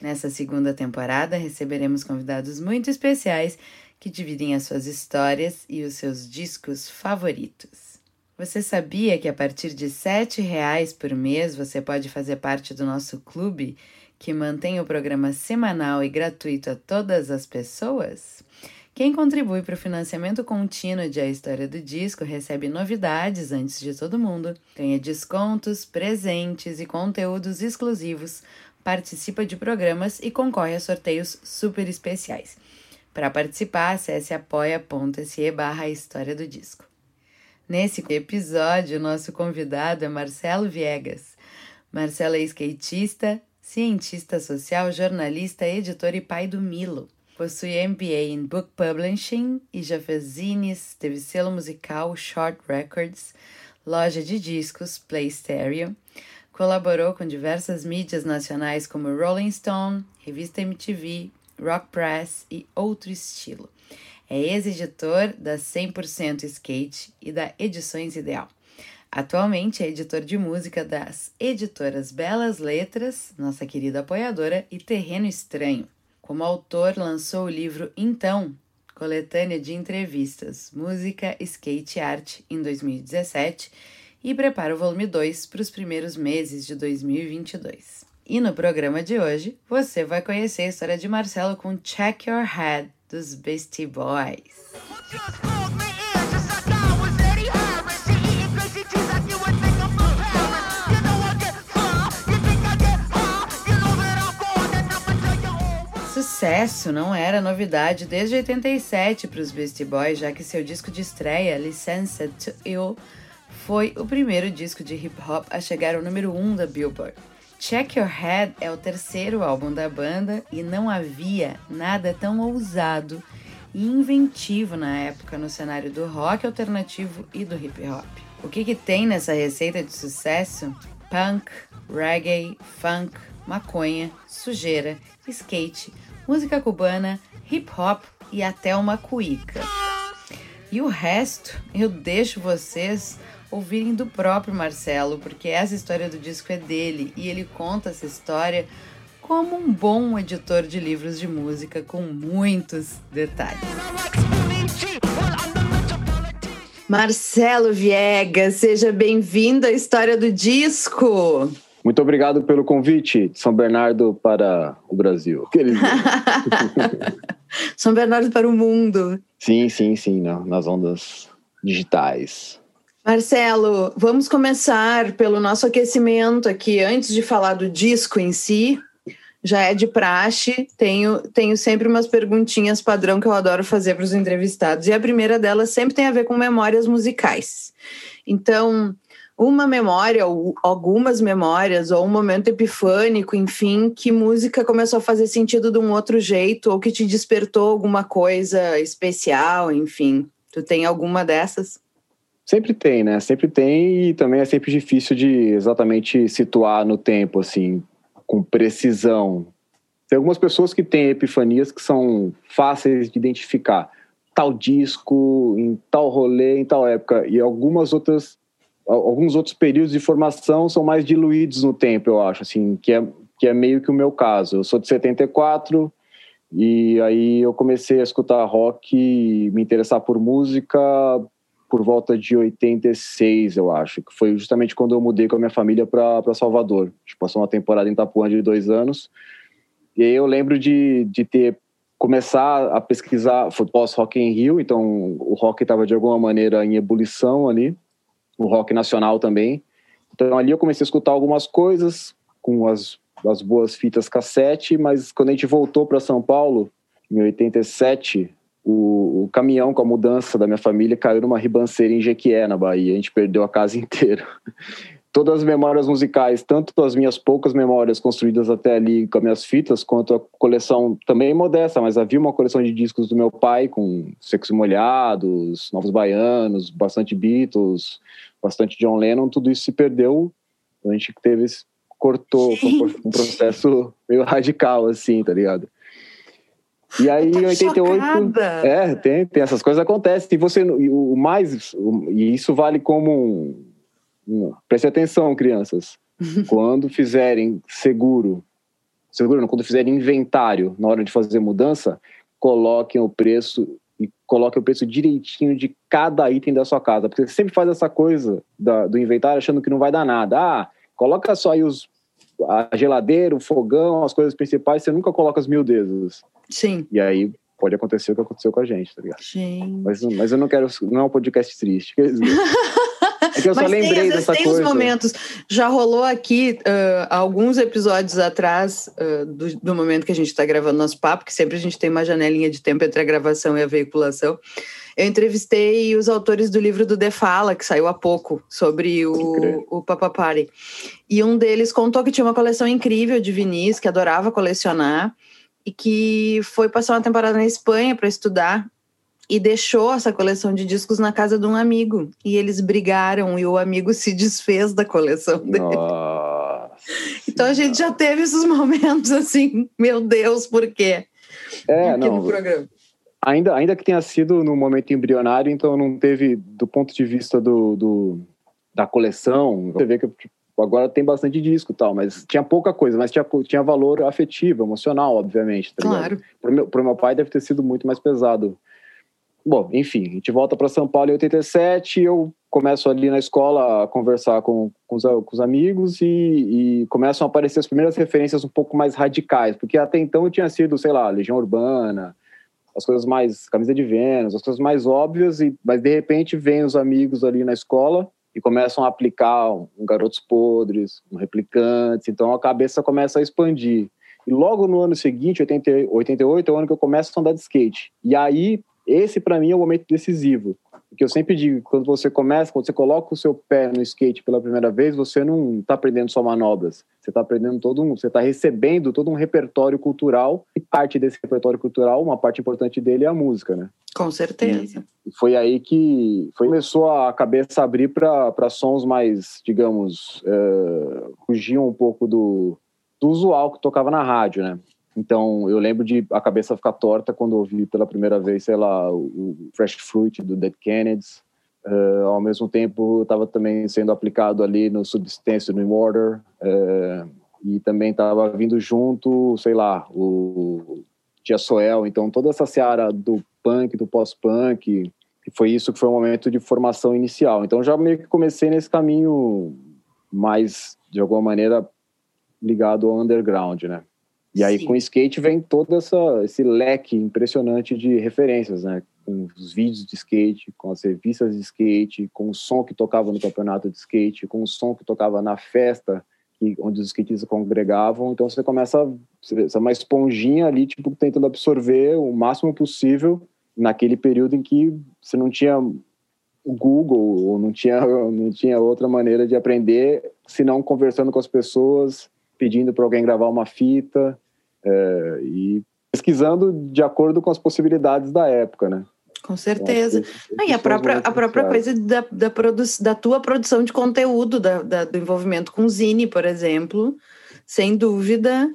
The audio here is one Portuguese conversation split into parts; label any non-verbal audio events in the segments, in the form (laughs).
Nessa segunda temporada, receberemos convidados muito especiais que dividem as suas histórias e os seus discos favoritos. Você sabia que a partir de R$ 7,00 por mês você pode fazer parte do nosso clube que mantém o programa semanal e gratuito a todas as pessoas? Quem contribui para o financiamento contínuo de A História do Disco recebe novidades antes de todo mundo, ganha descontos, presentes e conteúdos exclusivos participa de programas e concorre a sorteios super especiais. Para participar, acesse apoia.se barra História do Disco. Nesse episódio, nosso convidado é Marcelo Viegas. Marcelo é skatista, cientista social, jornalista, editor e pai do Milo. Possui MBA em Book Publishing e já fez zines, teve selo musical Short Records, loja de discos Play Stereo, Colaborou com diversas mídias nacionais como Rolling Stone, Revista MTV, Rock Press e Outro Estilo. É ex-editor da 100% Skate e da Edições Ideal. Atualmente é editor de música das editoras Belas Letras, nossa querida apoiadora, e Terreno Estranho. Como autor, lançou o livro Então, coletânea de entrevistas, música, skate e arte, em 2017 e prepara o volume 2 para os primeiros meses de 2022. E no programa de hoje, você vai conhecer a história de Marcelo com Check Your Head dos Beastie Boys. Sucesso não era novidade desde 87 para os Beastie Boys, já que seu disco de estreia, Licensed to Ill, foi o primeiro disco de hip hop a chegar ao número 1 um da Billboard. Check Your Head é o terceiro álbum da banda e não havia nada tão ousado e inventivo na época no cenário do rock alternativo e do hip hop. O que, que tem nessa receita de sucesso? Punk, reggae, funk, maconha, sujeira, skate, música cubana, hip hop e até uma cuíca. E o resto eu deixo vocês ouvirem do próprio Marcelo, porque essa história do disco é dele e ele conta essa história como um bom editor de livros de música com muitos detalhes. Marcelo Viegas, seja bem-vindo à história do disco. Muito obrigado pelo convite, São Bernardo para o Brasil. (laughs) (laughs) São Bernardo para o mundo. Sim, sim, sim, nas ondas digitais. Marcelo, vamos começar pelo nosso aquecimento aqui. Antes de falar do disco em si, já é de praxe, tenho, tenho sempre umas perguntinhas padrão que eu adoro fazer para os entrevistados. E a primeira delas sempre tem a ver com memórias musicais. Então, uma memória, ou algumas memórias, ou um momento epifânico, enfim, que música começou a fazer sentido de um outro jeito, ou que te despertou alguma coisa especial, enfim. Tu tem alguma dessas? Sempre tem, né? Sempre tem e também é sempre difícil de exatamente situar no tempo, assim, com precisão. Tem algumas pessoas que têm epifanias que são fáceis de identificar. Tal disco, em tal rolê, em tal época. E algumas outras, alguns outros períodos de formação são mais diluídos no tempo, eu acho, assim, que é, que é meio que o meu caso. Eu sou de 74, e aí eu comecei a escutar rock me interessar por música por volta de 86, eu acho, que foi justamente quando eu mudei com a minha família para Salvador. A gente passou uma temporada em Itapuã de dois anos. E aí eu lembro de, de ter começar a pesquisar, foi pós-Rock em Rio, então o rock estava de alguma maneira em ebulição ali, o rock nacional também. Então ali eu comecei a escutar algumas coisas com as, as boas fitas cassete, mas quando a gente voltou para São Paulo, em 87, o, o, caminhão com a mudança da minha família caiu numa ribanceira em Jequié, na Bahia. A gente perdeu a casa (laughs) inteira. todas as memórias musicais, tanto as minhas poucas memórias construídas até ali com as minhas fitas, quanto a coleção também modesta, mas havia uma coleção de discos do meu pai com Secos e Molhados, Novos Baianos, bastante Beatles, bastante John Lennon, tudo isso se perdeu. A gente teve cortou um processo meio radical assim, tá ligado? E aí, em 88, chocada. é, tem, tem essas coisas acontecem. E você, o mais, e isso vale como um, um preste atenção, crianças. (laughs) quando fizerem seguro, seguro não, quando fizerem inventário na hora de fazer mudança, coloquem o preço e coloquem o preço direitinho de cada item da sua casa, porque você sempre faz essa coisa da, do inventário achando que não vai dar nada. Ah, coloca só aí os a geladeira, o fogão, as coisas principais, você nunca coloca as miudezas. Sim. E aí pode acontecer o que aconteceu com a gente, tá ligado? Gente. Mas, mas eu não quero, não é um podcast triste. (laughs) É que eu só Mas lembrei tem, dessa tem coisa. Os momentos. Já rolou aqui, uh, alguns episódios atrás, uh, do, do, momento que a gente está gravando nosso papo, que sempre a gente tem uma janelinha de tempo entre a gravação e a veiculação. Eu entrevistei os autores do livro do The Fala, que saiu há pouco, sobre o, o Papa Party. E um deles contou que tinha uma coleção incrível de vinis, que adorava colecionar, e que foi passar uma temporada na Espanha para estudar e deixou essa coleção de discos na casa de um amigo. E eles brigaram e o amigo se desfez da coleção dele. Nossa. então a gente já teve esses momentos assim, meu Deus, por quê? É, Aqui não. No programa. Ainda, ainda que tenha sido no momento embrionário, então não teve, do ponto de vista do, do da coleção, você vê que tipo, agora tem bastante disco tal, mas tinha pouca coisa, mas tinha, tinha valor afetivo, emocional, obviamente. Tá claro. Pro meu, pro meu pai deve ter sido muito mais pesado Bom, enfim, a gente volta para São Paulo em 87 eu começo ali na escola a conversar com, com, os, com os amigos e, e, começam a aparecer as primeiras referências um pouco mais radicais, porque até então tinha sido, sei lá, Legião Urbana, as coisas mais, Camisa de Vênus, as coisas mais óbvias, e, mas de repente vêm os amigos ali na escola e começam a aplicar um, Garotos Podres, um Replicantes, então a cabeça começa a expandir. E logo no ano seguinte, 80, 88, é o ano que eu começo a andar de skate. E aí esse, para mim, é o momento decisivo. Porque eu sempre digo, quando você começa, quando você coloca o seu pé no skate pela primeira vez, você não está aprendendo só manobras. Você está aprendendo todo um, você está recebendo todo um repertório cultural e parte desse repertório cultural, uma parte importante dele é a música, né? Com certeza. E foi aí que foi, começou a cabeça a abrir para sons mais, digamos, uh, fugiam um pouco do, do usual que tocava na rádio, né? Então, eu lembro de a cabeça ficar torta quando ouvi pela primeira vez, sei lá, o Fresh Fruit do Dead Kennedys. Uh, ao mesmo tempo, estava também sendo aplicado ali no Substance New Order. Uh, e também estava vindo junto, sei lá, o Tia Soel. Então, toda essa seara do punk, do pós-punk, que foi isso que foi o momento de formação inicial. Então, já meio que comecei nesse caminho mais, de alguma maneira, ligado ao underground, né? E aí Sim. com o skate vem todo essa, esse leque impressionante de referências, né? Com os vídeos de skate, com as revistas de skate, com o som que tocava no campeonato de skate, com o som que tocava na festa que, onde os skatistas congregavam. Então você começa a uma esponjinha ali, tipo, tentando absorver o máximo possível naquele período em que você não tinha o Google ou não tinha, não tinha outra maneira de aprender senão conversando com as pessoas pedindo para alguém gravar uma fita é, e pesquisando de acordo com as possibilidades da época, né? Com certeza. Então, e a própria, a própria coisa da, da, produ da tua produção de conteúdo, da, da, do envolvimento com o Zine, por exemplo, sem dúvida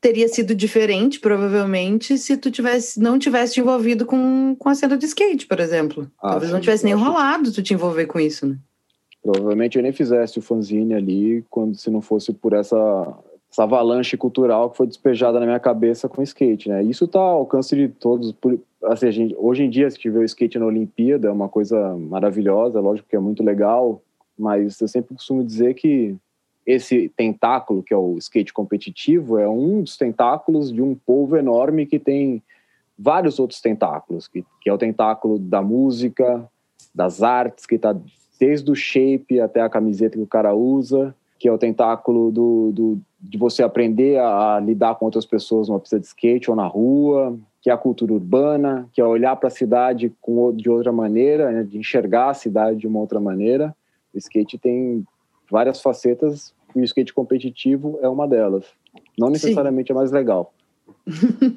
teria sido diferente, provavelmente, se tu tivesse, não tivesse te envolvido com, com a cena de skate, por exemplo. Ah, Talvez sim, não tivesse nem rolado tu te envolver com isso, né? Provavelmente eu nem fizesse o fanzine ali quando se não fosse por essa, essa avalanche cultural que foi despejada na minha cabeça com o skate, né? Isso está ao alcance de todos. Assim, gente, hoje em dia, se tiver o skate na Olimpíada, é uma coisa maravilhosa, lógico que é muito legal, mas eu sempre costumo dizer que esse tentáculo, que é o skate competitivo, é um dos tentáculos de um povo enorme que tem vários outros tentáculos, que, que é o tentáculo da música, das artes, que está desde o shape até a camiseta que o cara usa, que é o tentáculo do, do, de você aprender a, a lidar com outras pessoas numa pista de skate ou na rua, que é a cultura urbana, que é olhar para a cidade com, de outra maneira, né, de enxergar a cidade de uma outra maneira. O skate tem várias facetas e o skate competitivo é uma delas. Não necessariamente Sim. é mais legal.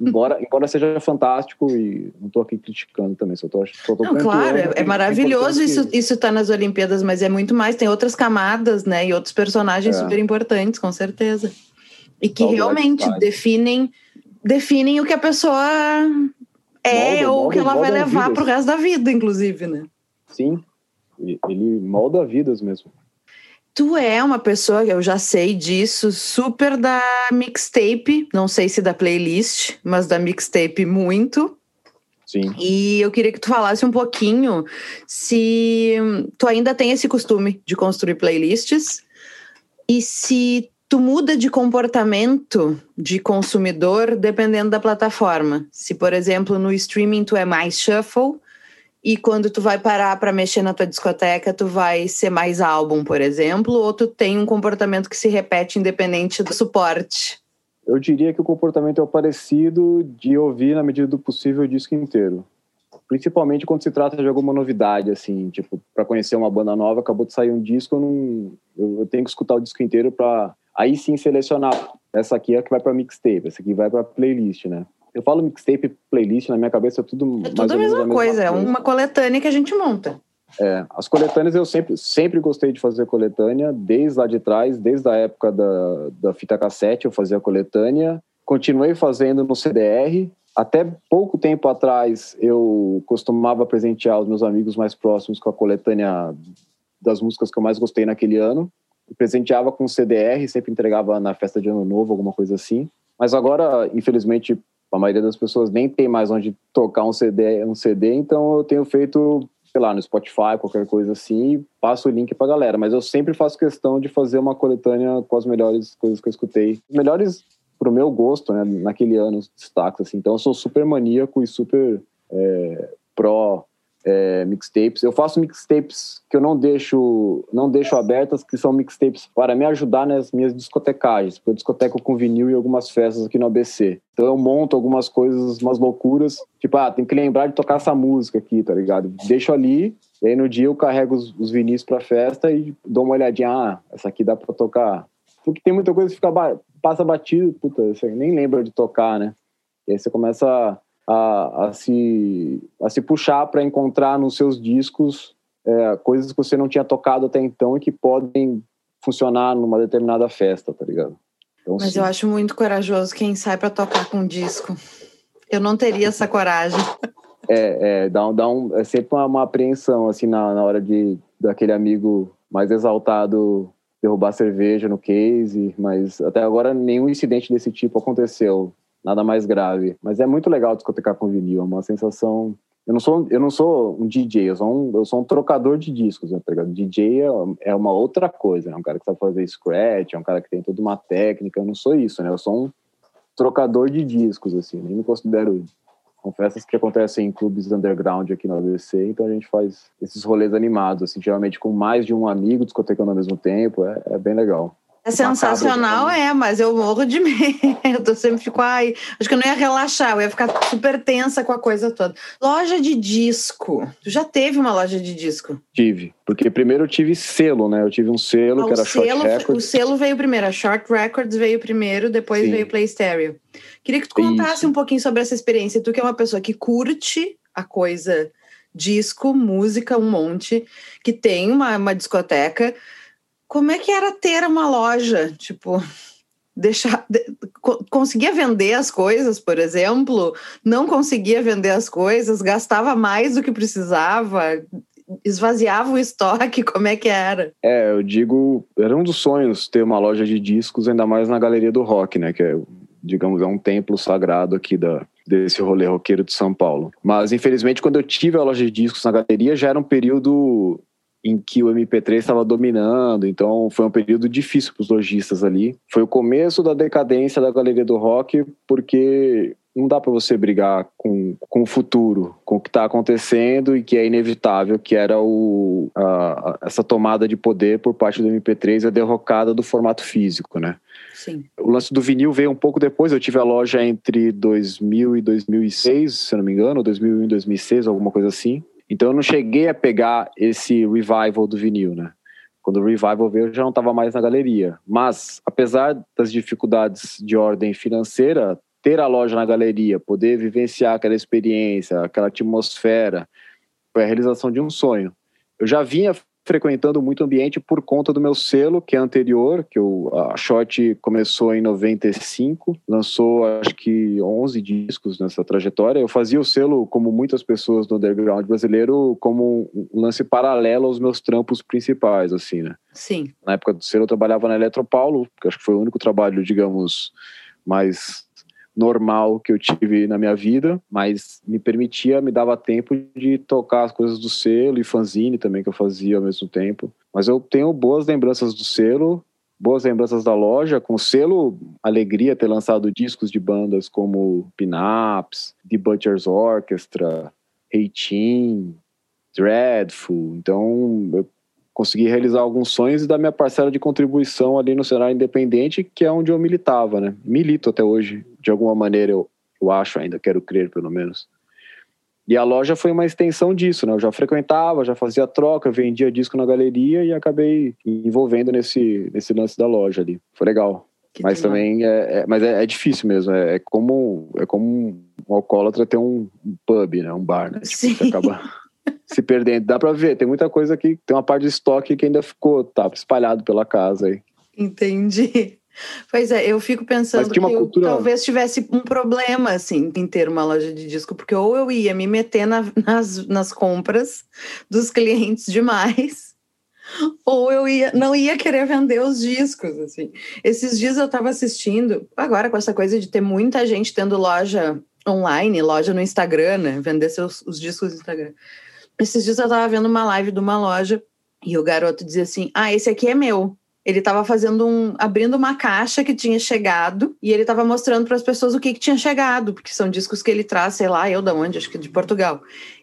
Embora, embora seja fantástico e não estou aqui criticando também, só só tô não, claro, é, é maravilhoso isso isso estar tá nas Olimpíadas, mas é muito mais, tem outras camadas, né, e outros personagens é. super importantes, com certeza. E que realmente definem definem o que a pessoa é molda, ou o que ela vai levar para o resto da vida, inclusive, né? Sim, ele molda vidas mesmo. Tu é uma pessoa, eu já sei disso, super da mixtape, não sei se da playlist, mas da mixtape muito. Sim. E eu queria que tu falasse um pouquinho se tu ainda tem esse costume de construir playlists e se tu muda de comportamento de consumidor dependendo da plataforma. Se, por exemplo, no streaming tu é mais shuffle e quando tu vai parar para mexer na tua discoteca, tu vai ser mais álbum, por exemplo, ou tu tem um comportamento que se repete independente do suporte? Eu diria que o comportamento é o parecido de ouvir na medida do possível o disco inteiro. Principalmente quando se trata de alguma novidade, assim, tipo, para conhecer uma banda nova, acabou de sair um disco, eu, não, eu, eu tenho que escutar o disco inteiro para aí sim selecionar. Essa aqui é a que vai para mixtape, essa aqui vai para playlist, né? Eu falo mixtape, playlist, na minha cabeça é tudo É tudo a mesma, a coisa, é uma coletânea que a gente monta. É, as coletâneas eu sempre, sempre gostei de fazer coletânea, desde lá de trás, desde a época da, da fita cassete eu fazia coletânea, continuei fazendo no CDR, até pouco tempo atrás eu costumava presentear os meus amigos mais próximos com a coletânea das músicas que eu mais gostei naquele ano, eu presenteava com CDR, sempre entregava na festa de ano novo, alguma coisa assim, mas agora, infelizmente, a maioria das pessoas nem tem mais onde tocar um CD, um CD, então eu tenho feito, sei lá, no Spotify, qualquer coisa assim, e passo o link pra galera. Mas eu sempre faço questão de fazer uma coletânea com as melhores coisas que eu escutei. Melhores pro meu gosto, né, naquele ano, destaques, assim. Então eu sou super maníaco e super é, pró é, mixtapes. Eu faço mixtapes que eu não deixo, não deixo abertas, que são mixtapes para me ajudar nas minhas discotecagens, porque eu discoteco com vinil e algumas festas aqui no ABC. Então eu monto algumas coisas, umas loucuras, tipo, ah, tem que lembrar de tocar essa música aqui, tá ligado? Deixo ali, e aí no dia eu carrego os, os vinis pra festa e dou uma olhadinha, ah, essa aqui dá pra tocar. Porque tem muita coisa que fica, passa batido, puta, você nem lembra de tocar, né? E aí você começa a a, se, a se puxar para encontrar nos seus discos é, coisas que você não tinha tocado até então e que podem funcionar numa determinada festa, tá ligado? Então, Mas sim. eu acho muito corajoso quem sai para tocar com disco. Eu não teria essa coragem. (laughs) É, é, dá, dá um, é sempre uma, uma apreensão, assim, na, na hora de daquele amigo mais exaltado derrubar cerveja no case, mas até agora nenhum incidente desse tipo aconteceu nada mais grave. Mas é muito legal discotecar com vinil, é uma sensação. Eu não sou, eu não sou um DJ, eu sou um, eu sou um trocador de discos, né, tá ligado? DJ é, é uma outra coisa, é né? um cara que sabe fazer scratch, é um cara que tem toda uma técnica, eu não sou isso, né? Eu sou um trocador de discos, assim, nem me considero confessas que acontecem em clubes underground aqui no ABC, então a gente faz esses rolês animados, assim, geralmente com mais de um amigo discotecando ao mesmo tempo, é, é bem legal. É sensacional, é, mas eu morro de (laughs) medo. Eu sempre fico, ai, acho que eu não ia relaxar, eu ia ficar super tensa com a coisa toda. Loja de disco. Tu já teve uma loja de disco? Tive, porque primeiro eu tive selo, né? Eu tive um selo ah, que era selo, Short Records. O selo veio primeiro, a Short Records veio primeiro, depois Sim. veio Play Stereo. Queria que tu contasse Isso. um pouquinho sobre essa experiência. Tu que é uma pessoa que curte a coisa disco, música, um monte, que tem uma, uma discoteca como é que era ter uma loja? Tipo, deixar de, conseguia vender as coisas, por exemplo, não conseguia vender as coisas, gastava mais do que precisava, esvaziava o estoque, (laughs) como é que era? É, eu digo, era um dos sonhos ter uma loja de discos, ainda mais na Galeria do Rock, né, que é, digamos, é um templo sagrado aqui da desse rolê roqueiro de São Paulo. Mas infelizmente quando eu tive a loja de discos na galeria já era um período em que o MP3 estava dominando, então foi um período difícil para os lojistas ali. Foi o começo da decadência da galeria do rock, porque não dá para você brigar com, com o futuro, com o que está acontecendo e que é inevitável, que era o, a, essa tomada de poder por parte do MP3 e a derrocada do formato físico, né? Sim. O lance do vinil veio um pouco depois. Eu tive a loja entre 2000 e 2006, se não me engano, 2001 e 2006, alguma coisa assim. Então eu não cheguei a pegar esse revival do vinil, né? Quando o Revival veio, eu já não estava mais na galeria. Mas, apesar das dificuldades de ordem financeira, ter a loja na galeria, poder vivenciar aquela experiência, aquela atmosfera, foi a realização de um sonho. Eu já vinha frequentando muito ambiente por conta do meu selo, que é anterior, que eu, a Short começou em 95, lançou acho que 11 discos nessa trajetória. Eu fazia o selo, como muitas pessoas do underground brasileiro, como um lance paralelo aos meus trampos principais, assim, né? Sim. Na época do selo eu trabalhava na Eletropaulo, que acho que foi o único trabalho, digamos, mais normal que eu tive na minha vida, mas me permitia, me dava tempo de tocar as coisas do selo e fanzine também que eu fazia ao mesmo tempo. Mas eu tenho boas lembranças do selo, boas lembranças da loja, com selo alegria ter lançado discos de bandas como Pinaps, The Butcher's Orchestra, Team, Dreadful. Então, eu consegui realizar alguns sonhos e dar minha parcela de contribuição ali no cenário independente, que é onde eu militava, né? Milito até hoje, de alguma maneira, eu, eu acho ainda, quero crer pelo menos. E a loja foi uma extensão disso, né? Eu já frequentava, já fazia troca, vendia disco na galeria e acabei envolvendo nesse, nesse lance da loja ali. Foi legal. Que mas também é, é mas é, é, difícil mesmo. É, é, como é como um alcoólatra ter um, um pub, né? Um bar, né? Tipo, Sim. Você acaba (laughs) se perdendo. Dá para ver, tem muita coisa aqui, tem uma parte de estoque que ainda ficou, tá espalhado pela casa aí. Entendi. Pois é, eu fico pensando que cultura... eu talvez tivesse um problema, assim, em ter uma loja de disco, porque ou eu ia me meter na, nas, nas compras dos clientes demais, (laughs) ou eu ia, não ia querer vender os discos, assim. Esses dias eu estava assistindo, agora com essa coisa de ter muita gente tendo loja online, loja no Instagram, né, vender seus, os discos no Instagram. Esses dias eu tava vendo uma live de uma loja e o garoto dizia assim: Ah, esse aqui é meu. Ele estava fazendo um. abrindo uma caixa que tinha chegado e ele estava mostrando para as pessoas o que, que tinha chegado, porque são discos que ele traz, sei lá, eu da onde, acho que de Portugal.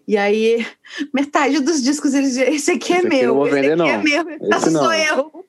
E aí, (laughs) metade dos discos ele dizia: Esse aqui é esse meu, aqui esse aqui não. é meu, esse sou não. eu.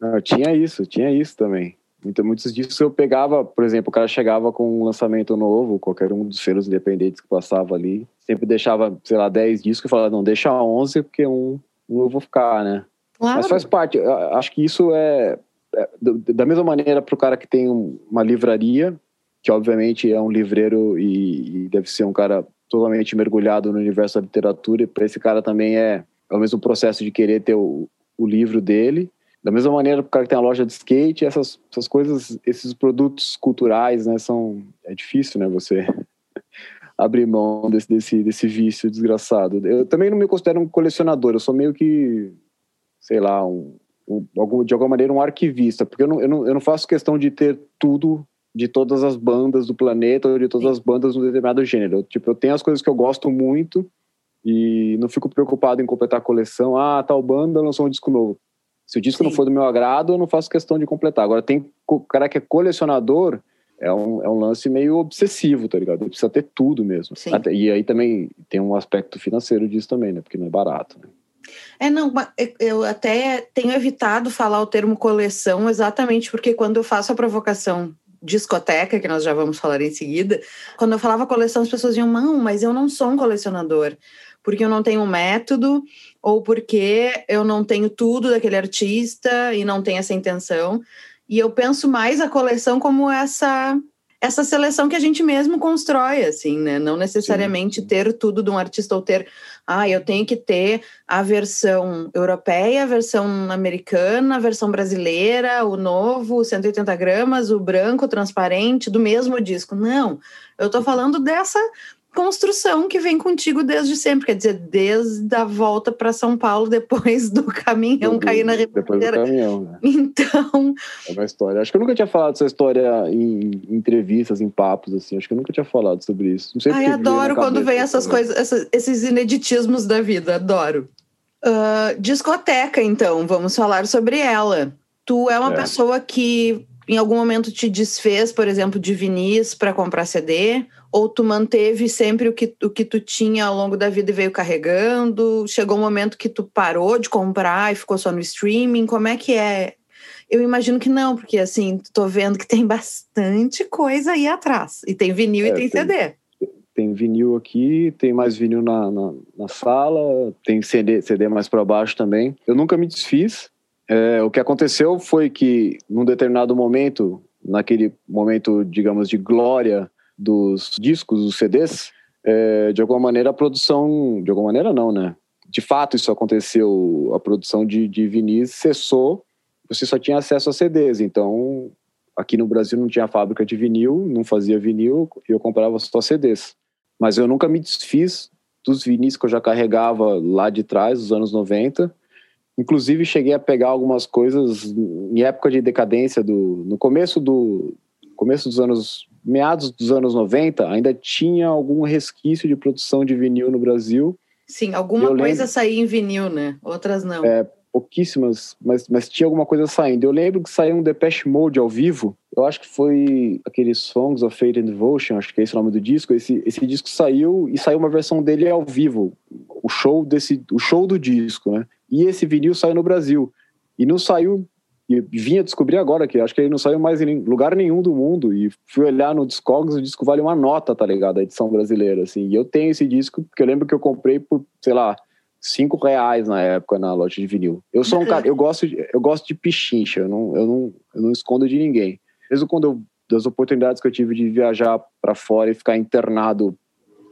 Não, tinha isso, tinha isso também. Então, muitos discos eu pegava, por exemplo, o cara chegava com um lançamento novo, qualquer um dos feiros independentes que passava ali, sempre deixava, sei lá, 10 discos e falava, não, deixa 11, porque um, um eu vou ficar, né? Claro. Mas faz parte, acho que isso é, é da mesma maneira para o cara que tem uma livraria, que obviamente é um livreiro e, e deve ser um cara totalmente mergulhado no universo da literatura, e para esse cara também é, é o mesmo processo de querer ter o, o livro dele, da mesma maneira, o cara que tem a loja de skate, essas, essas coisas, esses produtos culturais, né, são... É difícil, né, você abrir mão desse, desse, desse vício desgraçado. Eu também não me considero um colecionador, eu sou meio que, sei lá, um, um, de alguma maneira um arquivista, porque eu não, eu, não, eu não faço questão de ter tudo de todas as bandas do planeta ou de todas as bandas de um determinado gênero. Tipo, eu tenho as coisas que eu gosto muito e não fico preocupado em completar a coleção. Ah, tal banda lançou um disco novo. Se o disco Sim. não for do meu agrado, eu não faço questão de completar. Agora, tem cara que é colecionador, é um, é um lance meio obsessivo, tá ligado? Ele precisa ter tudo mesmo. Até, e aí também tem um aspecto financeiro disso também, né? Porque não é barato, né? É, não, eu até tenho evitado falar o termo coleção exatamente porque quando eu faço a provocação discoteca, que nós já vamos falar em seguida, quando eu falava coleção, as pessoas diziam, não, mas eu não sou um colecionador porque eu não tenho um método ou porque eu não tenho tudo daquele artista e não tenho essa intenção. E eu penso mais a coleção como essa essa seleção que a gente mesmo constrói, assim, né? Não necessariamente Sim. ter tudo de um artista ou ter, ah, eu tenho que ter a versão europeia, a versão americana, a versão brasileira, o novo, 180 gramas, o branco, transparente, do mesmo disco. Não, eu tô falando dessa construção que vem contigo desde sempre, quer dizer, desde a volta para São Paulo depois do caminhão do, cair na ribanceira. Depois do caminhão, né? Então, é uma história. Acho que eu nunca tinha falado essa história em, entrevistas, em papos assim. Acho que eu nunca tinha falado sobre isso. Não sei Ai, adoro quando vem essas coisas, essas, esses ineditismos da vida. Adoro. Uh, discoteca, então, vamos falar sobre ela. Tu é uma é. pessoa que em algum momento te desfez, por exemplo, de vinis para comprar CD? Ou tu manteve sempre o que, o que tu tinha ao longo da vida e veio carregando? Chegou um momento que tu parou de comprar e ficou só no streaming? Como é que é? Eu imagino que não, porque assim, tô vendo que tem bastante coisa aí atrás. E tem vinil é, e tem, tem, CD. tem vinil aqui, tem mais vinil na, na, na sala, tem CD, CD mais para baixo também. Eu nunca me desfiz. É, o que aconteceu foi que, num determinado momento, naquele momento, digamos, de glória dos discos, dos CDs, é, de alguma maneira a produção, de alguma maneira não, né? De fato isso aconteceu, a produção de, de vinis cessou, você só tinha acesso a CDs, então aqui no Brasil não tinha fábrica de vinil, não fazia vinil, eu comprava só CDs. Mas eu nunca me desfiz dos vinis que eu já carregava lá de trás, dos anos 90. Inclusive cheguei a pegar algumas coisas em época de decadência do no começo do começo dos anos meados dos anos 90, ainda tinha algum resquício de produção de vinil no Brasil. Sim, alguma coisa lembro, saía em vinil, né? Outras não. É, pouquíssimas, mas, mas tinha alguma coisa saindo. Eu lembro que saiu um Depeche Mode ao vivo, eu acho que foi aquele Songs of Fate and Devotion, acho que é esse o nome do disco. Esse, esse disco saiu e saiu uma versão dele ao vivo, o show desse, o show do disco, né? E esse vinil saiu no Brasil. E não saiu e vinha descobrir agora que acho que ele não saiu mais em lugar nenhum do mundo e fui olhar no Discogs, o disco vale uma nota, tá ligado? A edição brasileira, assim. E eu tenho esse disco porque eu lembro que eu comprei por, sei lá, cinco reais na época na loja de vinil. Eu sou um (laughs) cara, eu gosto de, eu gosto de pichincha, eu não, eu não, eu não escondo de ninguém. Mesmo quando eu, das oportunidades que eu tive de viajar para fora e ficar internado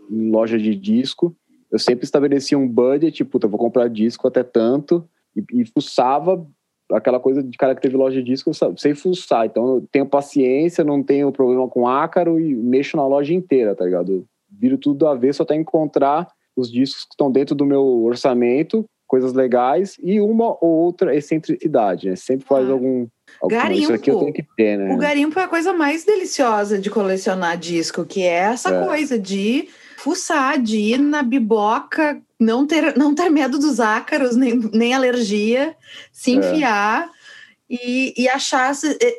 em loja de disco, eu sempre estabelecia um budget, tipo, eu vou comprar disco até tanto e, e fuçava aquela coisa de cara que teve loja de disco, eu sei fuçar. Então eu tenho paciência, não tenho problema com ácaro e mexo na loja inteira, tá ligado? Eu viro tudo do avesso até encontrar os discos que estão dentro do meu orçamento, coisas legais e uma ou outra excentricidade, né? Sempre faz ah. algum, algum garimpo. Isso aqui eu tenho que ter, né? O garimpo é a coisa mais deliciosa de colecionar disco, que é essa é. coisa de fuçar, de ir na biboca, não ter, não ter medo dos ácaros, nem, nem alergia, se é. enfiar. É. E, e achar,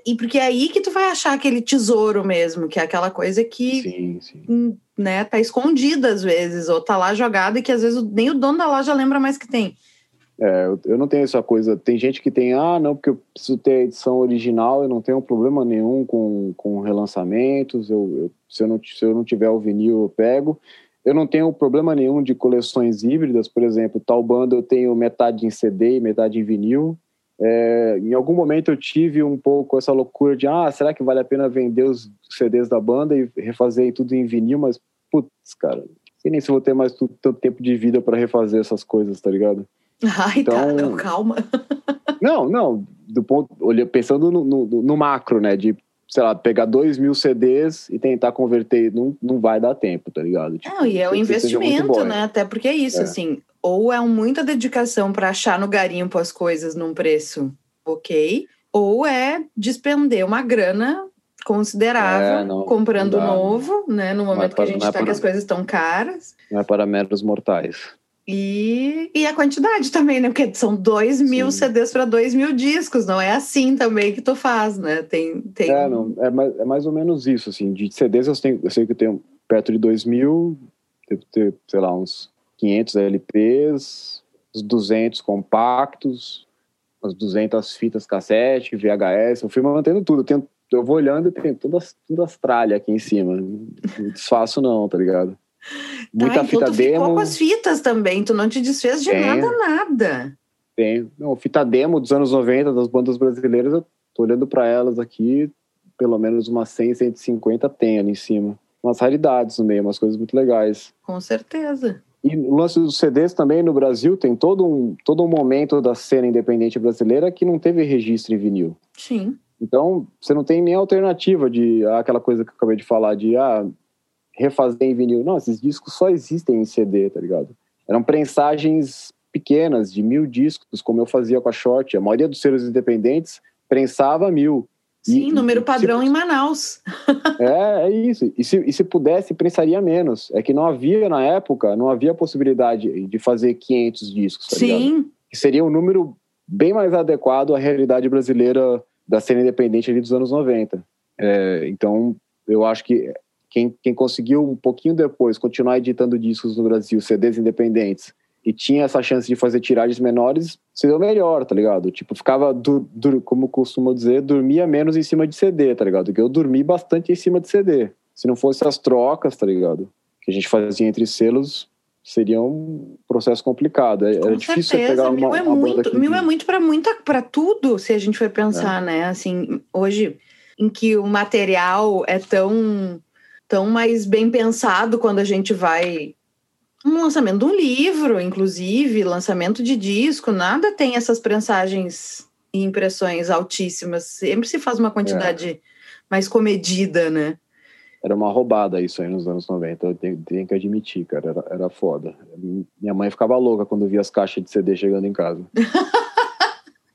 e porque é aí que tu vai achar aquele tesouro mesmo, que é aquela coisa que sim, sim. Hum, né, tá escondida às vezes, ou tá lá jogada e que às vezes nem o dono da loja lembra mais que tem. É, eu não tenho essa coisa. Tem gente que tem, ah, não, porque eu preciso ter a edição original, eu não tenho problema nenhum com, com relançamentos. Eu, eu, se, eu não, se eu não tiver o vinil, eu pego. Eu não tenho problema nenhum de coleções híbridas, por exemplo, tal banda eu tenho metade em CD e metade em vinil. É, em algum momento eu tive um pouco essa loucura de, ah, será que vale a pena vender os CDs da banda e refazer tudo em vinil? Mas, putz, cara, sei nem se vou ter mais tanto tempo de vida para refazer essas coisas, tá ligado? (laughs) Ai, então, tá, não, calma. não, não, do ponto, pensando no, no, no, macro, né, de, sei lá, pegar dois mil CDs e tentar converter, não, não vai dar tempo, tá ligado? Tipo, não, e é um investimento, né, até porque é isso, é. assim, ou é muita dedicação para achar no garimpo as coisas num preço ok, ou é despender uma grana considerável é, não, comprando não novo, né, no momento é para, que a gente está é que as coisas estão caras. Não é para meros mortais. E, e a quantidade também, né? Porque são dois mil Sim. CDs para dois mil discos, não é assim também que tu faz, né? Tem, tem... É, não, é, mais, é mais ou menos isso, assim. De CDs eu, tenho, eu sei que eu tenho perto de dois mil, devo ter, sei lá, uns 500 LPs, uns 200 compactos, umas 200 fitas cassete, VHS. Eu fui mantendo tudo. Eu, tenho, eu vou olhando e tem todas, todas as tralhas aqui em cima. Não desfaço não, tá ligado? Muita tá, então fita tu demo. ficou com as fitas também, tu não te desfez de nada, nada. Tem. Não, fita demo dos anos 90 das bandas brasileiras, eu tô olhando para elas aqui, pelo menos umas 100, 150 tem ali em cima. Umas raridades no meio, umas coisas muito legais. Com certeza. E o lance dos CDs também no Brasil tem todo um, todo um momento da cena independente brasileira que não teve registro em vinil. Sim. Então, você não tem nem alternativa de ah, aquela coisa que eu acabei de falar, de ah, refazer em vinil. Não, esses discos só existem em CD, tá ligado? Eram prensagens pequenas, de mil discos, como eu fazia com a Short. A maioria dos selos independentes prensava mil. Sim, e, número padrão se, em Manaus. (laughs) é, é isso. E se, e se pudesse, prensaria menos. É que não havia, na época, não havia possibilidade de fazer 500 discos, tá Sim. Ligado? Que seria um número bem mais adequado à realidade brasileira da cena independente ali dos anos 90. É, então, eu acho que quem, quem conseguiu um pouquinho depois continuar editando discos no Brasil, CDs independentes, e tinha essa chance de fazer tiragens menores, se deu melhor, tá ligado? Tipo, ficava, dur, dur, como costumo dizer, dormia menos em cima de CD, tá ligado? Porque eu dormi bastante em cima de CD. Se não fosse as trocas, tá ligado? que a gente fazia entre selos seria um processo complicado. É, Com difícil certeza. pegar uma, mil é uma muito, mil é muito para muita para tudo, se a gente for pensar, é. né? Assim, hoje em que o material é tão tão mais bem pensado quando a gente vai um lançamento de um livro, inclusive, lançamento de disco, nada tem essas prensagens e impressões altíssimas. Sempre se faz uma quantidade é. mais comedida, né? Era uma roubada isso aí nos anos 90, eu tenho, tenho que admitir, cara, era, era foda. Minha mãe ficava louca quando via as caixas de CD chegando em casa. (laughs)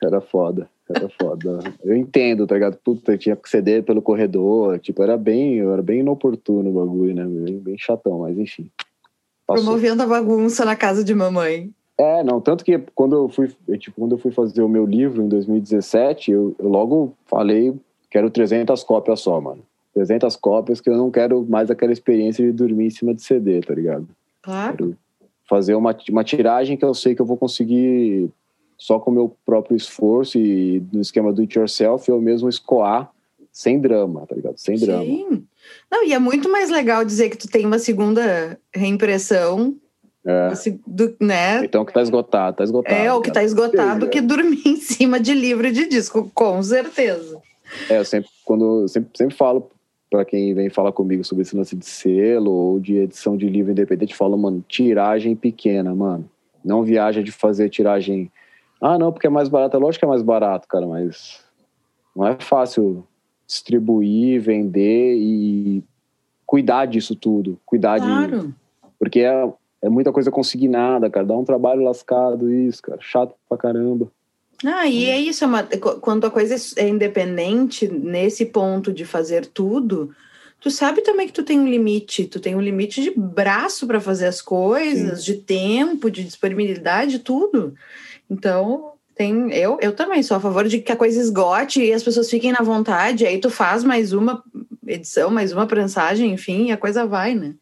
era foda, era foda. Eu entendo, tá ligado? Puta, tinha que CD pelo corredor, tipo, era bem, era bem inoportuno o bagulho, né? Bem, bem chatão, mas enfim. Passou. Promovendo a bagunça na casa de mamãe. É, não, tanto que quando eu fui, tipo, quando eu fui fazer o meu livro em 2017, eu, eu logo falei, quero 300 cópias só, mano. 300 cópias que eu não quero mais aquela experiência de dormir em cima de CD, tá ligado? Claro. Quero fazer uma, uma tiragem que eu sei que eu vou conseguir só com o meu próprio esforço e no esquema do it yourself eu mesmo escoar sem drama, tá ligado? Sem drama. Sim. Não, e é muito mais legal dizer que tu tem uma segunda reimpressão é. Do, né? Então que tá esgotado, tá esgotado. É, o que tá esgotado que dormir (laughs) em cima de livro de disco, com certeza. É, eu sempre, quando, sempre, sempre falo para quem vem falar comigo sobre esse lance de selo ou de edição de livro independente, falo, mano, tiragem pequena, mano. Não viaja de fazer tiragem. Ah, não, porque é mais barato. É lógico que é mais barato, cara, mas não é fácil distribuir, vender e cuidar disso tudo. Cuidar claro. de. Porque é, é muita coisa consignada, cara. Dá um trabalho lascado isso, cara. Chato pra caramba. Ah, e é isso, é uma, quando a coisa é independente, nesse ponto de fazer tudo, tu sabe também que tu tem um limite, tu tem um limite de braço para fazer as coisas, Sim. de tempo, de disponibilidade, tudo. Então, tem, eu, eu também sou a favor de que a coisa esgote e as pessoas fiquem na vontade, aí tu faz mais uma edição, mais uma prensagem, enfim, e a coisa vai, né?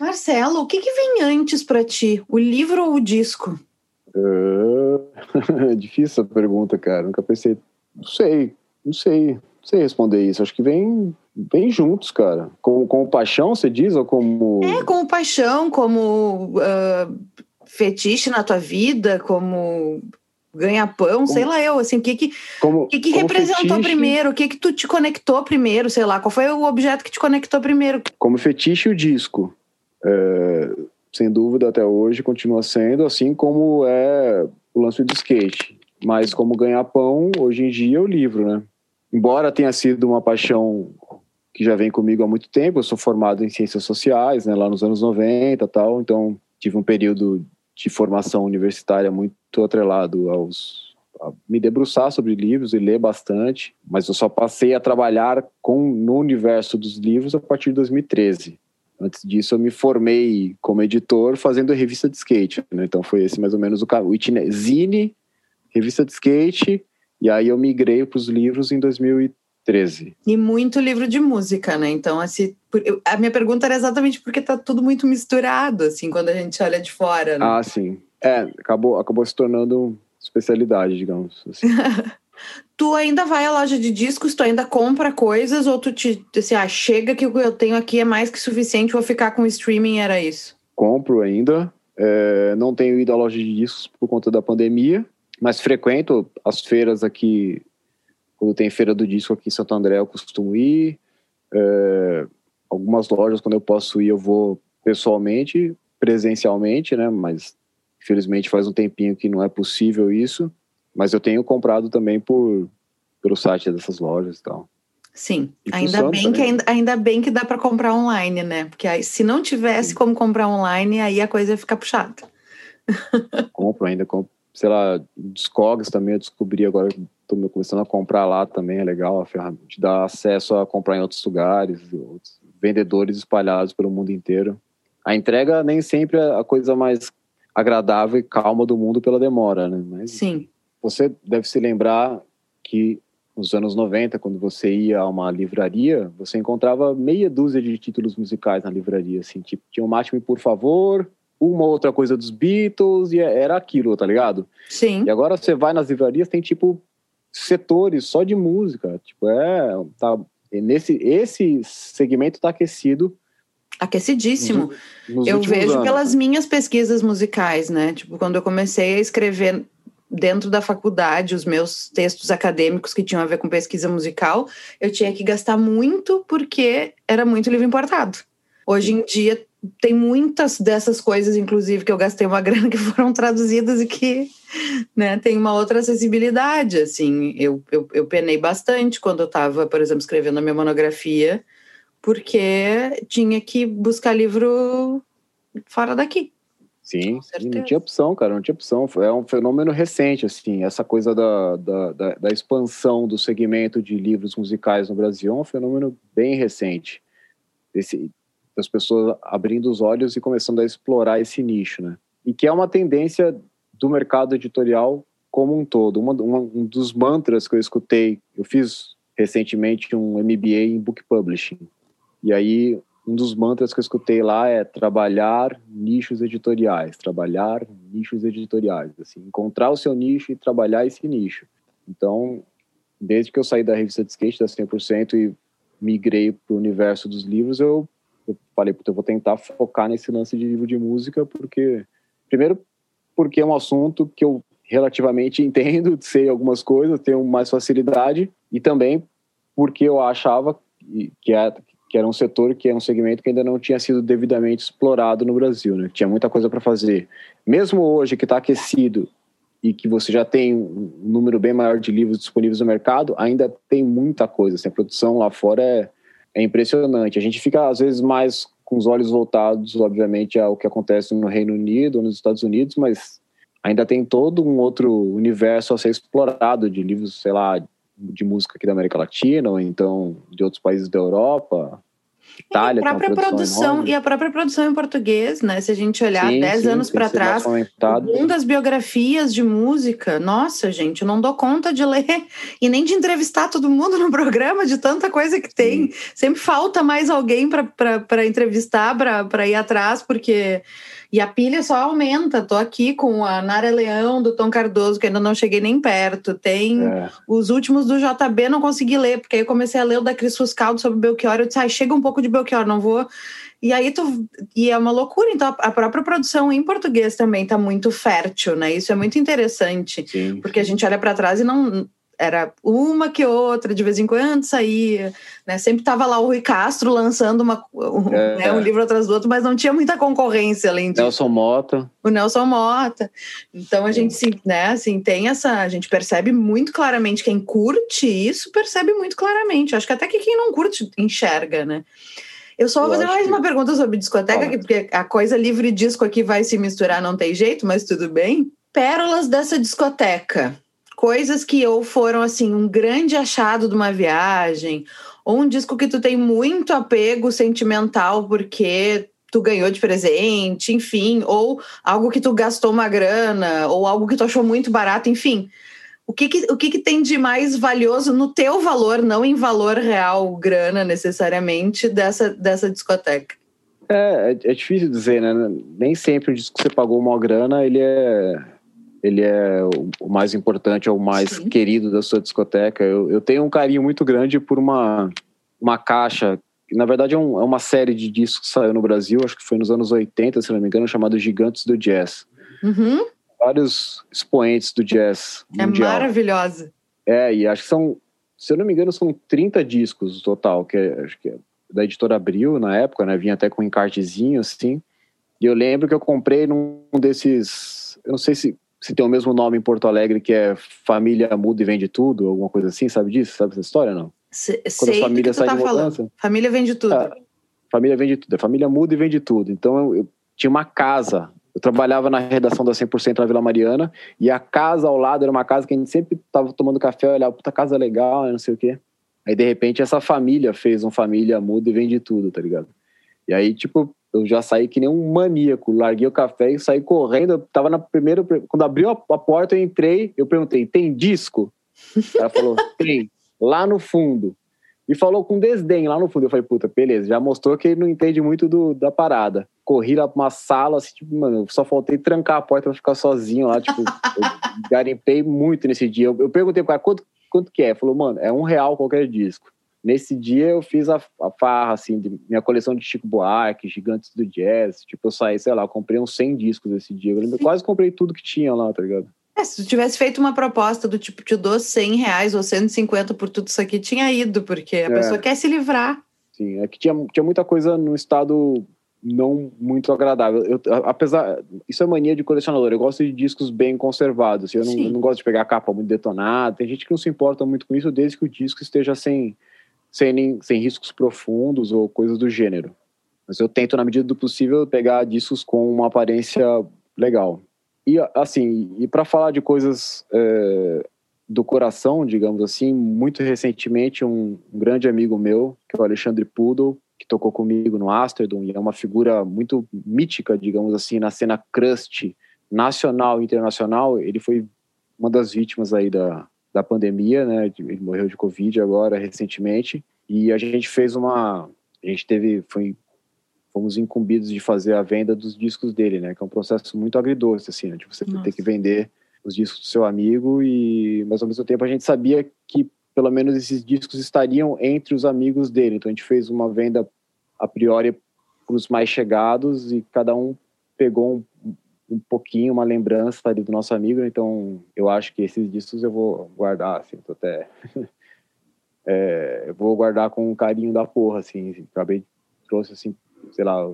Marcelo, o que, que vem antes para ti, o livro ou o disco? Uh, (laughs) difícil essa pergunta, cara. Nunca pensei. Não sei, não sei, não sei responder isso. Acho que vem, vem juntos, cara. Com, com paixão, você diz? Ou como. É, como paixão, como uh, fetiche na tua vida, como ganha-pão, sei lá eu, assim, o que que, como, que, que representou fetiche, primeiro, o que que tu te conectou primeiro, sei lá, qual foi o objeto que te conectou primeiro? Como fetiche o disco. É, sem dúvida, até hoje continua sendo, assim como é o lance do skate. Mas como ganhar pão, hoje em dia, é o livro, né? Embora tenha sido uma paixão que já vem comigo há muito tempo, eu sou formado em ciências sociais, né, lá nos anos 90 tal, então tive um período de formação universitária muito atrelado aos a me debruçar sobre livros e ler bastante, mas eu só passei a trabalhar com no universo dos livros a partir de 2013. Antes disso, eu me formei como editor fazendo revista de skate. Né? Então, foi esse mais ou menos o caminho. Zine, revista de skate, e aí eu migrei para os livros em 2013. E muito livro de música, né? Então, assim, a minha pergunta era exatamente porque tá tudo muito misturado, assim, quando a gente olha de fora. Né? Ah, sim. É, acabou, acabou se tornando especialidade, digamos. Assim. (laughs) tu ainda vai à loja de discos, tu ainda compra coisas ou tu te assim, ah, chega que o que eu tenho aqui é mais que suficiente, vou ficar com o streaming, era isso? Compro ainda. É, não tenho ido à loja de discos por conta da pandemia, mas frequento as feiras aqui. Quando tem feira do disco aqui em Santo André, eu costumo ir. É, algumas lojas, quando eu posso ir, eu vou pessoalmente, presencialmente, né? Mas infelizmente faz um tempinho que não é possível isso. Mas eu tenho comprado também por pelo site dessas lojas e tal. Sim, e ainda bem, que, ainda, ainda bem que dá para comprar online, né? Porque aí, se não tivesse Sim. como comprar online, aí a coisa ia ficar puxada. Compro ainda, compro, sei lá, Discogs também eu descobri agora, estou começando a comprar lá também, é legal, a ferramenta te dá acesso a comprar em outros lugares, outros vendedores espalhados pelo mundo inteiro. A entrega nem sempre é a coisa mais agradável e calma do mundo pela demora, né? Mas, Sim. Você deve se lembrar que nos anos 90, quando você ia a uma livraria, você encontrava meia dúzia de títulos musicais na livraria, assim, tipo, tinha o Mate-me Por Favor, uma outra coisa dos Beatles, e era aquilo, tá ligado? Sim. E agora você vai nas livrarias, tem, tipo, setores só de música, tipo, é, tá, nesse, esse segmento tá aquecido Aquecidíssimo. Nos, nos eu vejo anos. pelas minhas pesquisas musicais, né? Tipo, quando eu comecei a escrever dentro da faculdade os meus textos acadêmicos que tinham a ver com pesquisa musical, eu tinha que gastar muito porque era muito livro importado. Hoje em dia tem muitas dessas coisas, inclusive, que eu gastei uma (laughs) grana que foram traduzidas e que né, tem uma outra acessibilidade. Assim, eu, eu, eu penei bastante quando eu estava, por exemplo, escrevendo a minha monografia, porque tinha que buscar livro fora daqui. Sim, não tinha opção, cara, não tinha opção. É um fenômeno recente, assim, essa coisa da, da, da, da expansão do segmento de livros musicais no Brasil é um fenômeno bem recente. Esse, das pessoas abrindo os olhos e começando a explorar esse nicho, né? E que é uma tendência do mercado editorial como um todo. Uma, uma, um dos mantras que eu escutei, eu fiz recentemente um MBA em Book Publishing. E aí, um dos mantras que eu escutei lá é trabalhar nichos editoriais, trabalhar nichos editoriais, assim, encontrar o seu nicho e trabalhar esse nicho. Então, desde que eu saí da revista de skate da 100% e migrei para o universo dos livros, eu eu falei, eu vou tentar focar nesse lance de livro de música, porque, primeiro, porque é um assunto que eu relativamente (laughs) entendo, sei algumas coisas, tenho mais facilidade, e também porque eu achava que, é, que era um setor, que é um segmento que ainda não tinha sido devidamente explorado no Brasil, né? Tinha muita coisa para fazer. Mesmo hoje que está aquecido e que você já tem um número bem maior de livros disponíveis no mercado, ainda tem muita coisa. Assim, a produção lá fora é é impressionante. A gente fica, às vezes, mais com os olhos voltados, obviamente, ao que acontece no Reino Unido ou nos Estados Unidos, mas ainda tem todo um outro universo a ser explorado de livros, sei lá, de música aqui da América Latina, ou então de outros países da Europa. Itália, e a própria produção e a própria produção em português, né? Se a gente olhar sim, 10 sim, anos para trás, um das biografias de música, nossa, gente, eu não dou conta de ler e nem de entrevistar todo mundo no programa de tanta coisa que tem. Sim. Sempre falta mais alguém para entrevistar, para ir atrás, porque e a pilha só aumenta. Tô aqui com a Nara Leão, do Tom Cardoso, que ainda não cheguei nem perto. Tem é. os últimos do JB, não consegui ler, porque aí eu comecei a ler o da Cris Fuscaldo sobre Belchior. Eu disse, ah, chega um pouco de Belchior, não vou. E aí tu. E é uma loucura. Então, a própria produção em português também está muito fértil, né? Isso é muito interessante. Sim. Porque a gente olha para trás e não era uma que outra, de vez em quando saía, né? Sempre estava lá o Rui Castro lançando uma, um, é, né, um livro atrás do outro, mas não tinha muita concorrência além disso. Nelson Mota. O Nelson Mota. Então a é. gente, né, assim, tem essa, a gente percebe muito claramente quem curte isso, percebe muito claramente. Acho que até que quem não curte enxerga, né? Eu só vou fazer mais uma pergunta sobre discoteca, aqui, porque a coisa livre disco aqui vai se misturar, não tem jeito, mas tudo bem. Pérolas dessa discoteca coisas que ou foram assim um grande achado de uma viagem, ou um disco que tu tem muito apego sentimental porque tu ganhou de presente, enfim, ou algo que tu gastou uma grana, ou algo que tu achou muito barato, enfim. O que, que o que, que tem de mais valioso no teu valor, não em valor real, grana necessariamente, dessa, dessa discoteca? É, é, é difícil dizer, né? Nem sempre o disco que você pagou uma grana, ele é ele é o mais importante, é o mais Sim. querido da sua discoteca. Eu, eu, tenho um carinho muito grande por uma, uma caixa, que na verdade é, um, é, uma série de discos que saiu no Brasil, acho que foi nos anos 80, se não me engano, chamado Gigantes do Jazz. Uhum. Vários expoentes do jazz é mundial. É maravilhosa. É, e acho que são, se eu não me engano, são 30 discos no total, que é, acho que é da editora Abril na época, né? Vinha até com um encartezinho assim. E eu lembro que eu comprei num desses. Eu não sei se se tem o mesmo nome em Porto Alegre, que é Família Muda e Vende Tudo, alguma coisa assim, sabe disso? Sabe essa história, não? Se, Quando sei a família sai tá de mudança. Família vende tudo. É, família vende tudo. A família muda e vende tudo. Então, eu, eu tinha uma casa. Eu trabalhava na redação da 100% na Vila Mariana, e a casa ao lado era uma casa que a gente sempre tava tomando café, olhava, puta casa legal, não sei o quê. Aí, de repente, essa família fez um Família Muda e Vende Tudo, tá ligado? E aí, tipo, eu já saí que nem um maníaco. Larguei o café e saí correndo. Eu tava na primeira. Quando abriu a, porta, eu entrei. Eu perguntei: tem disco? Ela falou: (laughs) tem. Lá no fundo. E falou com desdém lá no fundo. Eu falei: puta, beleza. Já mostrou que ele não entende muito do, da parada. Corri lá pra uma sala, assim, tipo, mano, só faltei trancar a porta pra ficar sozinho lá. Tipo, (laughs) garimpei muito nesse dia. Eu, eu perguntei pro cara: quanto, quanto que é? Ele falou: mano, é um real qualquer disco. Nesse dia eu fiz a, a farra, assim, de minha coleção de Chico Buarque, Gigantes do Jazz. Tipo, eu saí, sei lá, comprei uns 100 discos esse dia. Eu lembro, quase comprei tudo que tinha lá, tá ligado? É, se tu tivesse feito uma proposta do tipo, te dou 100 reais ou 150 por tudo isso aqui, tinha ido, porque a é. pessoa quer se livrar. Sim, é que tinha, tinha muita coisa no estado não muito agradável. Eu, apesar, isso é mania de colecionador. Eu gosto de discos bem conservados. Assim, eu, não, eu não, gosto de pegar a capa muito detonada. Tem gente que não se importa muito com isso, desde que o disco esteja sem, sem, sem riscos profundos ou coisas do gênero. Mas eu tento, na medida do possível, pegar discos com uma aparência legal. E assim, e para falar de coisas é, do coração, digamos assim, muito recentemente um, um, grande amigo meu, que é o Alexandre Pudel, que tocou comigo no Astrodom e é uma figura muito mítica, digamos assim, na cena crust nacional e internacional. Ele foi uma das vítimas aí da, da pandemia, né? Ele morreu de Covid agora recentemente e a gente fez uma, a gente teve, foi fomos incumbidos de fazer a venda dos discos dele, né? Que é um processo muito agridoce, assim, né? de você Nossa. ter que vender os discos do seu amigo e, mas ao mesmo tempo a gente sabia que pelo menos esses discos estariam entre os amigos dele. Então a gente fez uma venda a priori para os mais chegados e cada um pegou um, um pouquinho, uma lembrança ali do nosso amigo. Então eu acho que esses discos eu vou guardar, assim, tô até (laughs) é, eu vou guardar com um carinho da porra, assim. Acabei trouxe assim sei lá,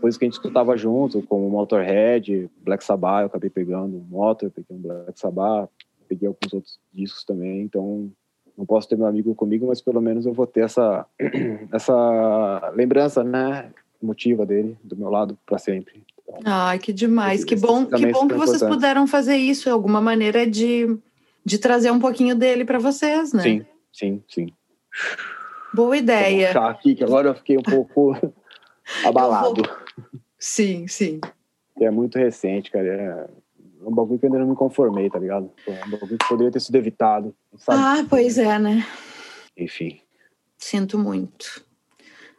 coisas que a gente escutava junto, como Motorhead, Black Sabbath, eu acabei pegando um Motor, peguei um Black Sabbath, peguei alguns outros discos também, então não posso ter meu amigo comigo, mas pelo menos eu vou ter essa, (clears throat) essa lembrança, né, emotiva dele do meu lado para sempre. Ai, que demais, que bom, que bom que vocês importante. puderam fazer isso, é alguma maneira de, de trazer um pouquinho dele para vocês, né? Sim, sim, sim. Boa ideia. Vou aqui, que agora eu fiquei um pouco (laughs) abalado. Sim, sim. É muito recente, cara. É um bagulho que eu ainda não me conformei, tá ligado? É um bagulho que poderia ter sido evitado. Sabe? Ah, pois é, né? Enfim. Sinto muito.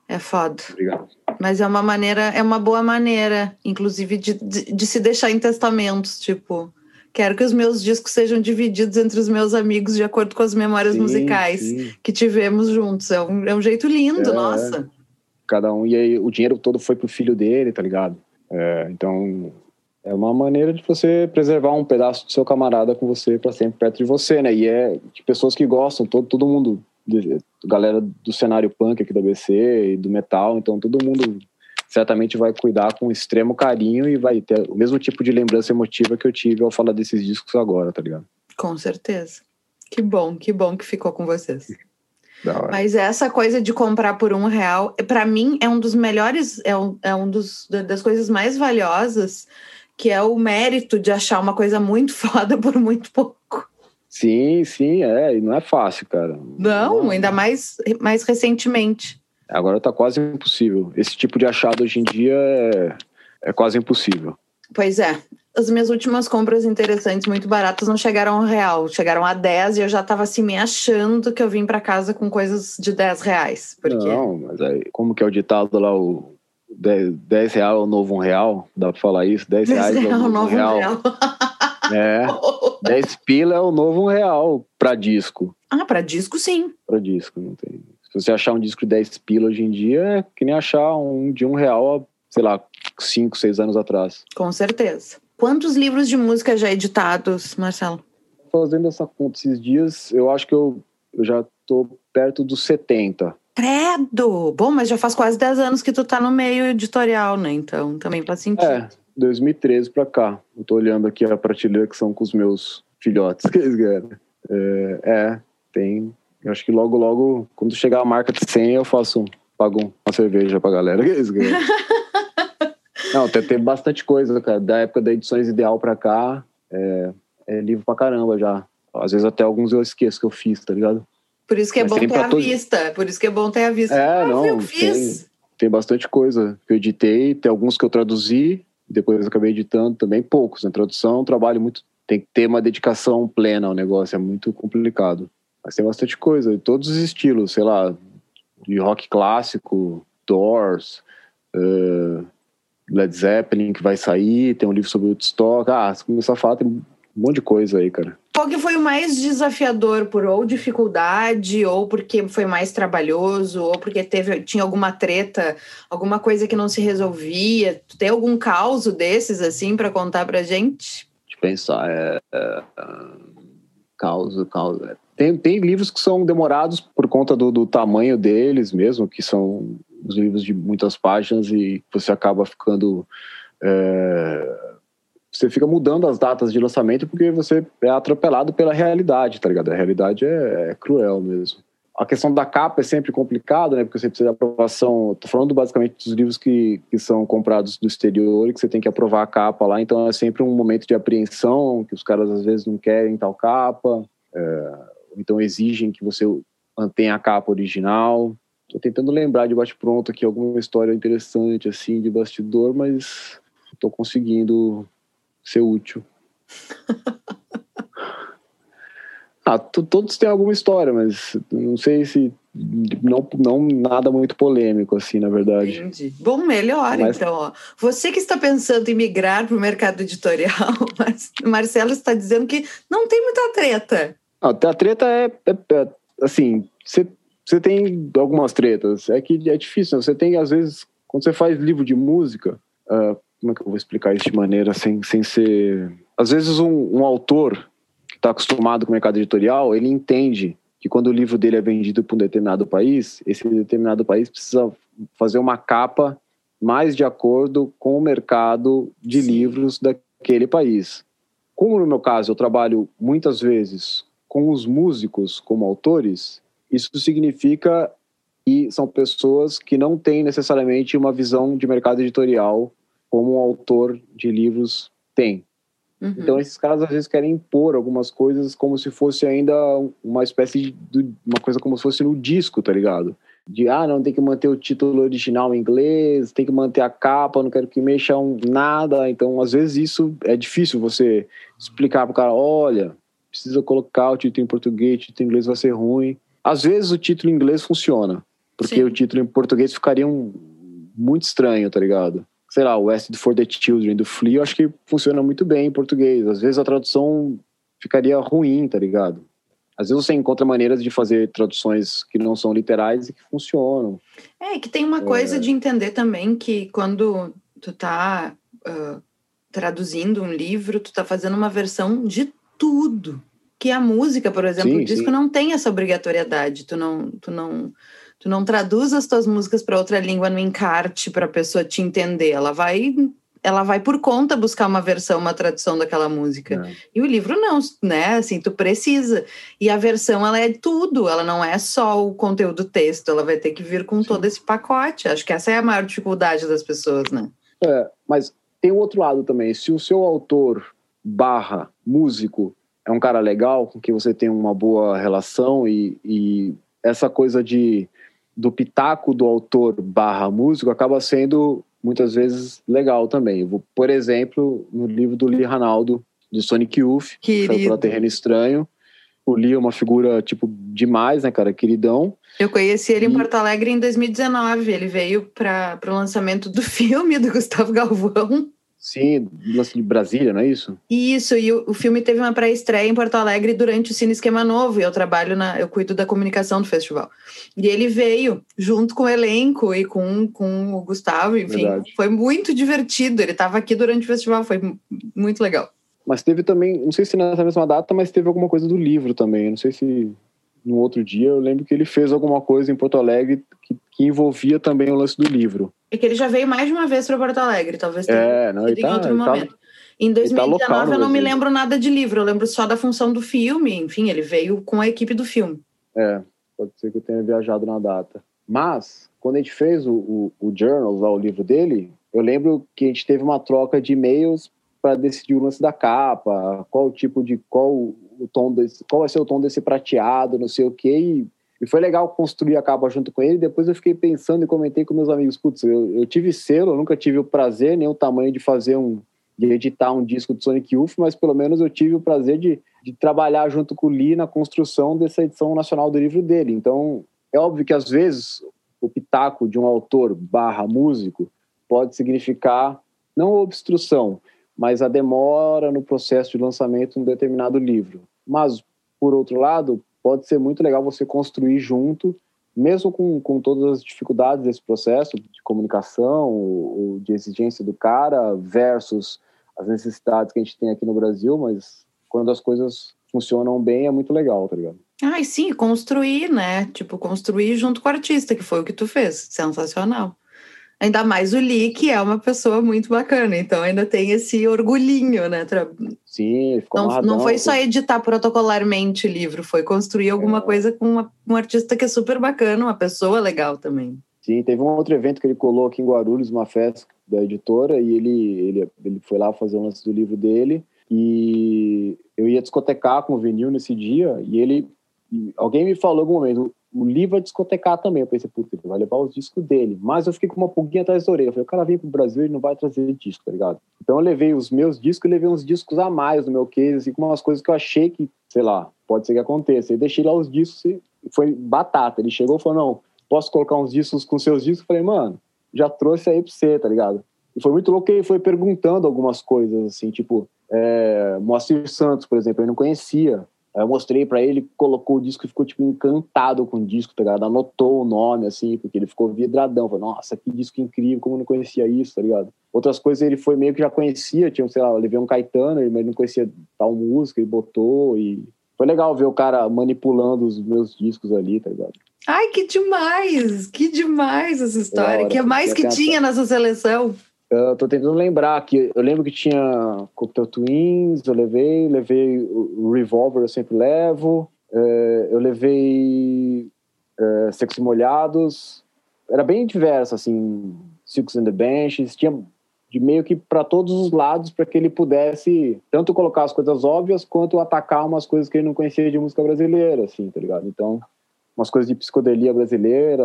É foda. Obrigado. Mas é uma maneira, é uma boa maneira, inclusive, de, de, de, se deixar em testamentos, tipo, quero que os meus discos sejam divididos entre os meus amigos de acordo com as memórias sim, musicais sim. que tivemos juntos. É um, é um jeito lindo, é, nossa cada um. E aí o dinheiro todo foi pro filho dele, tá ligado? É, então é uma maneira de você preservar um pedaço do seu camarada com você para sempre perto de você, né? E é de pessoas que gostam, todo, todo mundo, galera do cenário punk aqui da BC e do metal, então todo mundo certamente vai cuidar com extremo carinho e vai ter o mesmo tipo de lembrança emotiva que eu tive ao falar desses discos agora, tá ligado? Com certeza. Que bom, que bom que ficou com vocês. Mas essa coisa de comprar por um real, para mim, é um dos melhores, é um, é um dos, das coisas mais valiosas, que é o mérito de achar uma coisa muito (laughs) foda por muito pouco. Sim, sim, é, e não é fácil, cara. Não, ainda mais, mais recentemente. Agora tá quase impossível. Esse tipo de achado hoje em dia é, é quase impossível. Pois é as minhas últimas compras interessantes, muito baratas, não chegaram a real, chegaram a 10 e eu já tava assim me achando que eu vim para casa com coisas de 10 reais. Porque... Não, mas aí, como que é o ditado lá, o 10, 10 real é o novo um real? Dá pra falar isso? 10 reais é o novo, novo um real. real. (laughs) é, 10 pila é o novo um real pra disco. Ah, pra disco sim. Pra disco, não tem. Se você achar um disco de 10 pila hoje em dia, é que nem achar um de um real, sei lá, 5, 6 anos atrás. Com certeza. Quantos livros de música já editados, Marcelo? Fazendo essa conta esses dias, eu acho que eu, eu já estou perto dos 70. Credo! Bom, mas já faz quase 10 anos que tu tá no meio editorial, né? Então também faz sentido. É, 2013 para cá. Eu tô olhando aqui a prateleira que são com os meus filhotes que eles ganham. É, é, tem. Eu acho que logo, logo, quando chegar a marca de 100, eu faço, pago uma cerveja pra galera que eles ganham. (laughs) Não, tem, bastante coisa, cara. Da época da Edições Ideal pra cá, é, é, livro pra caramba já. Às vezes até alguns eu esqueço que eu fiz, tá ligado? Por isso que é Mas bom ter a todos... vista. Por isso que é bom ter a vista. É, ah, não, eu fiz. Tem, tem bastante coisa que eu editei. Tem alguns que eu traduzi, depois acabei editando também. Poucos. Na tradução é um trabalho muito... Tem que ter uma dedicação plena ao negócio. É muito complicado. Mas tem bastante coisa. Todos os estilos, sei lá. De rock clássico, Doors... Uh, Led Zeppelin que vai sair, tem um livro sobre Woodstock. Ah, se começar a falar, tem um monte de coisa aí, cara. Qual que foi o mais desafiador por ou dificuldade, ou porque foi mais trabalhoso, ou porque teve, tinha alguma treta, alguma coisa que não se resolvia? Tu tem algum caso desses, assim, para contar pra gente? De pensar, é, é, causa, causa. Tem, tem livros que são demorados por conta do, do tamanho deles mesmo, que são os livros de muitas páginas e você acaba ficando... É, você fica mudando as datas de lançamento porque você é atropelado pela realidade, tá ligado? A realidade é, é cruel mesmo. A questão da capa é sempre complicada, né? Porque você precisa de aprovação. Tô falando basicamente dos livros que, que são comprados do exterior e que você tem que aprovar a capa lá. Então é sempre um momento de apreensão, que os caras às vezes não querem tal capa, é, então exigem que você mantenha a capa original. Tô tentando lembrar de bate-pronto aqui alguma história interessante assim de bastidor, mas estou conseguindo ser útil. (laughs) ah, todos têm alguma história, mas não sei se não, não nada muito polêmico assim, na verdade. Entendi. Bom, melhor mas... então. Ó. Você que está pensando em migrar para o mercado editorial, (laughs) mas Marcelo está dizendo que não tem muita treta. Não, a treta é, é, é assim, você, você tem algumas tretas. É que é difícil. Né? Você tem às vezes quando você faz livro de música, uh, como é que eu vou explicar isso de maneira sem, sem ser. Às vezes, um, um autor que está acostumado com o mercado editorial, ele entende que quando o livro dele é vendido para um determinado país, esse determinado país precisa fazer uma capa mais de acordo com o mercado de livros daquele país. Como no meu caso eu trabalho muitas vezes com os músicos como autores, isso significa que são pessoas que não têm necessariamente uma visão de mercado editorial como um autor de livros tem. Uhum. Então esses caras às vezes querem impor algumas coisas como se fosse ainda uma espécie de uma coisa como se fosse no disco, tá ligado? De ah, não tem que manter o título original em inglês, tem que manter a capa, não quero que mexam nada. Então, às vezes isso é difícil você explicar pro cara, olha, precisa colocar o título em português, o título em inglês vai ser ruim. Às vezes o título em inglês funciona, porque Sim. o título em português ficaria um, muito estranho, tá ligado? Sei lá, West for the Children do Flea, eu acho que funciona muito bem em português. Às vezes a tradução ficaria ruim, tá ligado? Às vezes você encontra maneiras de fazer traduções que não são literais e que funcionam. É, que tem uma coisa é... de entender também que quando tu tá uh, traduzindo um livro, tu tá fazendo uma versão de tudo. Que a música, por exemplo, sim, o disco sim. não tem essa obrigatoriedade. Tu não, tu não Tu não traduz as tuas músicas para outra língua no encarte para a pessoa te entender. Ela vai ela vai por conta buscar uma versão, uma tradução daquela música. É. E o livro não, né? Assim, tu precisa. E a versão, ela é tudo, ela não é só o conteúdo texto, ela vai ter que vir com Sim. todo esse pacote. Acho que essa é a maior dificuldade das pessoas, né? É, mas tem o outro lado também. Se o seu autor barra músico é um cara legal, com quem você tem uma boa relação e, e essa coisa de do pitaco do autor barra músico acaba sendo muitas vezes legal também. Por exemplo, no livro do Lee Ranaldo, de Sonic Youth, que foi pela Terreno Estranho. O Lee é uma figura, tipo, demais, né, cara? Queridão. Eu conheci ele e... em Porto Alegre em 2019. Ele veio para o lançamento do (laughs) filme do Gustavo Galvão. Sim, lance de Brasília, não é isso? Isso, e o, o filme teve uma pré-estreia em Porto Alegre durante o Cine Esquema Novo, e eu trabalho na. eu cuido da comunicação do festival. E ele veio junto com o elenco e com, com o Gustavo, enfim, Verdade. foi muito divertido. Ele estava aqui durante o festival, foi muito legal. Mas teve também, não sei se nessa mesma data, mas teve alguma coisa do livro também. Não sei se no outro dia eu lembro que ele fez alguma coisa em Porto Alegre que, que envolvia também o lance do livro. É que ele já veio mais de uma vez para Porto Alegre, talvez tenha é, não, em tá, outro tá momento. Tá, em 2019 tá eu não me lembro nada de livro, eu lembro só da função do filme. Enfim, ele veio com a equipe do filme. É, pode ser que eu tenha viajado na data. Mas, quando a gente fez o, o, o Journals, lá, o livro dele, eu lembro que a gente teve uma troca de e-mails para decidir o lance da capa, qual o tipo de qual o tom desse, qual vai ser o tom desse prateado, não sei o quê, e, e foi legal construir a capa junto com ele. Depois eu fiquei pensando e comentei com meus amigos, putz, eu, eu tive selo, eu nunca tive o prazer nem o tamanho de fazer um de editar um disco do Sonic Youth, mas pelo menos eu tive o prazer de, de trabalhar junto com o Lee na construção dessa edição nacional do livro dele. Então, é óbvio que às vezes o pitaco de um autor barra músico pode significar não obstrução, mas a demora no processo de lançamento de um determinado livro. Mas, por outro lado, pode ser muito legal você construir junto, mesmo com, com todas as dificuldades desse processo de comunicação ou de exigência do cara versus as necessidades que a gente tem aqui no Brasil, mas quando as coisas funcionam bem é muito legal, tá ligado? Ai, sim, construir, né? Tipo, construir junto com o artista, que foi o que tu fez. Sensacional. Ainda mais o Lee, que é uma pessoa muito bacana, então ainda tem esse orgulhinho, né? Sim, ficou não, não foi só editar protocolarmente o livro, foi construir alguma é. coisa com uma, um artista que é super bacana, uma pessoa legal também. Sim, teve um outro evento que ele colou aqui em Guarulhos, uma festa da editora, e ele, ele, ele foi lá fazer o lance do livro dele, e eu ia discotecar com o vinil nesse dia, e ele. Alguém me falou em algum momento, o livro vai discotecar também. Eu pensei, puta, ele vai levar os discos dele. Mas eu fiquei com uma pulguinha atrás da orelha. Eu falei, o cara vem pro Brasil e não vai trazer disco, tá ligado? Então eu levei os meus discos e levei uns discos a mais no meu case, assim, com umas coisas que eu achei que, sei lá, pode ser que aconteça. E deixei lá os discos e foi batata. Ele chegou e falou, não, posso colocar uns discos com seus discos? Eu falei, mano, já trouxe aí pra você, tá ligado? E foi muito louco que ele foi perguntando algumas coisas, assim, tipo, é, Moacir Santos, por exemplo, eu não conhecia. Eu mostrei para ele, colocou o disco e ficou, tipo, encantado com o disco, tá ligado? Anotou o nome, assim, porque ele ficou vidradão. Falou, nossa, que disco incrível, como eu não conhecia isso, tá ligado? Outras coisas ele foi meio que já conhecia, tinha, sei lá, eu levei um Caetano, mas não conhecia tal música, ele botou e... Foi legal ver o cara manipulando os meus discos ali, tá ligado? Ai, que demais! Que demais essa história! É que é mais que tinha nessa seleção? Eu tô tentando lembrar que eu lembro que tinha Cocktail Twins, eu levei, levei o Revolver, eu sempre levo, é, eu levei é, Sexos Molhados, era bem diverso, assim, Silks and the Benches, tinha de meio que para todos os lados para que ele pudesse tanto colocar as coisas óbvias quanto atacar umas coisas que ele não conhecia de música brasileira, assim, tá ligado? Então, umas coisas de psicodelia brasileira,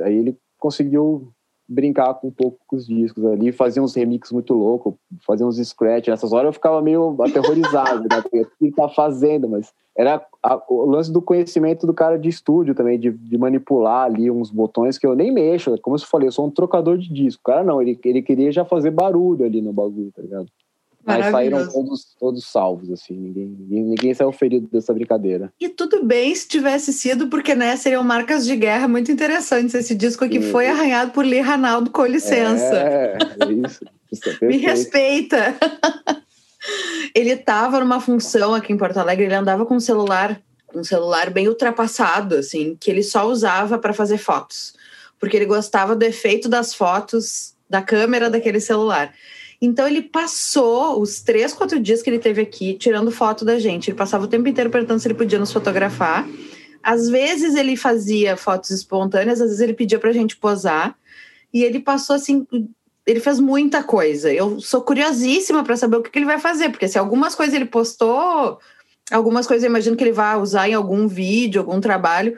aí ele conseguiu brincar com um pouco com os discos ali, fazer uns remixes muito loucos, fazer uns scratch. Nessas horas eu ficava meio aterrorizado, né? O que ele tá fazendo, mas era a, o lance do conhecimento do cara de estúdio também, de, de, manipular ali uns botões que eu nem mexo. Como eu falei, eu sou um trocador de disco. O cara não, ele, ele queria já fazer barulho ali no bagulho, tá ligado? Mas saíram todos, todos salvos, assim, ninguém, ninguém, ninguém saiu ferido dessa brincadeira. E tudo bem se tivesse sido, porque né, seriam marcas de guerra muito interessantes. Esse disco aqui Sim. foi arranhado por Lee Ranaldo, com licença. É, é isso. isso é (laughs) Me respeita. (laughs) ele estava numa função aqui em Porto Alegre, ele andava com um celular, um celular bem ultrapassado, assim, que ele só usava para fazer fotos. Porque ele gostava do efeito das fotos da câmera daquele celular. Então ele passou os três, quatro dias que ele teve aqui tirando foto da gente. Ele passava o tempo inteiro perguntando se ele podia nos fotografar. Às vezes ele fazia fotos espontâneas, às vezes ele pedia pra gente posar. E ele passou assim, ele fez muita coisa. Eu sou curiosíssima para saber o que, que ele vai fazer, porque se algumas coisas ele postou, algumas coisas eu imagino que ele vai usar em algum vídeo, algum trabalho,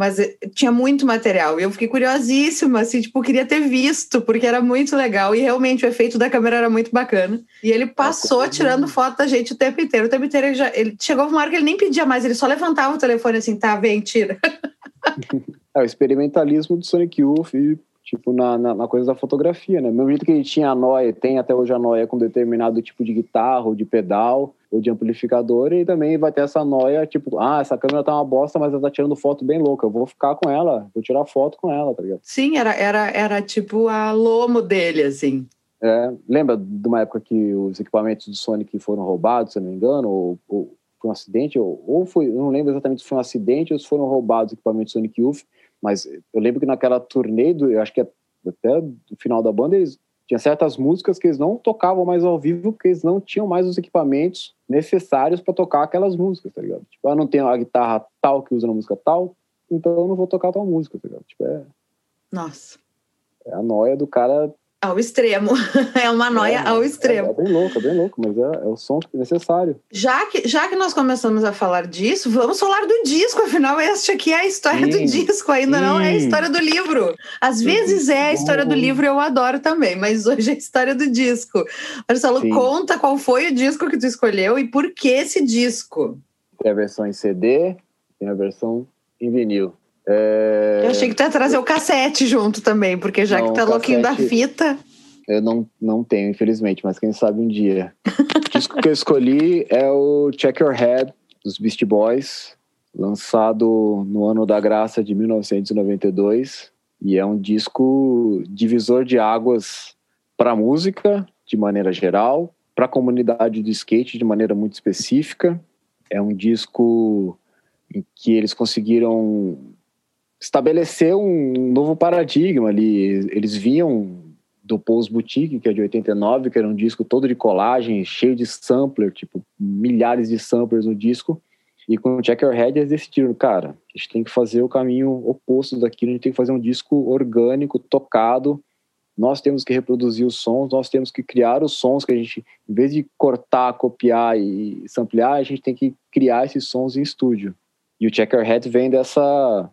mas eh, tinha muito material e eu fiquei curiosíssima, assim, tipo, queria ter visto, porque era muito legal e realmente o efeito da câmera era muito bacana. E ele passou tirando foto da gente o tempo inteiro. O tempo inteiro ele, já, ele chegou uma hora que ele nem pedia mais, ele só levantava o telefone assim, tá, vem, tira. (laughs) é o experimentalismo do Sonic Youth e tipo, na, na, na, coisa da fotografia, né? Mesmo jeito que ele tinha a noia, tem até hoje a noia com determinado tipo de guitarra ou de pedal ou de amplificador, e também vai ter essa noia, tipo, ah, essa câmera tá uma bosta, mas ela tá tirando foto bem louca, eu vou ficar com ela, vou tirar foto com ela, tá ligado? Sim, era, era, era tipo a lomo dele, assim. É, lembra de uma época que os equipamentos do Sonic foram roubados, se não me engano, ou, ou foi um acidente, ou, ou foi, não lembro exatamente se foi um acidente ou se foram roubados os equipamentos do Sonic Youth, mas eu lembro que naquela turnê, do, eu acho que até o final da banda, eles tinha certas músicas que eles não tocavam mais ao vivo porque eles não tinham mais os equipamentos necessários para tocar aquelas músicas, tá ligado? Tipo, eu ah, não tenho a guitarra tal que usa na música tal, então eu não vou tocar tal música, tá ligado? Tipo, é... Nossa. É a noia do cara ao extremo. (laughs) é uma noia é, ao extremo. É, é, bem louco, é bem louco, mas é, é, o som necessário. Já que, já que nós começamos a falar disso, vamos falar do disco, afinal, este aqui é a história sim, do disco, ainda sim. não é a história do livro. Às sim. vezes é a história do livro, eu adoro também, mas hoje é a história do disco. Marcelo, conta qual foi o disco que tu escolheu e por que esse disco. Tem a versão em CD, tem a versão em vinil. É... Eu achei que tu ia trazer o cassete junto também, porque já não, que tá louquinho da fita. Eu não, não tenho, infelizmente, mas quem sabe um dia. o disco que eu escolhi é o Check Your Head, dos Beast Boys, lançado no ano da graça de 1992, e é um disco divisor de águas para a música, de maneira geral, para a comunidade do skate, de maneira muito específica. É um disco em que eles conseguiram estabelecer um novo paradigma ali. Eles vinham do Pose Boutique, que é de 89, que era um disco todo de colagem, cheio de sampler, tipo, milhares de samplers no disco. E com o Check Your Head eles decidiram, cara, a gente tem que fazer o caminho oposto daquilo, a gente tem que fazer um disco orgânico, tocado. Nós temos que reproduzir os sons, nós temos que criar os sons que a gente, em vez de cortar, copiar e samplear, a gente tem que criar esses sons em estúdio. E o Check Your Head vem dessa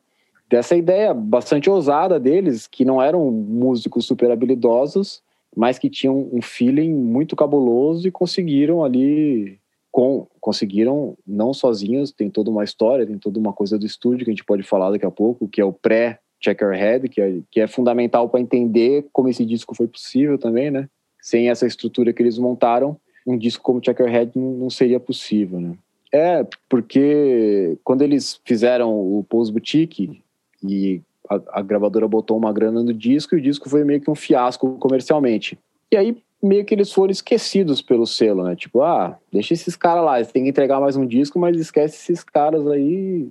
dessa ideia bastante ousada deles, que não eram músicos super habilidosos, mas que tinham um feeling muito cabuloso e conseguiram ali com, conseguiram não sozinhos, tem toda uma história, tem toda uma coisa do estúdio que a gente pode falar daqui a pouco, que é o pré Checkerhead, que é, que é fundamental para entender como esse disco foi possível também, né? Sem essa estrutura que eles montaram, um disco como Checkerhead não, seria possível, né? É, porque quando eles fizeram o Pose Boutique, e a, a, gravadora botou uma grana no disco e o disco foi meio que um fiasco comercialmente. E aí meio que eles foram esquecidos pelo selo, né? Tipo, ah, deixa esses caras lá, eles têm que entregar mais um disco, mas esquece esses caras aí,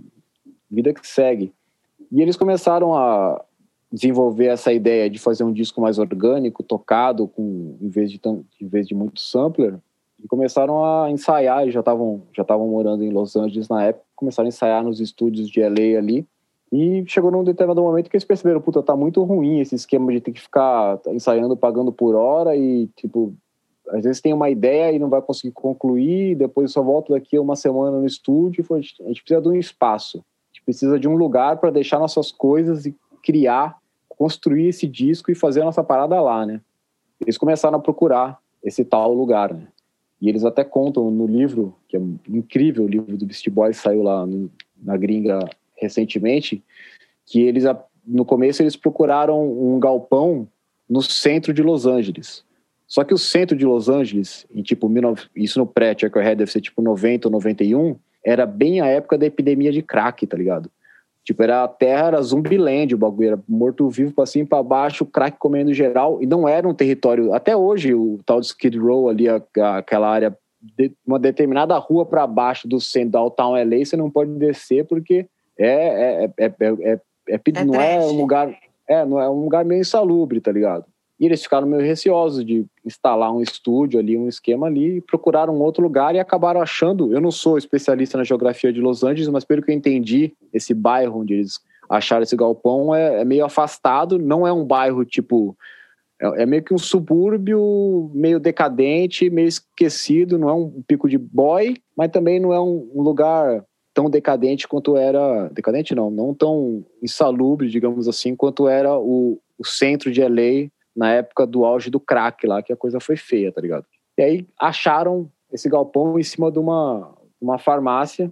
vida que segue. E eles começaram a desenvolver essa ideia de fazer um disco mais orgânico, tocado, com, em, vez de, em vez de muito sampler, e começaram a ensaiar, já estavam já estavam morando em Los Angeles na época, começaram a ensaiar nos estúdios de LA ali, e chegou num determinado momento que eles perceberam, puta, tá muito ruim esse esquema de ter que ficar ensaiando, pagando por hora e, tipo, às vezes tem uma ideia e não vai conseguir concluir, depois só volta daqui uma semana no estúdio. A gente precisa de um espaço, a gente precisa de um lugar para deixar nossas coisas e criar, construir esse disco e fazer a nossa parada lá, né? Eles começaram a procurar esse tal lugar, né? E eles até contam no livro, que é incrível, o livro do Beast Boys saiu lá no, na gringa recentemente, que eles no começo eles procuraram um galpão no centro de Los Angeles. Só que o centro de Los Angeles, em tipo isso no pré-Checkerhead deve ser tipo 90 ou 91, era bem a época da epidemia de crack, tá ligado? Tipo, era a terra era zumbiland, o bagulho era morto-vivo pra cima e pra baixo, crack comendo geral, e não era um território, até hoje o tal de Skid Row ali, a, a, aquela área, de, uma determinada rua para baixo do centro, downtown LA, você não pode descer porque é, é, é, é, é não é um lugar é, não é um lugar meio insalubre, tá ligado? E eles ficaram meio receosos de instalar um estúdio ali, um esquema ali, e procuraram um outro lugar e acabaram achando. Eu não sou especialista na geografia de Los Angeles, mas pelo que eu entendi, esse bairro onde eles acharam esse galpão é, é meio afastado, não é um bairro tipo. É, é, meio que um subúrbio meio decadente, meio esquecido, não é um pico de boy, mas também não é um, um lugar tão decadente quanto era. Decadente não, não tão insalubre, digamos assim, quanto era o, o centro de LA na época do auge do crack lá, que a coisa foi feia, tá ligado? E aí acharam esse galpão em cima de uma, uma farmácia,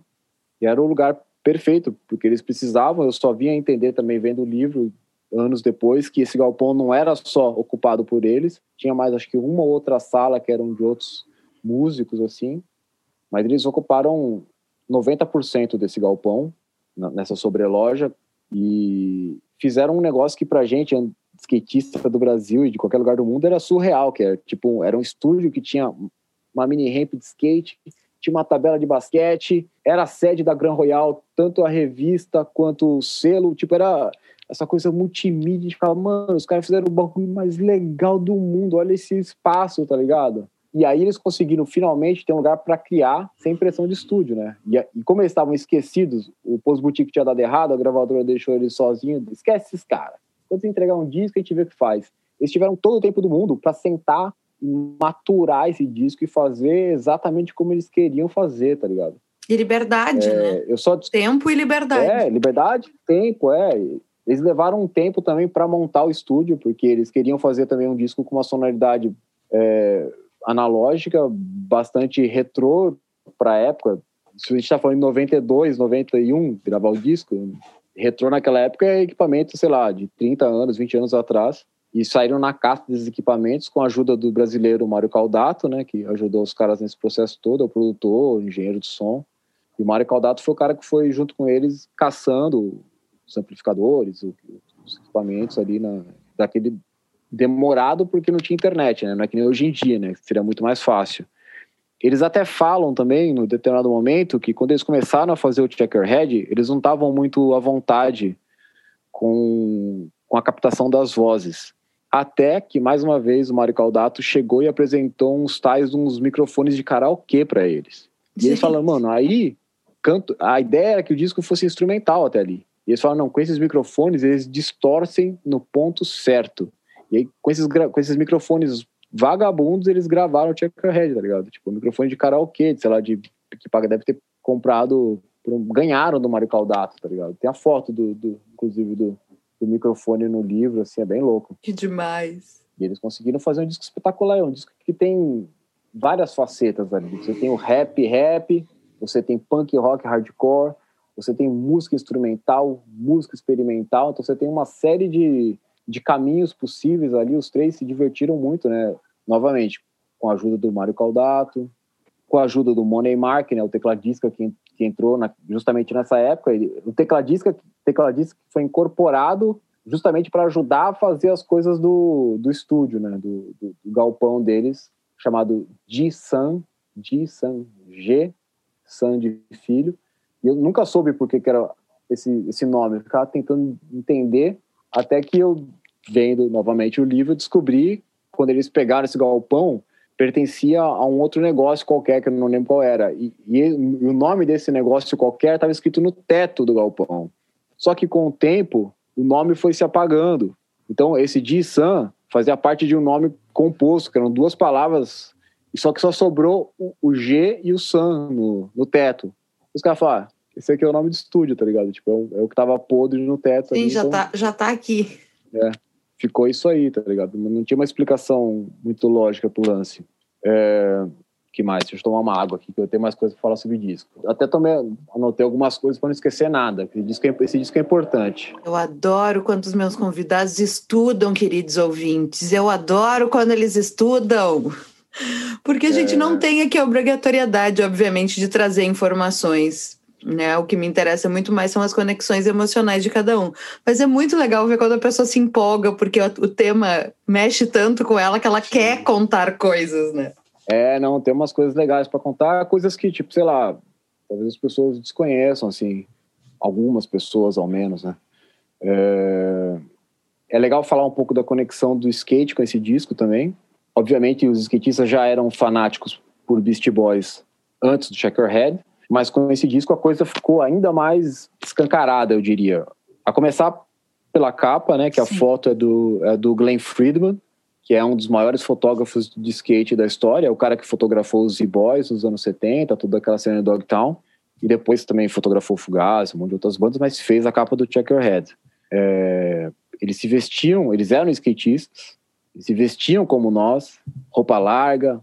e era o lugar perfeito, porque eles precisavam, eu só vinha entender também vendo o livro anos depois que esse galpão não era só ocupado por eles, tinha mais acho que uma ou outra sala que eram de outros músicos assim, mas eles ocuparam 90% desse galpão nessa sobreloja e fizeram um negócio que pra gente, skatista do Brasil e de qualquer lugar do mundo, era surreal, que era tipo, era um estúdio que tinha uma mini ramp de skate, tinha uma tabela de basquete, era a sede da Gran Royal, tanto a revista quanto o selo, tipo, era essa coisa multimídia, gente ficava, mano, os caras fizeram o bagulho mais legal do mundo, olha esse espaço, tá ligado? E aí eles conseguiram finalmente ter um lugar para criar sem pressão de estúdio, né? E, e como eles estavam esquecidos, o Post Boutique tinha dado errado, a gravadora deixou eles sozinhos. Esquece esses caras. Quando você entregar um disco, a gente vê o que faz. Eles tiveram todo o tempo do mundo para sentar e maturar esse disco e fazer exatamente como eles queriam fazer, tá ligado? E liberdade, é, né? Eu só... Tempo e liberdade. É, liberdade, tempo, é. Eles levaram um tempo também para montar o estúdio, porque eles queriam fazer também um disco com uma sonoridade é, analógica, bastante retrô para a época. Se a gente está falando em 92, 91, gravar o disco, retrô naquela época é equipamento, sei lá, de 30 anos, 20 anos atrás. E saíram na caixa desses equipamentos com a ajuda do brasileiro Mário Caldato, né, que ajudou os caras nesse processo todo, o produtor, o engenheiro de som. E o Mário Caldato foi o cara que foi junto com eles caçando os amplificadores, os equipamentos ali na, daquele demorado porque não tinha internet, né? Não é que nem hoje em dia, né? Seria muito mais fácil. Eles até falam também, no determinado momento, que quando eles começaram a fazer o Checkerhead, eles não estavam muito à vontade com, com a captação das vozes. Até que, mais uma vez, o Mário Caldato chegou e apresentou uns tais, uns microfones de karaokê para eles. E eles falaram, mano, aí canto, a ideia era que o disco fosse instrumental até ali. E eles falaram, não, com esses microfones eles distorcem no ponto certo. E aí, com esses, com esses microfones vagabundos, eles gravaram o Checkerhead, tá ligado? Tipo, microfone de karaokê, sei lá, de, que paga deve ter comprado, ganharam do Mario Caldato, tá ligado? Tem a foto, do, do inclusive, do, do microfone no livro, assim, é bem louco. Que demais. E eles conseguiram fazer um disco espetacular, um disco que tem várias facetas ali. Você tem o rap, rap, você tem punk rock, hardcore, você tem música instrumental, música experimental, então você tem uma série de, de caminhos possíveis ali. Os três se divertiram muito, né? Novamente, com a ajuda do Mário Caldato, com a ajuda do Money Mark, né? O tecladista que, que entrou na, justamente nessa época. Ele, o tecladista, tecladista foi incorporado justamente para ajudar a fazer as coisas do, do estúdio, né? Do, do, do galpão deles, chamado G-San, G-San, G, San de filho e eu nunca soube por que, que era esse, esse nome. Eu ficava tentando entender, até que eu, vendo novamente o livro, descobri, quando eles pegaram esse galpão, pertencia a um outro negócio qualquer, que eu não lembro qual era. E, e, o nome desse negócio qualquer estava escrito no teto do galpão. Só que com o tempo, o nome foi se apagando. Então, esse Ji-san fazia parte de um nome composto, que eram duas palavras, só que só sobrou o, o G e o San no, no teto. Os caras falaram, esse aqui é o nome do estúdio, tá ligado? Tipo, é o, é o que tava podre no teto. Sim, ali, já, então, tá, já tá aqui. É, ficou isso aí, tá ligado? Não tinha uma explicação muito lógica pro lance. É, que mais? Deixa eu tomar uma água aqui, que eu tenho mais coisa pra falar sobre disco. Até também anotei algumas coisas para não esquecer nada. Esse disco, é, esse disco é importante. Eu adoro quando os meus convidados estudam, queridos ouvintes. Eu adoro quando eles estudam. Porque a gente não é. tem aqui a obrigatoriedade, obviamente, de trazer informações né? O que me interessa muito mais são as conexões emocionais de cada um. Mas é muito legal ver quando a pessoa se empolga, porque o tema mexe tanto com ela que ela quer contar coisas, né? É, não, tem umas coisas legais para contar, coisas que, tipo, sei lá, talvez as pessoas desconheçam, assim, algumas pessoas ao menos, né? É, é legal falar um pouco da conexão do skate com esse disco também. Obviamente, os skatistas já eram fanáticos por Beastie Boys antes do Checkerhead, mas com esse disco a coisa ficou ainda mais escancarada, eu diria. A começar pela capa, né, que a foto é do, é do Glenn Friedman, que é um dos maiores fotógrafos de skate da história, é o cara que fotografou os Z-Boys nos anos 70, toda aquela cena de Dogtown, e depois também fotografou Fugaz, um monte de outras bandas, mas fez a capa do Checkerhead. É, eles se vestiam, eles eram skatistas, eles se vestiam como nós, roupa larga,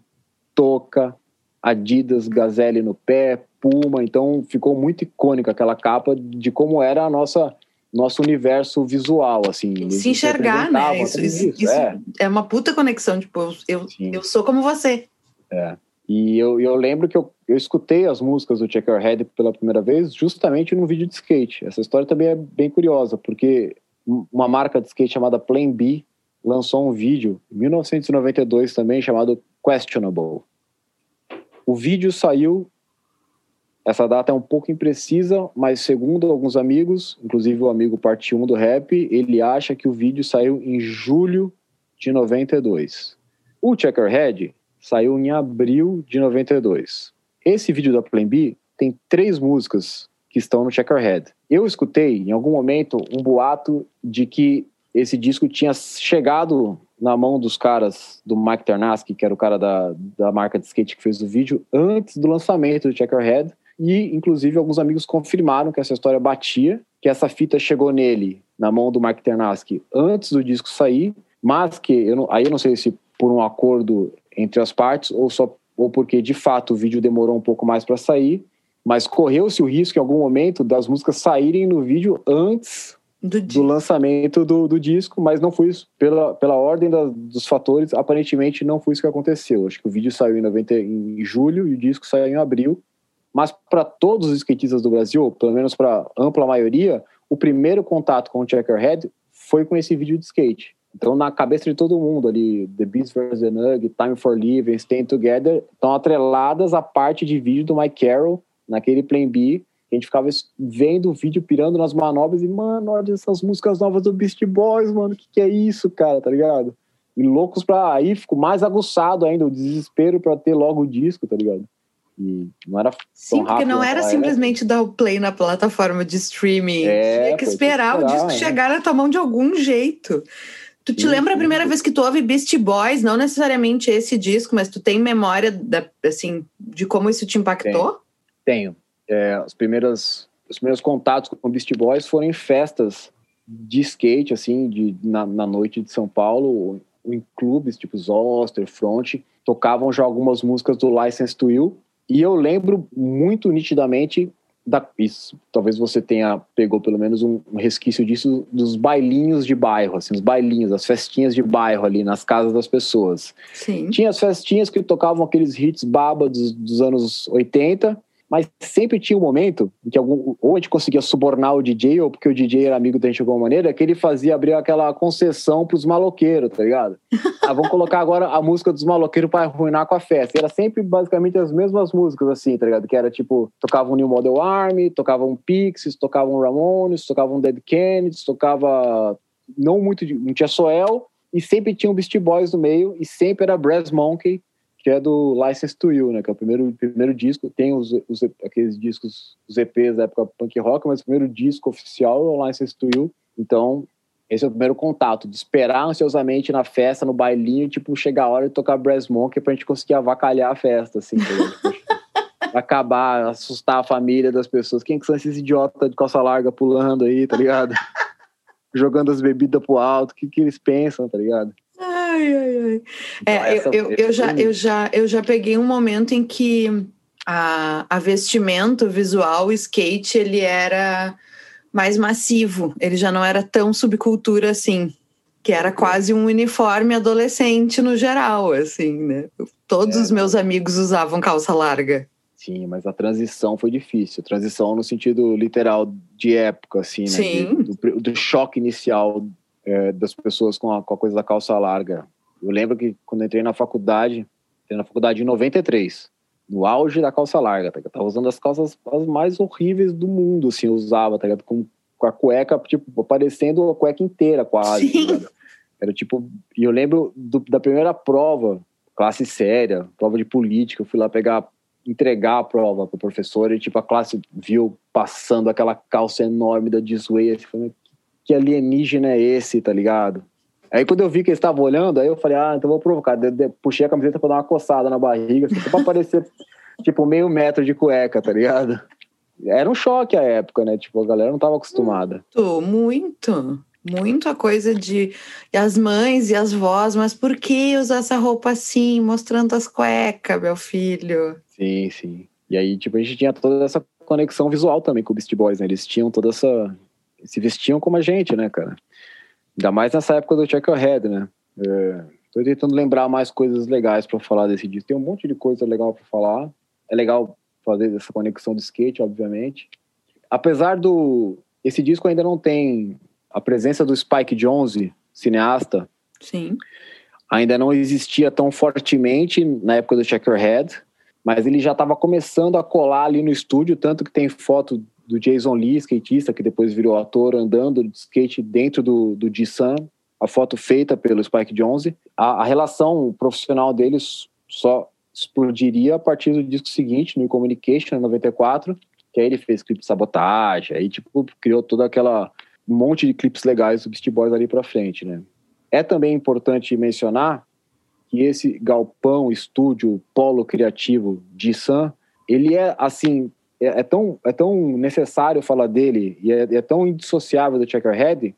touca, Adidas, Gazelle no pé, Puma, então ficou muito icônica aquela capa de como era a nossa nosso universo visual, assim. Se enxergar, né? Isso, isso, isso é. é. uma puta conexão, tipo, eu, eu sou como você. É. E eu, eu lembro que eu, eu escutei as músicas do Checkerhead pela primeira vez justamente num vídeo de skate. Essa história também é bem curiosa, porque uma marca de skate chamada Plan B lançou um vídeo em 1992 também chamado Questionable. O vídeo saiu essa data é um pouco imprecisa, mas segundo alguns amigos, inclusive o amigo parte 1 do rap, ele acha que o vídeo saiu em julho de 92. O Checkerhead saiu em abril de 92. Esse vídeo da Plan B tem três músicas que estão no Checkerhead. Eu escutei em algum momento um boato de que esse disco tinha chegado na mão dos caras do Mike Ternaski, que era o cara da, da marca de skate que fez o vídeo, antes do lançamento do Checkerhead. E, inclusive, alguns amigos confirmaram que essa história batia, que essa fita chegou nele, na mão do Mark Ternaski, antes do disco sair, mas que, eu não, aí eu não sei se por um acordo entre as partes ou só ou porque, de fato, o vídeo demorou um pouco mais para sair, mas correu-se o risco, em algum momento, das músicas saírem no vídeo antes do, do lançamento do, do, disco, mas não foi isso. Pela, pela ordem da, dos fatores, aparentemente não foi isso que aconteceu. Acho que o vídeo saiu em, 90, em julho e o disco saiu em abril. Mas para todos os skatistas do Brasil, pelo menos para ampla maioria, o primeiro contato com o Checkerhead foi com esse vídeo de skate. Então, na cabeça de todo mundo ali, The Beast vs. The Nug, Time for Living, Staying Together, estão atreladas à parte de vídeo do Mike Carroll, naquele Plan B, a gente ficava vendo o vídeo, pirando nas manobras e, mano, olha essas músicas novas do Beast Boys, mano, o que, que é isso, cara, tá ligado? E loucos pra. Aí ficou mais aguçado ainda, o desespero pra ter logo o disco, tá ligado? E não era Sim, porque não era simplesmente dar o play na plataforma de streaming. É, Tinha que esperar, que esperar o disco é. chegar na tua mão de algum jeito. Tu te sim, lembra sim. a primeira vez que tu ouve Beast Boys? Não necessariamente esse disco, mas tu tem memória da, assim, de como isso te impactou? Tenho. Tenho. É, as primeiras, os primeiros contatos com Beast Boys foram em festas de skate, assim, de, na, na noite de São Paulo, em clubes tipo Zoster, Front, tocavam já algumas músicas do License to Will. E eu lembro muito nitidamente da, isso, talvez você tenha pegou pelo menos um, resquício disso dos bailinhos de bairro, assim, os bailinhos, as festinhas de bairro ali nas casas das pessoas. Sim. Tinha as festinhas que tocavam aqueles hits baba dos, dos anos 80 mas sempre tinha um momento em que algum, ou a gente conseguia subornar o DJ, ou porque o DJ era amigo da gente de alguma maneira, que ele fazia abrir aquela concessão pros maloqueiros, tá ligado? (laughs) ah, vamos colocar agora a música dos maloqueiros para arruinar com a festa. E era sempre basicamente as mesmas músicas, assim, tá ligado? Que era tipo, tocava um New Model Army, tocava um Pixies, tocava um Ramones, tocava um Dead Kennedys, tocava não muito, não tinha Soel, e sempre tinha um Beastie Boys no meio, e sempre era Brass Monkey, que é do License to You, né? Que é o primeiro, primeiro disco. Tem os, os, aqueles discos, os EPs da época punk rock, mas o primeiro disco oficial é o License to You. Então, esse é o primeiro contato, de esperar ansiosamente na festa, no bailinho, tipo, chegar a hora de tocar Brass Monkey pra gente conseguir avacalhar a festa, assim, (laughs) acabar, assustar a família das pessoas. Quem que são esses idiotas de calça larga pulando aí, tá ligado? (laughs) Jogando as bebidas pro alto, o que, que eles pensam, tá ligado? Ai, ai, ai. É, então, eu, eu, eu, já, eu, já, eu já peguei um momento em que a, a vestimento visual, o skate, ele era mais massivo, ele já não era tão subcultura assim, que era quase um uniforme adolescente no geral, assim, né? Todos é. os meus amigos usavam calça larga. Sim, mas a transição foi difícil. Transição no sentido literal de época, assim, né? Sim. De, do, do choque inicial é, das pessoas com a, com a coisa da calça larga. Eu lembro que quando entrei na faculdade, entrei na faculdade em 93, no auge da calça larga, tá? eu tava usando as calças as mais horríveis do mundo, assim, eu usava, tá ligado? Com, com a cueca, tipo, aparecendo a cueca inteira quase. Tá Era tipo, e eu lembro do, da primeira prova, classe séria, prova de política, eu fui lá pegar, entregar a prova pro professor e tipo, a classe viu passando aquela calça enorme da Disway, assim, que alienígena é esse, tá ligado? Aí quando eu vi que eles estavam olhando, aí eu falei, ah, então vou provocar. De, de, puxei a camiseta pra dar uma coçada na barriga, assim, pra parecer, (laughs) tipo, meio metro de cueca, tá ligado? Era um choque a época, né? Tipo, a galera não tava acostumada. Muito, muito. Muito a coisa de e as mães e as vós, mas por que usar essa roupa assim, mostrando as cuecas, meu filho? Sim, sim. E aí, tipo, a gente tinha toda essa conexão visual também com o Beast Boys, né? Eles tinham toda essa se vestiam como a gente, né, cara? Ainda mais nessa época do Checkerhead, né? É, tô tentando lembrar mais coisas legais para falar desse disco. Tem um monte de coisa legal para falar. É legal fazer essa conexão do skate, obviamente. Apesar do esse disco ainda não tem a presença do Spike Jonze, cineasta. Sim. Ainda não existia tão fortemente na época do Checkerhead, mas ele já estava começando a colar ali no estúdio, tanto que tem foto do Jason Lee, skatista, que depois virou ator, andando de skate dentro do, do G-Sun, a foto feita pelo Spike Jonze. A, a, relação profissional deles só explodiria a partir do disco seguinte, no Communication, em 94, que aí ele fez clipe sabotagem, aí tipo, criou toda aquela um monte de clipes legais do Beast Boys ali para frente, né? É também importante mencionar que esse galpão, estúdio, polo criativo de Sun, ele é assim é, é, tão, é tão necessário falar dele e é, é tão indissociável do Checkerhead,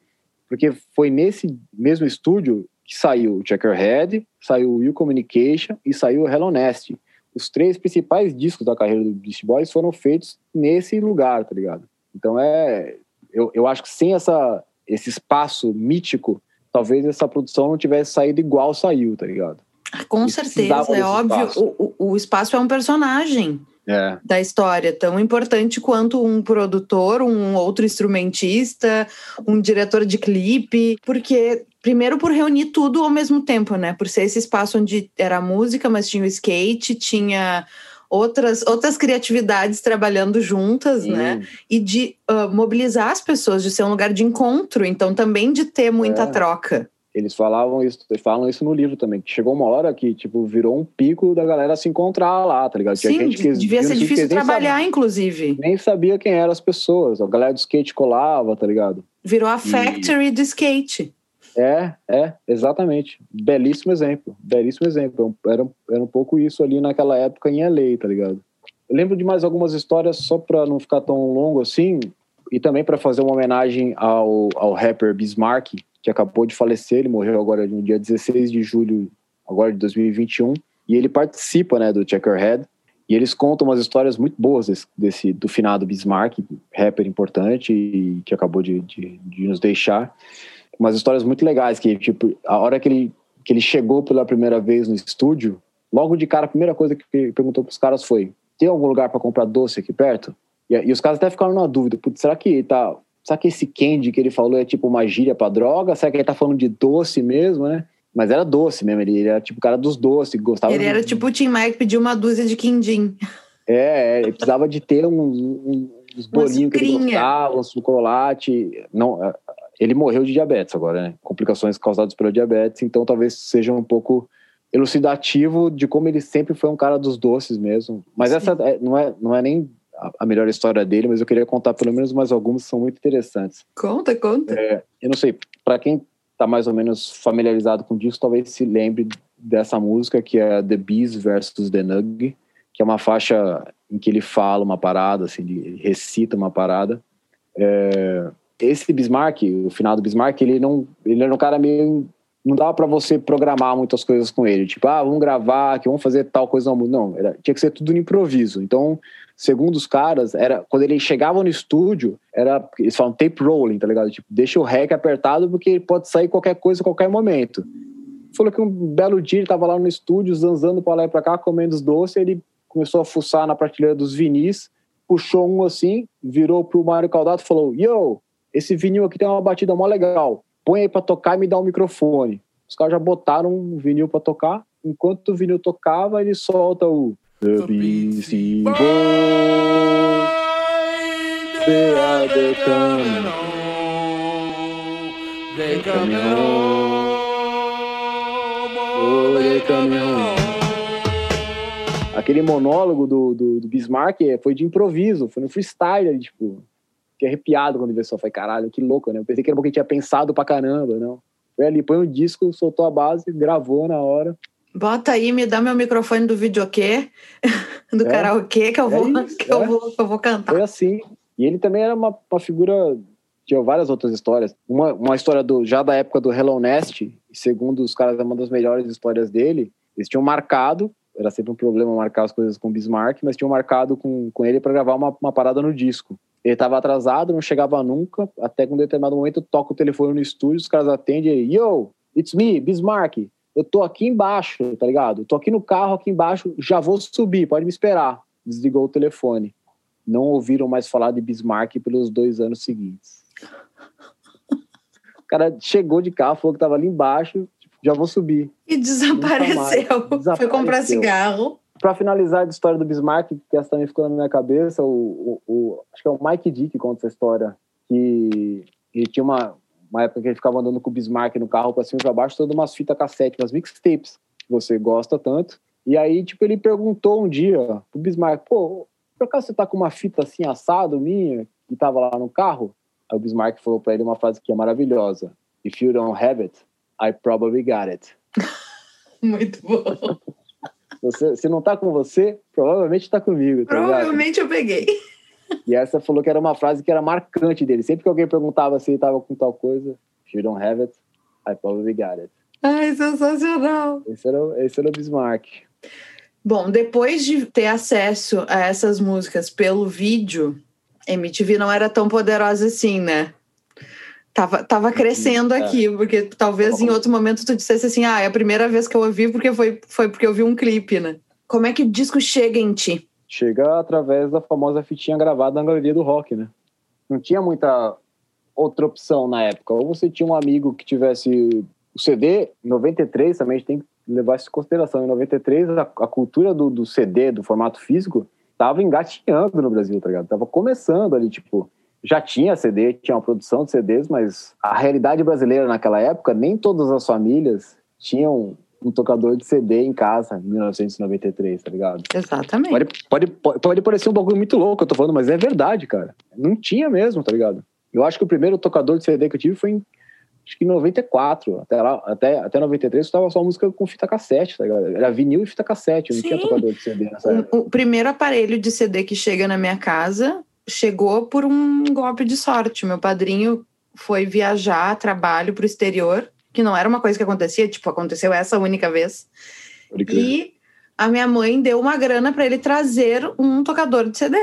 porque foi nesse mesmo estúdio que saiu o Checkerhead, saiu o Will Communication e saiu o Hello Nest. Os três principais discos da carreira do Beast Boys foram feitos nesse lugar, tá ligado? Então é. Eu, eu acho que sem essa, esse espaço mítico, talvez essa produção não tivesse saído igual saiu, tá ligado? Com certeza, é óbvio. O, o, o espaço é um personagem. É. da história, tão importante quanto um produtor, um outro instrumentista, um diretor de clipe, porque primeiro por reunir tudo ao mesmo tempo, né? Por ser esse espaço onde era música, mas tinha o skate, tinha outras, outras criatividades trabalhando juntas, né? E de uh, mobilizar as pessoas, de ser um lugar de encontro, então também de ter muita É. troca. Eles falavam isso, eles falam isso no livro também, que chegou uma hora que, tipo, virou um pico da galera se encontrar lá, tá ligado? Sim, que devia ser difícil trabalhar, sabia- inclusive. Nem sabia quem eram as pessoas. A galera do skate colava, tá ligado? Virou a factory do skate. É, é, exatamente. Belíssimo exemplo. Belíssimo exemplo. Era, era um pouco isso ali naquela época em LA, tá ligado? Eu lembro de mais algumas histórias, só pra não ficar tão longo assim, e também pra fazer uma homenagem ao, ao rapper Bismarck, que acabou de falecer. Ele morreu agora no dia 16 de julho, agora de 2021. E ele participa, né, do Checkerhead. E eles contam umas histórias muito boas desse, desse do finado Bismarck, rapper importante e que acabou de, de, de nos deixar umas histórias muito legais que tipo a hora que ele que ele chegou pela primeira vez no estúdio logo de cara a primeira coisa que ele perguntou pros caras foi tem algum lugar para comprar doce aqui perto e, e os caras até ficaram na dúvida será que tá será que esse candy que ele falou é tipo uma gíria para droga será que ele tá falando de doce mesmo né mas era doce mesmo ele, era tipo o cara dos doces gostava Ele de- era tipo o Tim Maia que pediu uma dúzia de quindim. é, ele precisava de ter uns, uns, bolinhos que ele gostava, um chocolate. Não, é, ele morreu de diabetes agora, né? Complicações causadas pelo diabetes, então talvez seja um pouco elucidativo de como ele sempre foi um cara dos doces mesmo. Mas Sim. essa é- não é, não é nem a- melhor história dele, mas eu queria contar pelo menos mais algumas que são muito interessantes. Conta, conta. Eu não sei, para quem tá mais ou menos familiarizado com disso, talvez se lembre dessa música que é The Bees versus The Nug, que é uma faixa em que ele fala uma parada, assim, ele recita uma parada. É, esse Bismarck, o finado Bismarck, ele não, ele era um cara meio não dava para você programar muitas coisas com ele, tipo, ah, vamos gravar, que vamos fazer tal coisa, não, não era, tinha que ser tudo no improviso. Então, segundo os caras, era quando ele chegava no estúdio, era eles falam tape rolling, tá ligado? Tipo, deixa o rec apertado porque pode sair qualquer coisa a qualquer momento. Falou que um belo dia ele tava lá no estúdio, zanzando pra lá e pra cá, comendo os doces, ele começou a fuçar na prateleira dos vinis, puxou um assim, virou pro Mário Caldato e falou: Yo, esse vinil aqui tem uma batida mó legal. Põe aí pra tocar e me dá um microfone. Os caras já botaram um vinil pra tocar. Enquanto o vinil tocava, ele solta o The BC Boys, they are the coming They coming home. home, Oh, they coming home. Aquele monólogo do, do, do Bismarck foi de improviso, foi no freestyle, tipo. Fiquei arrepiado quando vi isso. Falei, caralho, que louco, né? Eu pensei que era porque tinha pensado pra caramba, não. Foi ali, põe o disco, soltou a base, gravou na hora. Bota aí, me dá meu microfone do videokê, (laughs) do É. karaokê, que eu, É vou, isso, que, eu é. vou, que eu vou cantar. Foi assim. E ele também era uma, uma figura. Tinha várias outras histórias. Uma, uma história do, já da época do Hello Nest, e segundo os caras, é uma das melhores histórias dele. Eles tinham marcado, era sempre um problema marcar as coisas com o Bismarck, mas tinham marcado com, com ele para gravar uma, uma parada no disco. Ele estava atrasado, não chegava nunca, até que um determinado momento toca o telefone no estúdio, os caras atendem ele, Yo, it's me, Bismarck. Eu tô aqui embaixo, tá ligado? Eu tô aqui no carro, aqui embaixo, já vou subir, pode me esperar. Desligou o telefone não ouviram mais falar de Bismarck pelos dois anos seguintes. O cara chegou de carro, falou que estava ali embaixo, tipo, já vou subir. E desapareceu. Foi Desapareceu. comprar cigarro. Para finalizar a história do Bismarck, que essa também ficou na minha cabeça, o, o- o- acho que é o Mike D que conta essa história, que ele tinha uma, uma época que ele ficava andando com o Bismarck no carro para cima e para baixo, todas umas fitas cassete, umas mixtapes, que você gosta tanto. E aí, tipo, ele perguntou um dia pro Bismarck, pô, por acaso você tá com uma fita assim assado minha, que tava lá no carro? Aí o Bismarck falou para ele uma frase que é maravilhosa. If you don't have it, I probably got it. (laughs) Muito bom. Você, se não tá com você, provavelmente tá comigo, tá ligado? Provavelmente eu peguei. E essa falou que era uma frase que era marcante dele. Sempre que alguém perguntava se ele tava com tal coisa, if you don't have it, I probably got it. Ai, sensacional. Esse era, o- esse era o Bismarck. Bom, depois de ter acesso a essas músicas pelo vídeo, MTV não era tão poderosa assim, né? Tava, tava crescendo é. aqui, porque talvez em outro momento tu dissesse assim, ah, é a primeira vez que eu ouvi porque foi, foi porque eu vi um clipe, né? Como é que o disco chega em ti? Chega através da famosa fitinha gravada na galeria do rock, né? Não tinha muita outra opção na época. Ou você tinha um amigo que tivesse o CD, 93 também a gente tem que levar isso em consideração. Em 93, a, a cultura do, do, CD, do formato físico, tava engatinhando no Brasil, tá ligado? Tava começando ali, tipo, já tinha CD, tinha uma produção de CDs, mas a realidade brasileira naquela época, nem todas as famílias tinham um tocador de CD em casa, em 1993, tá ligado? Exatamente. Pode, pode, pode, pode parecer um bagulho muito louco, eu tô falando, mas é verdade, cara. Não tinha mesmo, tá ligado? Eu acho que o primeiro tocador de CD que eu tive foi em acho que em 94. Até, lá, até, até 93 estava só música com fita cassete, tá ligado? Era vinil e fita cassete, não Sim. tinha tocador de CD nessa o, época. O primeiro aparelho de CD que chega na minha casa chegou por um golpe de sorte. Meu padrinho foi viajar a trabalho para o exterior, que não era uma coisa que acontecia, tipo, aconteceu essa única vez. E a minha mãe deu uma grana para ele trazer um tocador de CD.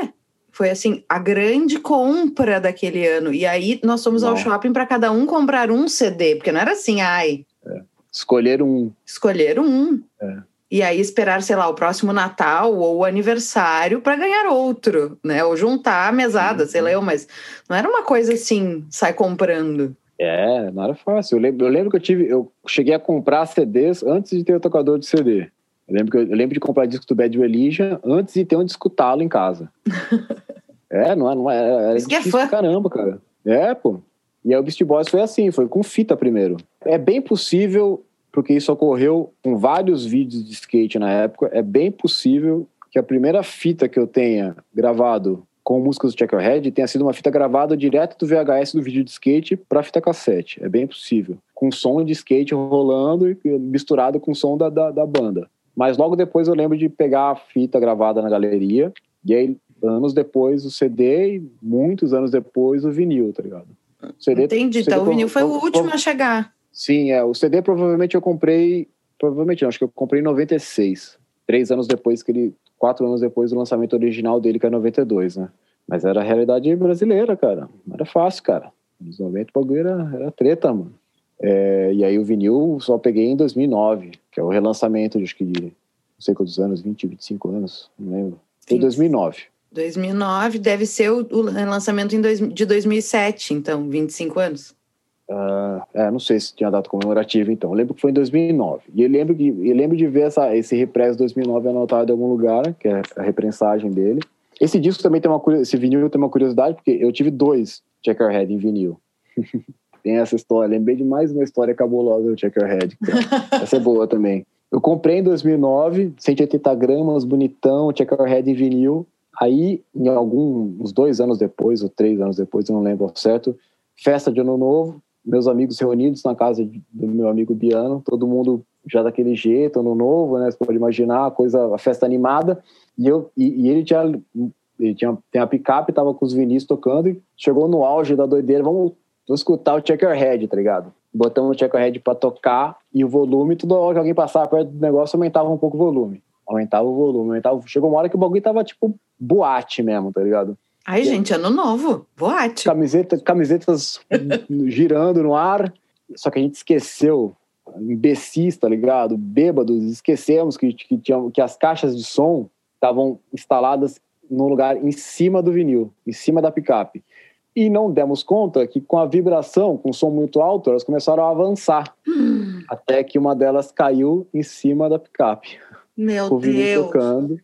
Foi assim, a grande compra daquele ano. E aí nós fomos ao shopping para cada um comprar um CD, porque não era assim, ai. É. Escolher um. Escolher um. É. E aí esperar, sei lá, o próximo Natal ou o aniversário para ganhar outro, né? Ou juntar a mesada, sei lá, mas não era uma coisa assim, sai comprando. É, não era fácil. Eu lembro, eu lembro que eu tive, eu cheguei a comprar CDs antes de ter o tocador de CD. Eu lembro, que eu, eu lembro de comprar disco do Bad Religion antes de ter onde escutá-lo em casa. (laughs) é, não, é, não é, era Isso difícil é fã. caramba, cara. É, pô. E aí o Beast Boys foi assim, foi com fita primeiro. É bem possível, porque isso ocorreu com vários vídeos de skate na época, é bem possível que a primeira fita que eu tenha gravado com músicas do Checkerhead tenha sido uma fita gravada direto do VHS do vídeo de skate para fita cassete. É bem possível. Com som de skate rolando e misturado com o som da, da, da banda. Mas logo depois eu lembro de pegar a fita gravada na galeria, e aí anos depois o CD e muitos anos depois o vinil, tá ligado? O CD, Entendi, então o vinil foi o último a chegar. Sim, é. O CD provavelmente eu comprei, provavelmente não, acho que eu comprei em 96. Três anos depois que ele, quatro anos depois do lançamento original dele, que é 92, né? Mas era a realidade brasileira, cara. Não era fácil, cara. Nos 90 o bagulho era, era treta, mano. É, e aí o vinil só peguei em 2009, que é o relançamento, acho que de não sei quantos anos, 20, 25 anos, não lembro. Foi 2009. 2009 deve ser o, o lançamento em dois, de 2007, então, 25 anos. Uh, é, não sei se tinha data comemorativa, então. Eu lembro que foi em 2009. E eu lembro, que, eu lembro de ver essa, esse Repress 2009 anotado em algum lugar, que é a reprensagem dele. Esse disco também tem uma esse vinil tem uma curiosidade, porque eu tive dois Checkerhead em vinil. (laughs) tem essa história. Lembrei de mais uma história cabulosa do Checkerhead. (laughs) essa é boa também. Eu comprei em 2009, 180 gramas, bonitão, Checkerhead em vinil. Aí, em alguns dois anos depois, ou três anos depois, eu não lembro certo, festa de ano novo, meus amigos reunidos na casa do meu amigo Biano, todo mundo já daquele jeito, ano novo, né? Você pode imaginar, a coisa, a festa animada. E, eu, e, e ele tinha, ele tinha tem a picape, tava com os vinis tocando e chegou no auge da doideira, vamos, vamos escutar o Checkerhead, tá ligado? Botamos o Checkerhead para tocar e o volume, toda hora que alguém passava perto do negócio, aumentava um pouco o volume. Aumentava o volume, aumentava. Chegou uma hora que o bagulho tava tipo boate mesmo, tá ligado? Ai, gente, ano novo, boate. Camiseta, camisetas (laughs) girando no ar, só que a gente esqueceu, imbecis, tá ligado? Bêbados, esquecemos que, que, tinha, que as caixas de som estavam instaladas no lugar em cima do vinil, em cima da picape. E não demos conta que com a vibração, com o som muito alto, elas começaram a avançar. Hum. (gasps) Até que uma delas caiu em cima da picape. Meu o vinil Deus. tocando.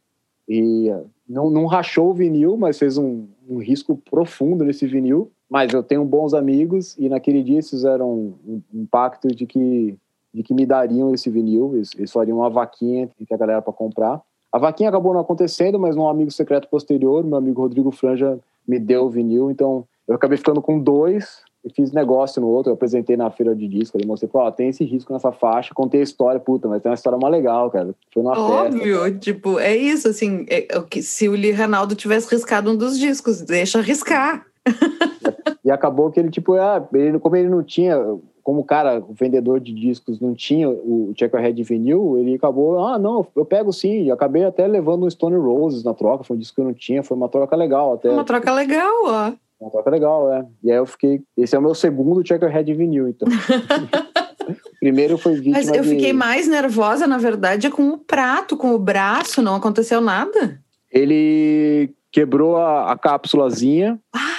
E não, não rachou o vinil, mas fez um, um risco profundo nesse vinil. Mas eu tenho bons amigos e naquele dia eles fizeram um, um pacto de que, de que me dariam esse vinil. Eles, eles fariam uma vaquinha entre a galera para comprar. A vaquinha acabou não acontecendo, mas um amigo secreto posterior, meu amigo Rodrigo Franja, me deu o vinil. Então eu acabei ficando com dois e fiz negócio no outro. Eu apresentei na feira de disco, ele mostrei, ó, tem esse risco nessa faixa, contei a história, puta, mas tem uma história mais legal, cara. Foi numa Óbvio, festa, tipo, é isso, assim, é, é, se o Lee Ranaldo tivesse riscado um dos discos, deixa riscar. (laughs) e acabou que ele, tipo, é, ele, como ele não tinha, como o cara, o vendedor de discos, não tinha o Checkerhead vinil, ele acabou, ah, não, eu pego sim. E acabei até levando o Stone Roses na troca, foi um disco que eu não tinha, foi uma troca legal até. Uma troca legal, ó. Uma troca legal, é. E aí eu fiquei. Esse é o meu segundo Checkerhead vinil, então. (laughs) Primeiro foi vítima Mas eu de... fiquei mais nervosa, na verdade, com o prato, com o braço, não aconteceu nada. Ele quebrou a, a cápsulazinha. Ah!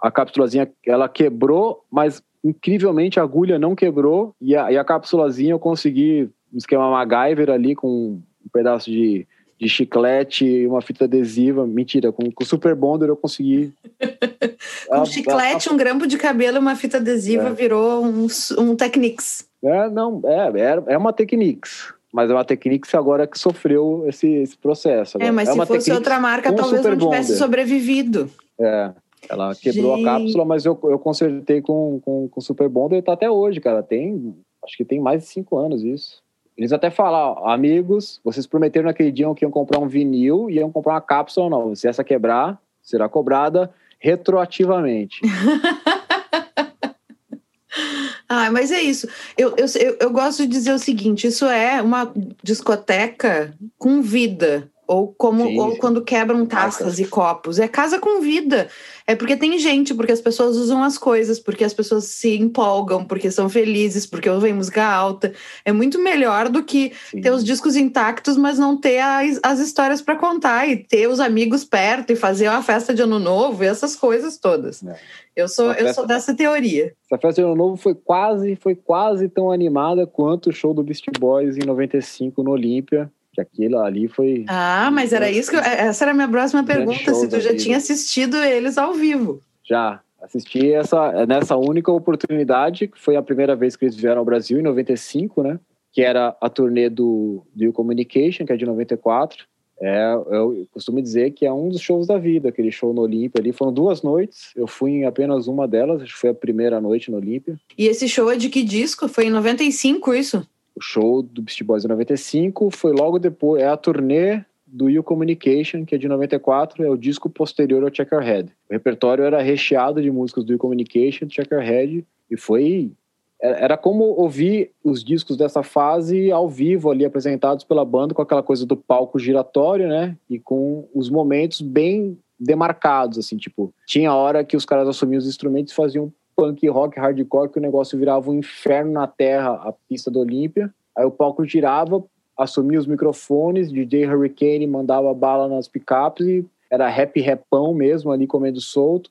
A cápsulazinha, ela quebrou, mas incrivelmente a agulha não quebrou. E a, e a cápsulazinha eu consegui um esquema MacGyver ali com um pedaço de, de chiclete e uma fita adesiva. Mentira, com o Super Bonder eu consegui. (laughs) um a, chiclete, a, um grampo de cabelo e uma fita adesiva é. virou um, um Technics. É, não, é, é, é uma Technics. Mas é uma Technics agora que sofreu esse, esse processo. Agora. É, mas é se fosse Technics outra marca, talvez não tivesse Bonder. sobrevivido. É, ela quebrou Gente. a cápsula, mas eu, eu consertei com, com, com Super Bonder e tá até hoje, cara. Tem, acho que tem mais de cinco anos isso. Eles até falam, amigos, vocês prometeram naquele dia que iam comprar um vinil e iam comprar uma cápsula não. Se essa quebrar, será cobrada retroativamente. (laughs) ah, mas é isso. Eu, eu, eu gosto de dizer o seguinte: isso é uma discoteca com vida. Ou como sim, ou quando quebram taças e copos. É casa com vida. É porque tem gente, porque as pessoas usam as coisas, porque as pessoas se empolgam, porque são felizes, porque ouvem música alta. É muito melhor do que sim. ter os discos intactos, mas não ter as, as histórias para contar e ter os amigos perto e fazer uma festa de ano novo e essas coisas todas. É. Eu sou eu sou dessa teoria. Essa festa de ano novo foi quase foi quase tão animada quanto o show do Beast Boys em 95 no Olímpia que aquilo ali foi. Ah, mas era isso que. Eu, essa era a minha próxima pergunta: se tu já vida. tinha assistido eles ao vivo. Já. Assisti essa, nessa única oportunidade, que foi a primeira vez que eles vieram ao Brasil, em 95, né? Que era a turnê do, do Communication, que é de 94. É, eu costumo dizer que é um dos shows da vida, aquele show no Olímpia ali. Foram duas noites, eu fui em apenas uma delas, acho que foi a primeira noite no Olímpia. E esse show é de que disco? Foi em 95 isso? O show do Beast Boys em 95 foi logo depois, é a turnê do You Communication, que é de 94, é o disco posterior ao Checkerhead. O repertório era recheado de músicas do You Communication, Checkerhead, e foi era como ouvir os discos dessa fase ao vivo ali apresentados pela banda com aquela coisa do palco giratório, né? E com os momentos bem demarcados assim, tipo, tinha hora que os caras assumiam os instrumentos e faziam punk rock hardcore que o negócio virava um inferno na terra, a pista do Olímpia. Aí o palco girava, assumia os microfones, DJ Hurricane mandava bala nas picapes e era rap repão mesmo ali comendo solto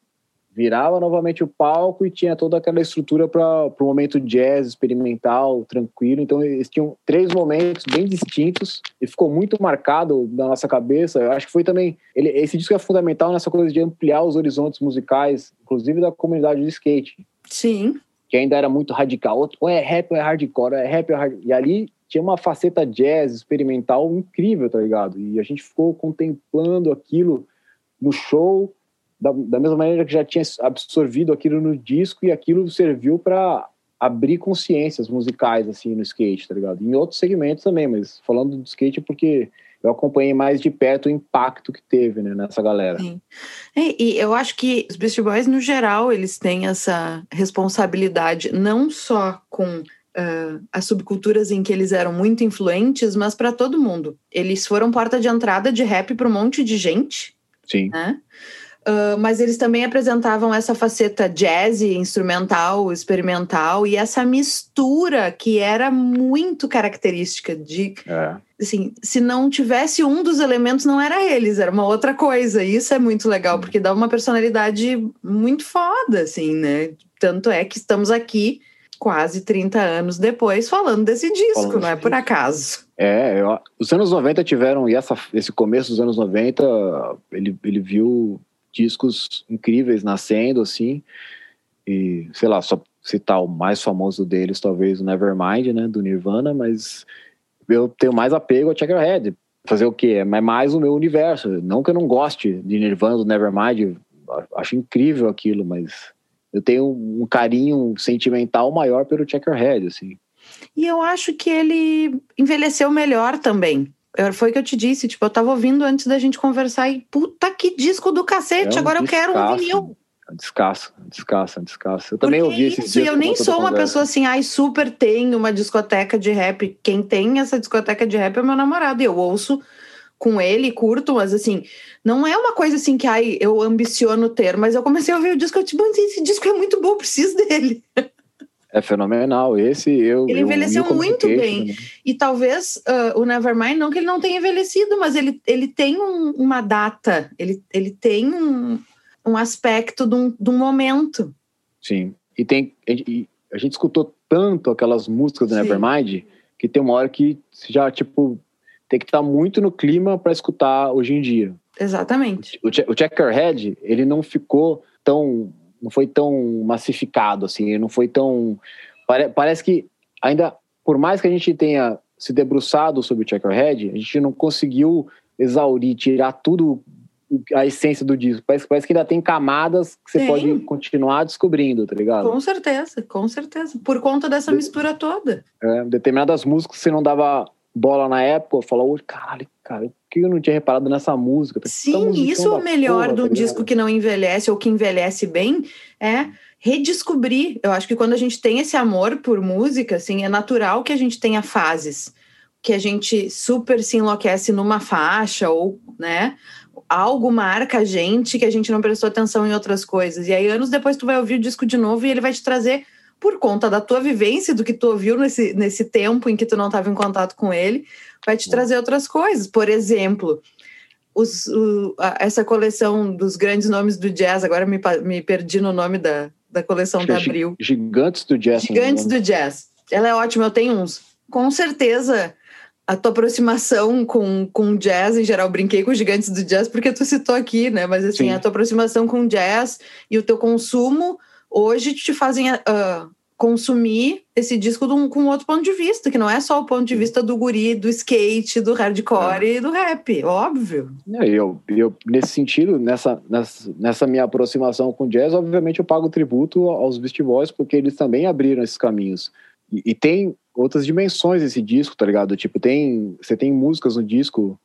virava novamente o palco e tinha toda aquela estrutura para o momento jazz, experimental, tranquilo. Então, eles tinham três momentos bem distintos e ficou muito marcado na nossa cabeça. Eu acho que foi também. Ele, esse disco é fundamental nessa coisa de ampliar os horizontes musicais, inclusive da comunidade de skate. Sim. Que ainda era muito radical. Ou é rap ou é hardcore, é rap ou é hardcore. E ali tinha uma faceta jazz, experimental incrível, tá ligado? E a gente ficou contemplando aquilo no show da, da mesma maneira que já tinha absorvido aquilo no disco e aquilo serviu para abrir consciências musicais assim no skate, tá ligado? Em outros segmentos também, mas falando do skate porque eu acompanhei mais de perto o impacto que teve né, nessa galera. Sim. É, e eu acho que os Beast Boys, no geral, eles têm essa responsabilidade não só com uh, as subculturas em que eles eram muito influentes, mas para todo mundo. Eles foram porta de entrada de rap para um monte de gente. Sim. Né? Uh, mas eles também apresentavam essa faceta jazz, instrumental, experimental e essa mistura que era muito característica de. É. Assim, se não tivesse um dos elementos, não era eles, era uma outra coisa. E isso é muito legal, porque dá uma personalidade muito foda, assim, né? Tanto é que estamos aqui quase 30 anos depois falando desse disco, falando não é por acaso. É, eu, os anos 90 tiveram, e essa, esse começo dos anos 90, ele, ele viu discos incríveis nascendo, assim. E, sei lá, só citar o mais famoso deles, talvez o Nevermind, né, do Nirvana, mas eu tenho mais apego ao Checkerhead. Fazer o quê? É mais o meu universo. Não que eu não goste de Nirvana, do Nevermind, acho incrível aquilo, mas eu tenho um carinho sentimental maior pelo Checkerhead, assim. E eu acho que ele envelheceu melhor também. Foi o que eu te disse, tipo, eu tava ouvindo antes da gente conversar e puta que disco do cacete, é um agora eu quero um vinil. Descasso, descasso, descasso. Eu também Porque ouvi esses isso, eu nem sou uma pessoa assim, ai, super tem uma discoteca de rap. Quem tem essa discoteca de rap é meu namorado. E eu ouço com ele, curto, mas assim, não é uma coisa assim que ai, eu ambiciono ter, mas eu comecei a ouvir o disco, eu tipo, esse disco é muito bom, preciso dele. (laughs) É fenomenal. Esse eu. Ele eu envelheceu muito bem. né? E talvez uh, o Nevermind, não que ele não tenha envelhecido, mas ele, ele tem um- uma data, ele, ele tem um, um aspecto de um, de um momento. Sim. E tem. e a gente escutou tanto aquelas músicas do Sim. Nevermind que tem uma hora que já, tipo, tem que estar muito no clima para escutar hoje em dia. Exatamente. O, o Checkerhead, ele não ficou tão. Não foi tão massificado, assim, não foi tão. pare- parece que ainda, por mais que a gente tenha se debruçado sobre o Checkerhead, a gente não conseguiu exaurir, tirar tudo a essência do disco. Parece, parece que ainda tem camadas que você Tem. pode continuar descobrindo, tá ligado? Com certeza, com certeza. Por conta dessa De- mistura toda. É, determinadas músicas você não dava bola na época, falou, caralho, cara, por que eu não tinha reparado nessa música? Sim, isso é o melhor porra, de um tá disco que não envelhece ou que envelhece bem, é redescobrir. Eu acho que quando a gente tem esse amor por música, assim, é natural que a gente tenha fases que a gente super se enlouquece numa faixa ou, né, algo marca a gente que a gente não prestou atenção em outras coisas. E aí anos depois tu vai ouvir o disco de novo e ele vai te trazer por conta da tua vivência, do que tu ouviu nesse, nesse tempo em que tu não estava em contato com ele, vai te trazer outras coisas. Por exemplo, os, o- a- essa coleção dos grandes nomes do jazz, agora me, me perdi no nome da, da coleção Acho da que é Abril. Gigantes do Jazz. Gigantes do Jazz. Ela é ótima, eu tenho uns. Com certeza, a tua aproximação com, com jazz, em geral, brinquei com os gigantes do jazz porque tu citou aqui, né? Mas assim, Sim. a tua aproximação com jazz e o teu consumo hoje te fazem ah, consumir esse disco de um- com outro ponto de vista, que não é só o ponto de vista do guri, do skate, do hardcore e do rap, óbvio. É, eu, eu, nesse sentido, nessa, nessa, minha aproximação com o jazz, obviamente eu pago tributo aos Beast Boys, porque eles também abriram esses caminhos. E, e tem outras dimensões esse disco, tá ligado? Tipo, tem. Você tem músicas no disco.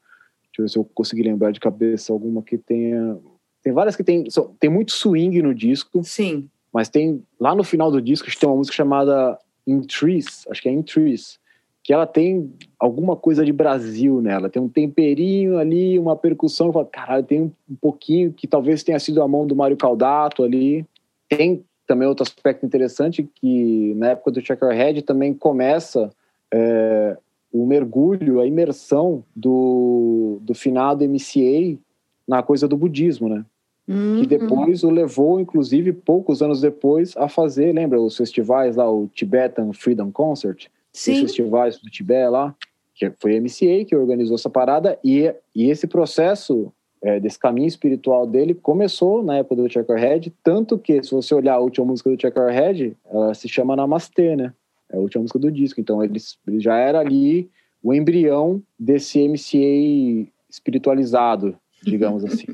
Deixa eu ver se eu conseguir lembrar de cabeça alguma que tenha. Tem várias que tem. Tem muito swing no disco, Sim. Mas tem. Lá no final do disco, tem uma música chamada In Trees, acho que é In Trees, que ela tem alguma coisa de Brasil nela. Tem um temperinho ali, uma percussão. Fala, Caralho, tem um pouquinho que talvez tenha sido a mão do Mário Caldato ali. Tem também outro aspecto interessante que na época do Checkerhead também começa é, o mergulho, a imersão do, do finado MCA na coisa do budismo, né? Uhum. que depois o levou, inclusive, poucos anos depois, a fazer, lembra, os festivais lá, o Tibetan Freedom Concert, os Sim, festivais do Tibete lá, que foi a MCA que organizou essa parada, e, e esse processo é, desse caminho espiritual dele começou na época do Checkerhead, tanto que, se você olhar a última música do Checkerhead, ela se chama Namastê, né? É a última música do disco, então ele, ele já era ali o embrião desse MCA espiritualizado, digamos (laughs) assim.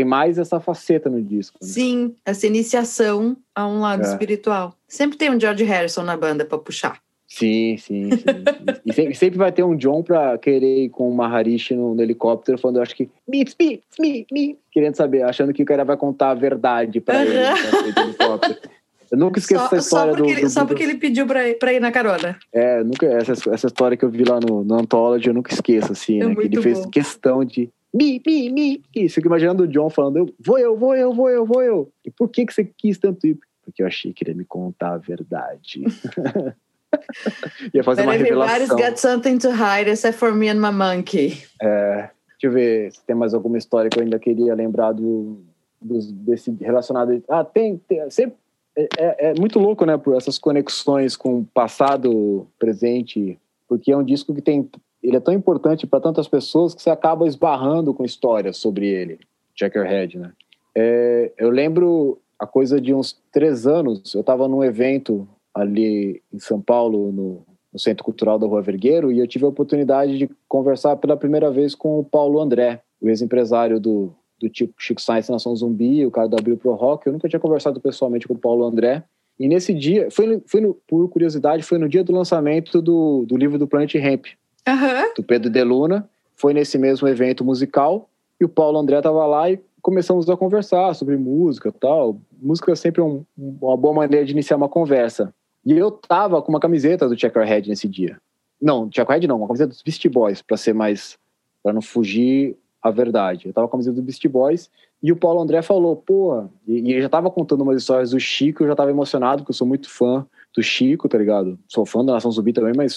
Tem mais essa faceta no disco. né? sim, essa iniciação a um lado É. espiritual. Sempre tem um George Harrison na banda para puxar. Sim, sim, sim. e sempre, sempre vai ter um John pra querer ir com o Maharishi no, no helicóptero, falando, eu acho que, me, me, me, me, querendo saber, achando que o cara vai contar a verdade pra ele helicóptero. Eu nunca esqueço Só, essa só história porque, do, ele, do- só porque ele pediu pra ir, pra ir na carona. É, nunca, essa, essa história que eu vi lá no, no Anthology, eu nunca esqueço, assim, É né? Que ele muito fez bom. questão de me, me, me. Isso, fico imaginando o John falando, eu, vou eu, vou eu, vou eu, vou eu. E por que, que você quis tanto ir? Porque eu achei que ele ia me contar a verdade. (laughs) ia fazer uma But everybody's revelação. got something to hide except for me and my monkey. É, deixa eu ver se tem mais alguma história que eu ainda queria lembrar do, dos- desse relacionado. Ah, tem, tem sempre, é, é- é muito louco, né, por essas conexões com passado, presente, porque é um disco que tem, ele é tão importante para tantas pessoas que você acaba esbarrando com histórias sobre ele, Checkerhead, né? É, eu lembro a coisa de uns três anos, eu estava num evento ali em São Paulo, no, no Centro Cultural da Rua Vergueiro, e eu tive a oportunidade de conversar pela primeira vez com o Paulo André, o ex-empresário do, do tipo Chico Science Nação Zumbi, o cara do Abril Pro Rock. Eu nunca tinha conversado pessoalmente com o Paulo André. E nesse dia, foi, foi no, por curiosidade, foi no dia do lançamento do, do livro do Planet Hemp, Aham. do Pedro de Luna. Foi nesse mesmo evento musical e o Paulo André estava lá e começamos a conversar sobre música tal. Música é sempre um- uma boa maneira de iniciar uma conversa. E eu tava com uma camiseta do Checkerhead nesse dia. Não, Checkerhead não, uma camiseta dos Beastie Boys, para ser mais para não fugir a verdade. Eu tava com a camiseta do Beastie Boys e o Paulo André falou, pô, e, e ele já tava contando umas histórias do Chico, eu já tava emocionado, porque eu sou muito fã do Chico, tá ligado? Sou fã da Nação Zumbi também, mas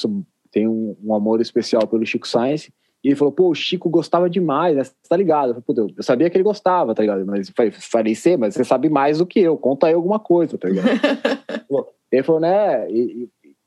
tenho um, um amor especial pelo Chico Science. E ele falou, pô, o Chico gostava demais, né? Você tá ligado? Eu, falei, eu sabia que ele gostava, tá ligado? Mas falei, falei, sei, mas você sabe mais do que eu, conta aí alguma coisa, tá ligado? (laughs) ele falou, né?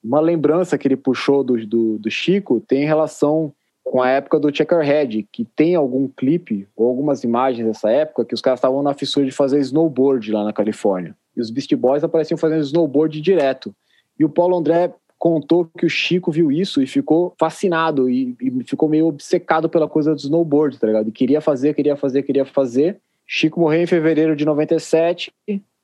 uma lembrança que ele puxou do, do, do Chico tem relação com a época do Checkerhead, que tem algum clipe ou algumas imagens dessa época que os caras estavam na fissura de fazer snowboard lá na Califórnia. E os Beast Boys apareciam fazendo snowboard direto. E o Paulo André contou que o Chico viu isso e ficou fascinado e, e, ficou meio obcecado pela coisa do snowboard, tá ligado? E queria fazer, queria fazer, queria fazer. Chico morreu em fevereiro de 97.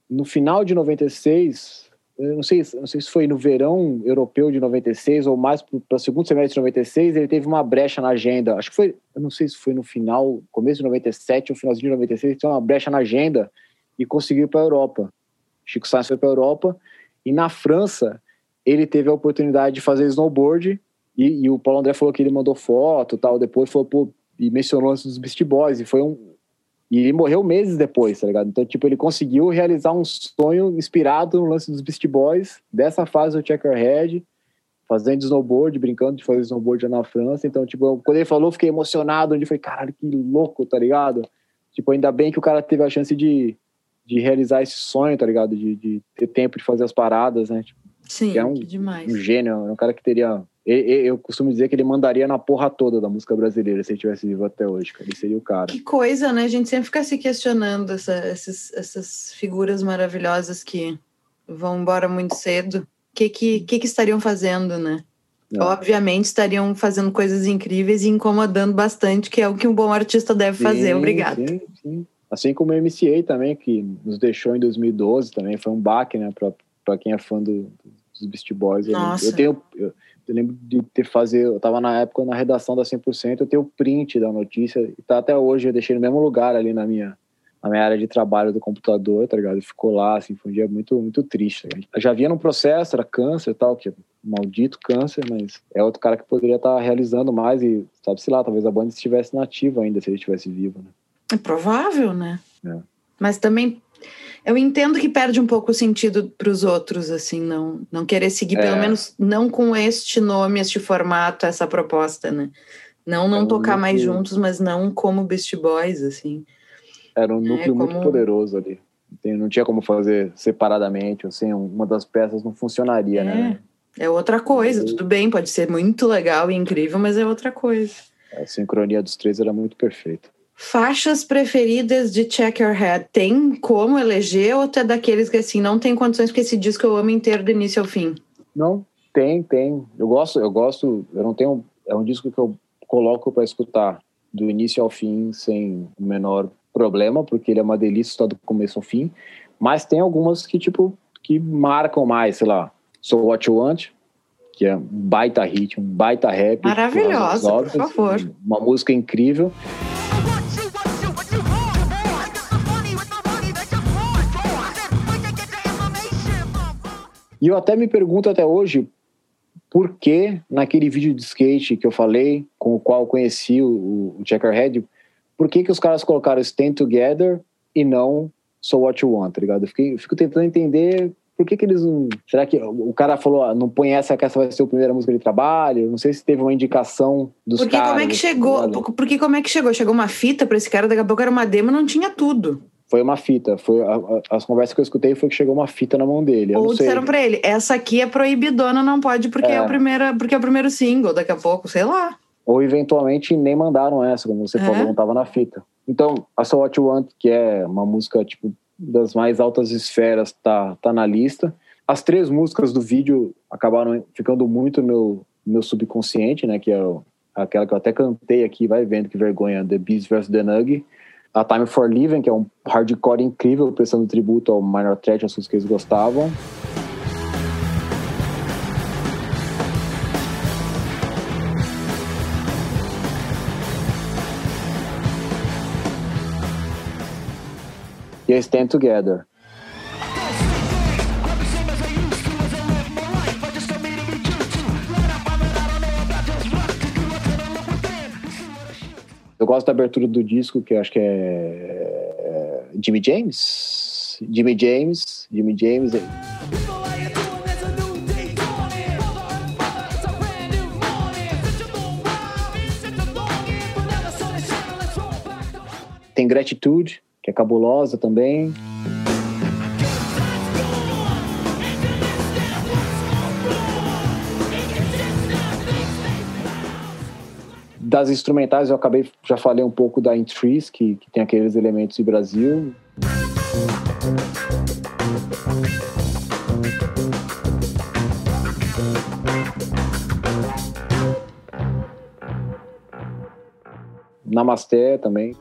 No final de 96, eu não sei, não sei se foi no verão europeu de 96 ou mais para o segundo semestre de 96, ele teve uma brecha na agenda. Acho que foi, eu não sei se foi no final, começo de 97 ou finalzinho de 96, ele teve uma brecha na agenda e conseguiu para a Europa. Chico Sainz foi para a Europa e na França ele teve a oportunidade de fazer snowboard e, e, o Paulo André falou que ele mandou foto tal, depois falou, pô, e mencionou os Beast Boys, e foi um... E ele morreu meses depois, tá ligado? Então, tipo, ele conseguiu realizar um sonho inspirado no lance dos Beast Boys, dessa fase do Checkerhead, fazendo snowboard, brincando de fazer snowboard na França. Então, tipo, quando ele falou, fiquei emocionado, onde foi, caralho, que louco, tá ligado? Tipo, ainda bem que o cara teve a chance de, de realizar esse sonho, tá ligado? De, de ter tempo de fazer as paradas, né? Tipo, Sim, que é um, demais. um gênio, é um cara que teria. Eu, costumo dizer que ele mandaria na porra toda da música brasileira se ele tivesse vivo até hoje, cara. Ele seria o cara. Que coisa, né? A gente sempre fica se questionando essa, essas, essas figuras maravilhosas que vão embora muito cedo. O que, que, que, que estariam fazendo, né? É. Obviamente estariam fazendo coisas incríveis e incomodando bastante, que é o que um bom artista deve sim, fazer. Obrigado. Sim, sim. Assim como o MCA também, que nos deixou em 2012, também foi um baque, né, para quem é fã do, dos Beast Boys. Nossa. Eu, tenho, eu, eu, lembro de ter fazer, eu tava na época na redação da 100%, eu tenho o print da notícia e tá até hoje, eu deixei no mesmo lugar ali na minha na minha área de trabalho do computador, tá ligado? Ficou lá, assim, foi um dia muito, muito triste. Tá eu já via no processo, era câncer e tal, que é maldito câncer, mas é outro cara que poderia estar tá realizando mais e, sabe-se lá, talvez a banda estivesse nativa ainda, se ele estivesse vivo, né? É provável, né? É. Mas também eu entendo que perde um pouco o sentido para os outros, assim, não, não querer seguir, é. pelo menos não com este nome, este formato, essa proposta, né? Não não é um tocar núcleo... mais juntos, mas não como Beast Boys, assim. Era um é, núcleo é, como... muito poderoso ali. Não tinha como fazer separadamente, assim, uma das peças não funcionaria, né? É outra coisa, tudo bem, pode ser muito legal e incrível, mas é outra coisa. A sincronia dos três era muito perfeita. Faixas preferidas de Checkerhead, tem como eleger ou é daqueles que assim não tem condições porque esse disco eu amo inteiro do início ao fim? Não, tem, tem. Eu gosto, eu gosto, eu não tenho, é um disco que eu coloco para escutar do início ao fim sem o menor problema, porque ele é uma delícia só do começo ao fim, mas tem algumas que tipo que marcam mais, sei lá, So What You Want, que é um baita hit, um baita rap. Maravilhosa, por favor. Uma música incrível. E eu até me pergunto até hoje por que naquele vídeo de skate que eu falei, com o qual eu conheci o, o Checkerhead, por que, que os caras colocaram Stand Together e não So What You Want, tá ligado? Eu, fiquei, eu fico tentando entender por que, que eles não. Será que o cara falou, ah, não põe essa que essa vai ser a primeira música de trabalho? Não sei se teve uma indicação dos porque caras. Como é que chegou? Porque como é que chegou? Chegou uma fita para esse cara, daqui a pouco era uma demo, não tinha tudo. Foi uma fita. Foi a, a, as conversas que eu escutei foi que chegou uma fita na mão dele. Ou disseram para ele, essa aqui é proibidona, não pode porque é. é, o primeira, porque é o primeiro single, daqui a pouco, sei lá. Ou eventualmente nem mandaram essa, como você é. falou, não estava na fita. Então, a So What You Want, que é uma música tipo das mais altas esferas, tá, tá na lista. As três músicas do vídeo acabaram ficando muito no meu, meu subconsciente, né? Que é aquela que eu até cantei aqui, vai vendo que vergonha, The Beast vs. The Nug a Time for Living, que é um hardcore incrível, prestando tributo ao Minor Threat, as coisas que eles gostavam. E a Stand Together. Eu gosto da abertura do disco, que eu acho que é, é Jimmy James. Jimmy James, Jimmy James. Tem Gratitude, que é cabulosa também. Das instrumentais, eu acabei, já falei um pouco da In Trees, que, que tem aqueles elementos de Brasil. Namasté também.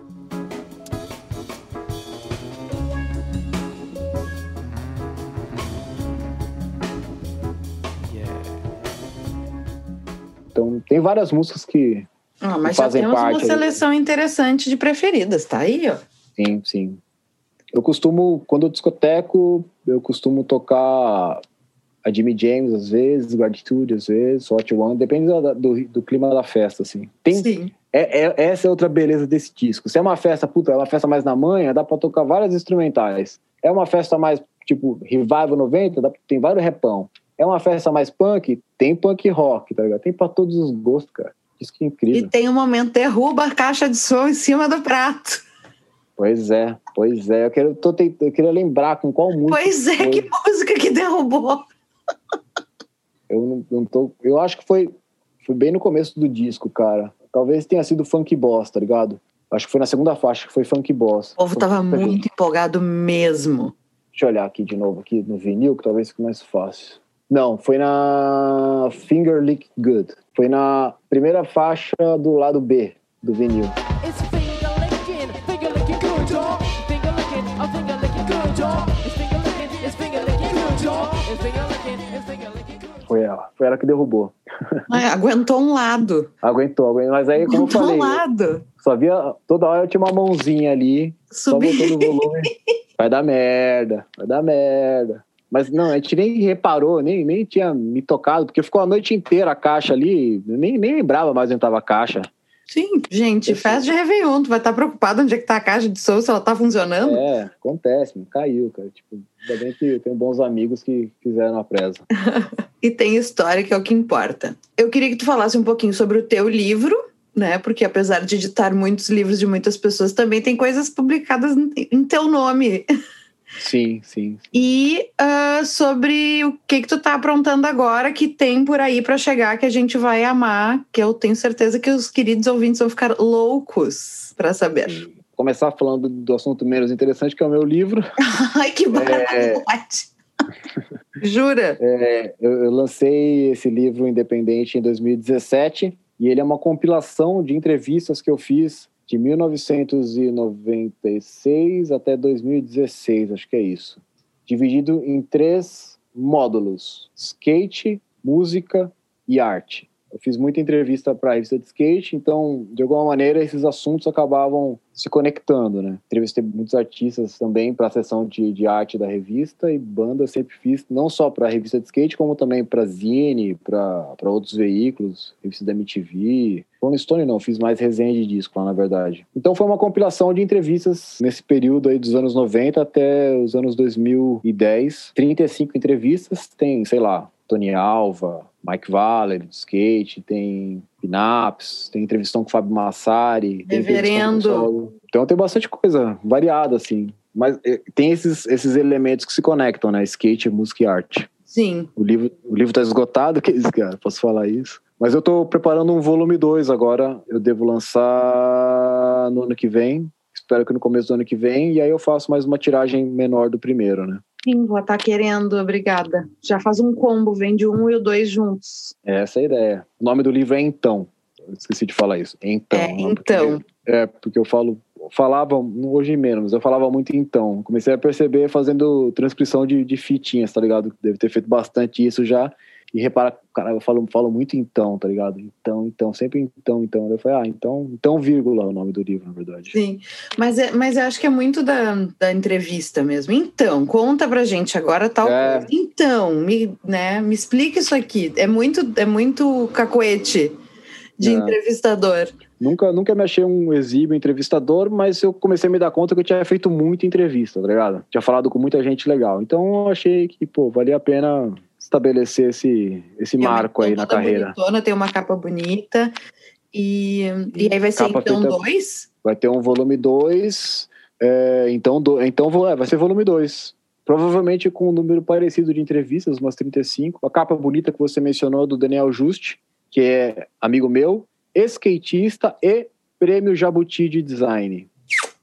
Então, tem várias músicas que ah, mas já temos uma seleção aí. interessante de preferidas, tá aí, ó. Sim, sim. Eu costumo, quando eu discoteco, eu costumo tocar a Jimmy James às vezes, Gratitude às vezes, Hot One, depende do, do, do, clima da festa, assim. Tem, sim. É, é, essa é outra beleza desse disco. Se é uma festa, puta, é uma festa mais na manhã, dá pra tocar várias instrumentais. É uma festa mais, tipo, Revival 90, dá, tem vários repão. É uma festa mais punk, tem punk rock, tá ligado? Tem pra todos os gostos, cara. Isso que é incrível. E tem um momento, derruba a caixa de som em cima do prato. Pois é, pois é. Eu, quero, tô, eu queria lembrar com qual música. Pois é, foi. que música que derrubou. Eu não, não tô. Eu acho que foi, foi bem no começo do disco, cara. Talvez tenha sido Funk Boss, tá ligado? Acho que foi na segunda faixa que foi Funk Boss. O povo tava muito empolgado mesmo. Deixa eu olhar aqui de novo, aqui no vinil, que talvez fique mais fácil. Não, foi na Finger Lick Good. Foi na primeira faixa do lado B do vinil. Foi ela, foi ela que derrubou. (laughs) Mas aguentou um lado. Aguentou, aguentou. mas aí, como aguentou eu falei, um lado. só via, toda hora eu tinha uma mãozinha ali, Subi. só botando o volume. (laughs) vai dar merda, vai dar merda. Mas não, a gente nem reparou, nem, nem tinha me tocado, porque ficou a noite inteira a caixa ali, nem, nem lembrava mais onde estava a caixa. Sim, gente, festa de Réveillon, tu vai estar preocupado onde é que tá a caixa de som, se ela tá funcionando? É, acontece, caiu, cara. Tipo, ainda bem que tem bons amigos que fizeram a presa. (laughs) e tem história que é o que importa. Eu queria que tu falasse um pouquinho sobre o teu livro, né? Porque apesar de editar muitos livros de muitas pessoas, também tem coisas publicadas em teu nome. (laughs) Sim, sim. E uh, sobre o que que tu tá aprontando agora, que tem por aí para chegar, que a gente vai amar, que eu tenho certeza que os queridos ouvintes vão ficar loucos para saber. Sim. Começar falando do assunto menos interessante, que é o meu livro. (laughs) Ai, que barato! É... Jura? É, eu, eu lancei esse livro independente em 2017 e ele é uma compilação de entrevistas que eu fiz de 1996 até 2016, acho que é isso. Dividido em três módulos: skate, música e arte. Eu fiz muita entrevista para a revista de skate, então, de alguma maneira, esses assuntos acabavam se conectando, né? Entrevistei muitos artistas também para a seção de, de arte da revista e banda sempre fiz, não só para a revista de skate, como também para Zine, para outros veículos, revista da MTV. Rolling Stone não, fiz mais resenha de disco lá, na verdade. Então foi uma compilação de entrevistas nesse período aí dos anos 90 até os anos 2010. 35 entrevistas, tem, sei lá, Tony Alva, Mike Valler, do skate, tem Pinaps, tem entrevistão com o Fábio Massari. Reverendo. Então tem bastante coisa variada, assim. Mas eh, tem esses, esses elementos que se conectam, né? Skate, música e arte. Sim. O livro, o livro tá esgotado, (laughs) que é isso, cara? Posso falar isso? Mas eu estou preparando um volume 2 agora. Eu devo lançar no ano que vem. Espero que no começo do ano que vem. E aí eu faço mais uma tiragem menor do primeiro, né? Sim, vou estar tá querendo, obrigada. Já faz um combo, vende um e o dois juntos. Essa é a ideia. O nome do livro é Então. Eu esqueci de falar isso. Então. É, então. Porque, é, porque eu falo, falava, hoje menos, eu falava muito então. Comecei a perceber fazendo transcrição de, de fitinhas, tá ligado? Deve ter feito bastante isso já. E repara, cara, eu falo, falo muito então, tá ligado? Então, então, sempre então, então. Eu falei, ah, então, então, vírgula, o nome do livro, na verdade. Sim, mas, é, mas eu acho que é muito da, da entrevista mesmo. Então, conta pra gente agora tal é. coisa. Então, me, né, me explica isso aqui. É muito, é muito cacoete de é. entrevistador. Nunca, nunca me achei um exímio entrevistador, mas eu comecei a me dar conta que eu tinha feito muita entrevista, tá ligado? Tinha falado com muita gente legal. Então, eu achei que, pô, valia a pena estabelecer esse, esse marco aí na carreira. Bonitona, tem uma capa bonita. E, e aí vai ser capa então feita... dois? Vai ter um volume 2, é, então, do, então é, vai ser volume 2. Provavelmente com um número parecido de entrevistas, umas 35. A capa bonita que você mencionou do Daniel Juste, que é amigo meu, skatista e prêmio Jabuti de design.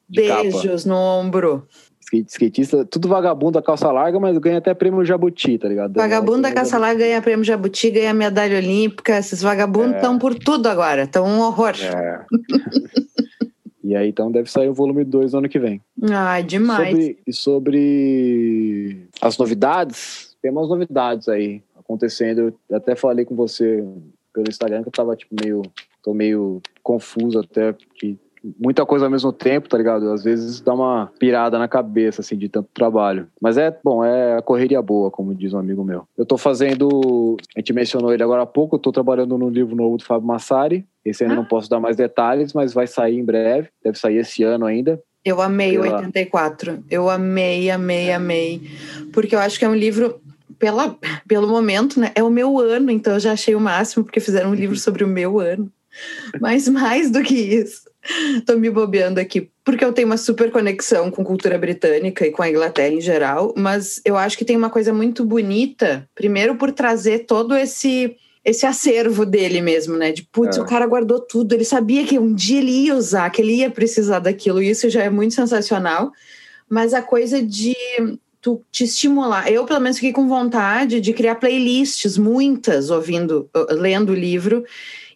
De Beijos capa. no ombro. Skatista, tudo vagabundo da calça larga, mas ganha até prêmio Jabuti, tá ligado? Vagabundo da calça larga ganha prêmio Jabuti, ganha medalha olímpica. Esses vagabundos estão é. por tudo agora, estão um horror. É. (laughs) e aí, então, deve sair o volume 2 no ano que vem. Ai, demais. Sobre, e sobre as novidades, tem umas novidades aí acontecendo. Eu até falei com você pelo Instagram que eu tava, tipo, meio. tô meio confuso até, que muita coisa ao mesmo tempo, tá ligado? Às vezes dá uma pirada na cabeça, assim, de tanto trabalho. Mas é, bom, é a correria boa, como diz um amigo meu. Eu tô fazendo, a gente mencionou ele agora há pouco, eu tô trabalhando no livro novo do Fábio Massari. Esse ainda ah. não posso dar mais detalhes, mas vai sair em breve. Deve sair esse ano ainda. Eu amei o 84. Eu amei, amei, amei. Porque eu acho que é um livro pela, pelo momento, né? É o meu ano, então eu já achei o máximo, porque fizeram um livro (laughs) sobre o meu ano. Mas mais do que isso, (laughs) Tô me bobeando aqui, porque eu tenho uma super conexão com cultura britânica e com a Inglaterra em geral, mas eu acho que tem uma coisa muito bonita, primeiro por trazer todo esse esse acervo dele mesmo, né? De putz, é. o cara guardou tudo, ele sabia que um dia ele ia usar, que ele ia precisar daquilo, e isso já é muito sensacional. Mas a coisa de tu te estimular. Eu, pelo menos, fiquei com vontade de criar playlists, muitas, ouvindo, lendo o livro,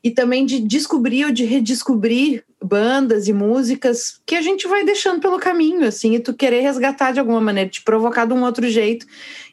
e também de descobrir ou de redescobrir bandas e músicas que a gente vai deixando pelo caminho, assim, e tu querer resgatar de alguma maneira, te provocar de um outro jeito.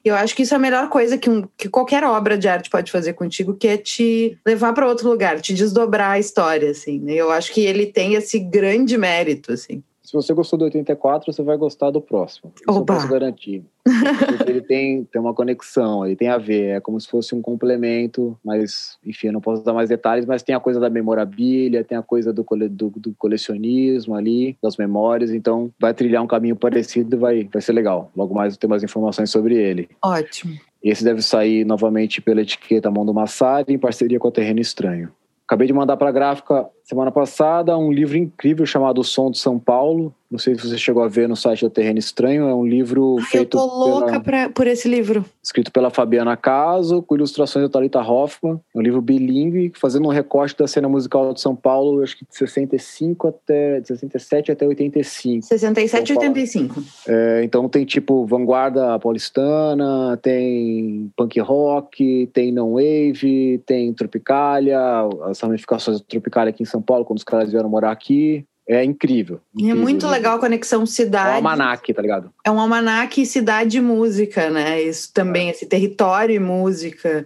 Eu acho que isso é a melhor coisa que, um, que qualquer obra de arte pode fazer contigo, que é te levar para outro lugar, te desdobrar a história, assim. Né? Eu acho que ele tem esse grande mérito, assim. Se você gostou do 84, você vai gostar do próximo. Isso Opa. eu posso garantir. Porque ele tem, tem uma conexão, ele tem a ver, é como se fosse um complemento, mas, enfim, eu não posso dar mais detalhes, mas tem a coisa da memorabilia, tem a coisa do, cole, do, do colecionismo ali, das memórias, então vai trilhar um caminho parecido e vai, vai ser legal. Logo mais eu tenho mais informações sobre ele. Ótimo. Esse deve sair novamente pela etiqueta Mão do Massari, em parceria com a Terreno Estranho. Acabei de mandar para a gráfica semana passada um livro incrível chamado O Som de São Paulo. Não sei se você chegou a ver no site da Terreno Estranho. É um livro Ai, feito. Eu tô louca pela... pra, por esse livro. Escrito pela Fabiana Caso, com ilustrações da Talita Hoffman. É um livro bilíngue, fazendo um recorte da cena musical de São Paulo, acho que de 65 até. de 67 até 85. 67 e 85. É, então tem tipo vanguarda paulistana, tem punk rock, tem não wave, tem Tropicália, as ramificações da Tropicália aqui em São Paulo, quando os caras vieram morar aqui é incrível. incrível. E é muito legal a conexão cidade. É um almanac, tá ligado? É um almanac cidade e música, né? Isso também, é. esse território e música.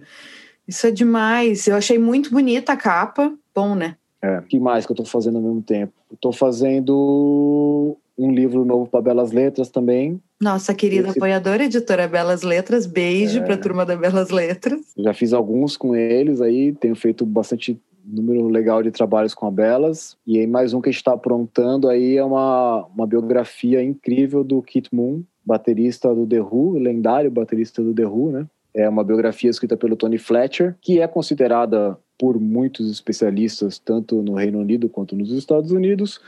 Isso é demais. Eu achei muito bonita a capa. Bom, né? É. O que mais que eu tô fazendo ao mesmo tempo? Eu tô fazendo um livro novo para Belas Letras também. Nossa querida Esse... apoiadora, editora Belas Letras, beijo é... para a turma da Belas Letras. Já fiz alguns com eles aí, tenho feito bastante número legal de trabalhos com a Belas. E aí mais um que a gente está aprontando aí é uma, uma biografia incrível do Kit Moon, baterista do The Who, lendário baterista do The Who, né? É uma biografia escrita pelo Tony Fletcher, que é considerada por muitos especialistas, tanto no Reino Unido quanto nos Estados Unidos,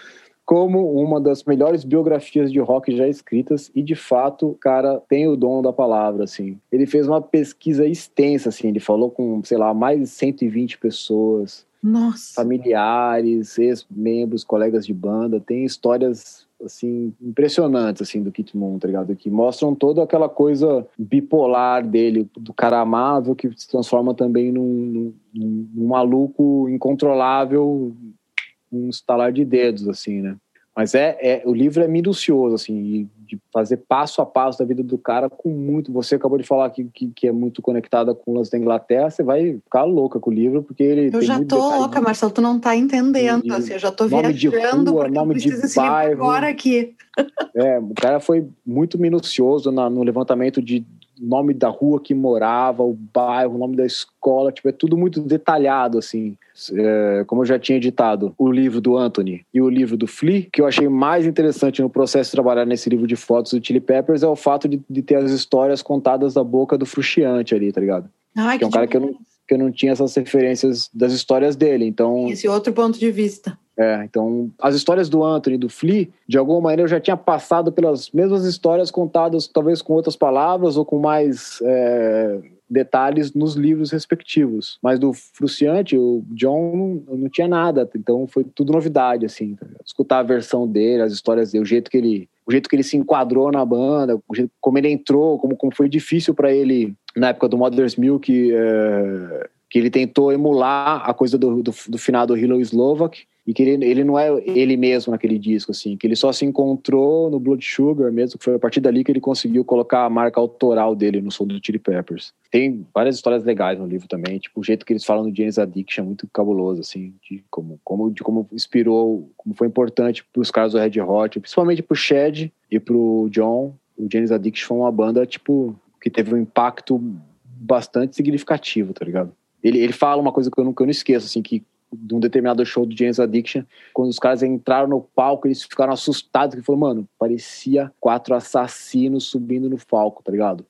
como uma das melhores biografias de rock já escritas e de fato, o cara tem o dom da palavra, assim. Ele fez uma pesquisa extensa, assim, ele falou com, sei lá, mais de 120 pessoas. Nossa. Familiares, ex-membros, colegas de banda, tem histórias assim impressionantes assim do Kit Moon, tá ligado? Que mostram toda aquela coisa bipolar dele, do cara amável que se transforma também num, num, num maluco incontrolável um estalar de dedos, assim, né? Mas é, é o livro é minucioso, assim, de fazer passo a passo da vida do cara com muito. Você acabou de falar que, que, que é muito conectada com o lance da Inglaterra, você vai ficar louca com o livro, porque ele. Eu já tô louca, Marcelo, tu não tá entendendo. De, assim, eu já tô nome viajando de rua, nome de bairro. agora aqui. (laughs) É, o cara foi muito minucioso na, no levantamento de nome da rua que morava, o bairro, o nome da escola, tipo, é tudo muito detalhado, assim. É, como eu já tinha editado o livro do Anthony e o livro do Flea, que eu achei mais interessante no processo de trabalhar nesse livro de fotos do Chili Peppers é o fato de, de ter as histórias contadas da boca do Frustiante ali, tá ligado? Ai, que, que é um cara que eu, não, que eu não tinha essas referências das histórias dele, então... Esse outro ponto de vista. É, então as histórias do Anthony e do Flea, de alguma maneira eu já tinha passado pelas mesmas histórias contadas, talvez com outras palavras ou com mais é, detalhes nos livros respectivos. Mas do Fruciante, o John não, tinha nada, então foi tudo novidade, assim. Tá Escutar a versão dele, as histórias dele, o jeito que ele, o jeito que ele se enquadrou na banda, jeito, como ele entrou, como, como foi difícil para ele na época do Mother's Milk, é, que ele tentou emular a coisa do, do, do final do Hilo Slovak e que ele, ele não é ele mesmo naquele disco, assim, que ele só se encontrou no Blood Sugar mesmo, que foi a partir dali que ele conseguiu colocar a marca autoral dele no som do Chili Peppers. Tem várias histórias legais no livro também, tipo, o jeito que eles falam do James Addiction é muito cabuloso, assim, de como, como, de como inspirou, como foi importante para os caras do Red Hot, principalmente pro Shed e pro John, o James Addiction foi uma banda, tipo, que teve um impacto bastante significativo, tá ligado? Ele, ele fala uma coisa que eu não, que eu não esqueço, assim, que de um determinado show do James Addiction, quando os caras entraram no palco, eles ficaram assustados, que falou, mano, parecia quatro assassinos subindo no palco, tá ligado?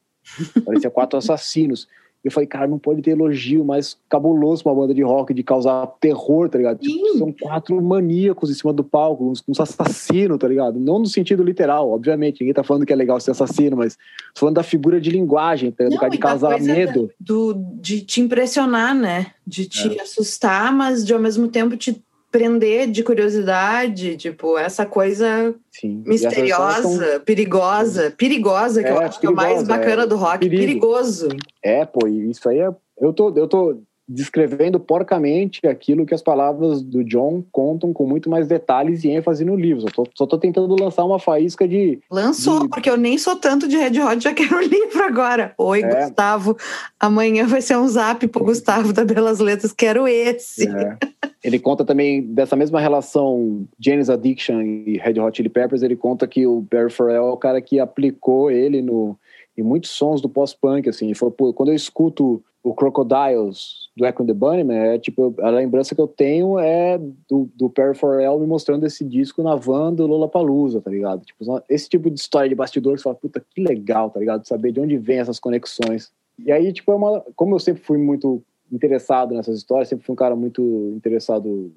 Parecia quatro (laughs) assassinos. Eu falei, cara, não pode ter elogio mais cabuloso pra uma banda de rock de causar terror, tá ligado? Tipo, são quatro maníacos em cima do palco, uns, uns, assassinos, tá ligado? Não no sentido literal, obviamente. Ninguém tá falando que é legal ser assassino, mas tô falando da figura de linguagem, tá? do cara de causar medo. Do, de te impressionar, né? De te é. assustar, mas de ao mesmo tempo te prender de curiosidade, tipo, essa coisa Sim. misteriosa, são... perigosa, perigosa, que é, eu acho que é o mais bacana é. do rock, Perigo. perigoso. É, pô, isso aí é. Eu tô, eu tô descrevendo porcamente aquilo que as palavras do John contam com muito mais detalhes e ênfase no livro. Só tô, só tô tentando lançar uma faísca de. Lançou, de... porque eu nem sou tanto de Red Hot, já quero o (laughs) livro agora. Oi, é. Gustavo. Amanhã vai ser um zap pro Gustavo da Belas Letras, quero esse. É. Ele conta também dessa mesma relação James Addiction e Red Hot Chili Peppers. Ele conta que o Barry Farrell é o cara que aplicou ele no, em muitos sons do pós-punk. Assim, ele falou, pô, quando eu escuto o Crocodiles do Echo and the Bunnyman, é tipo, a lembrança que eu tenho é do, do Perry Farrell me mostrando esse disco na van do Lollapalooza, tá ligado? Tipo, esse tipo de história de bastidores, você fala, puta, que legal, tá ligado? Saber de onde vem essas conexões. E aí, tipo, é uma, como eu sempre fui muito interessado nessas histórias, sempre fui um cara muito interessado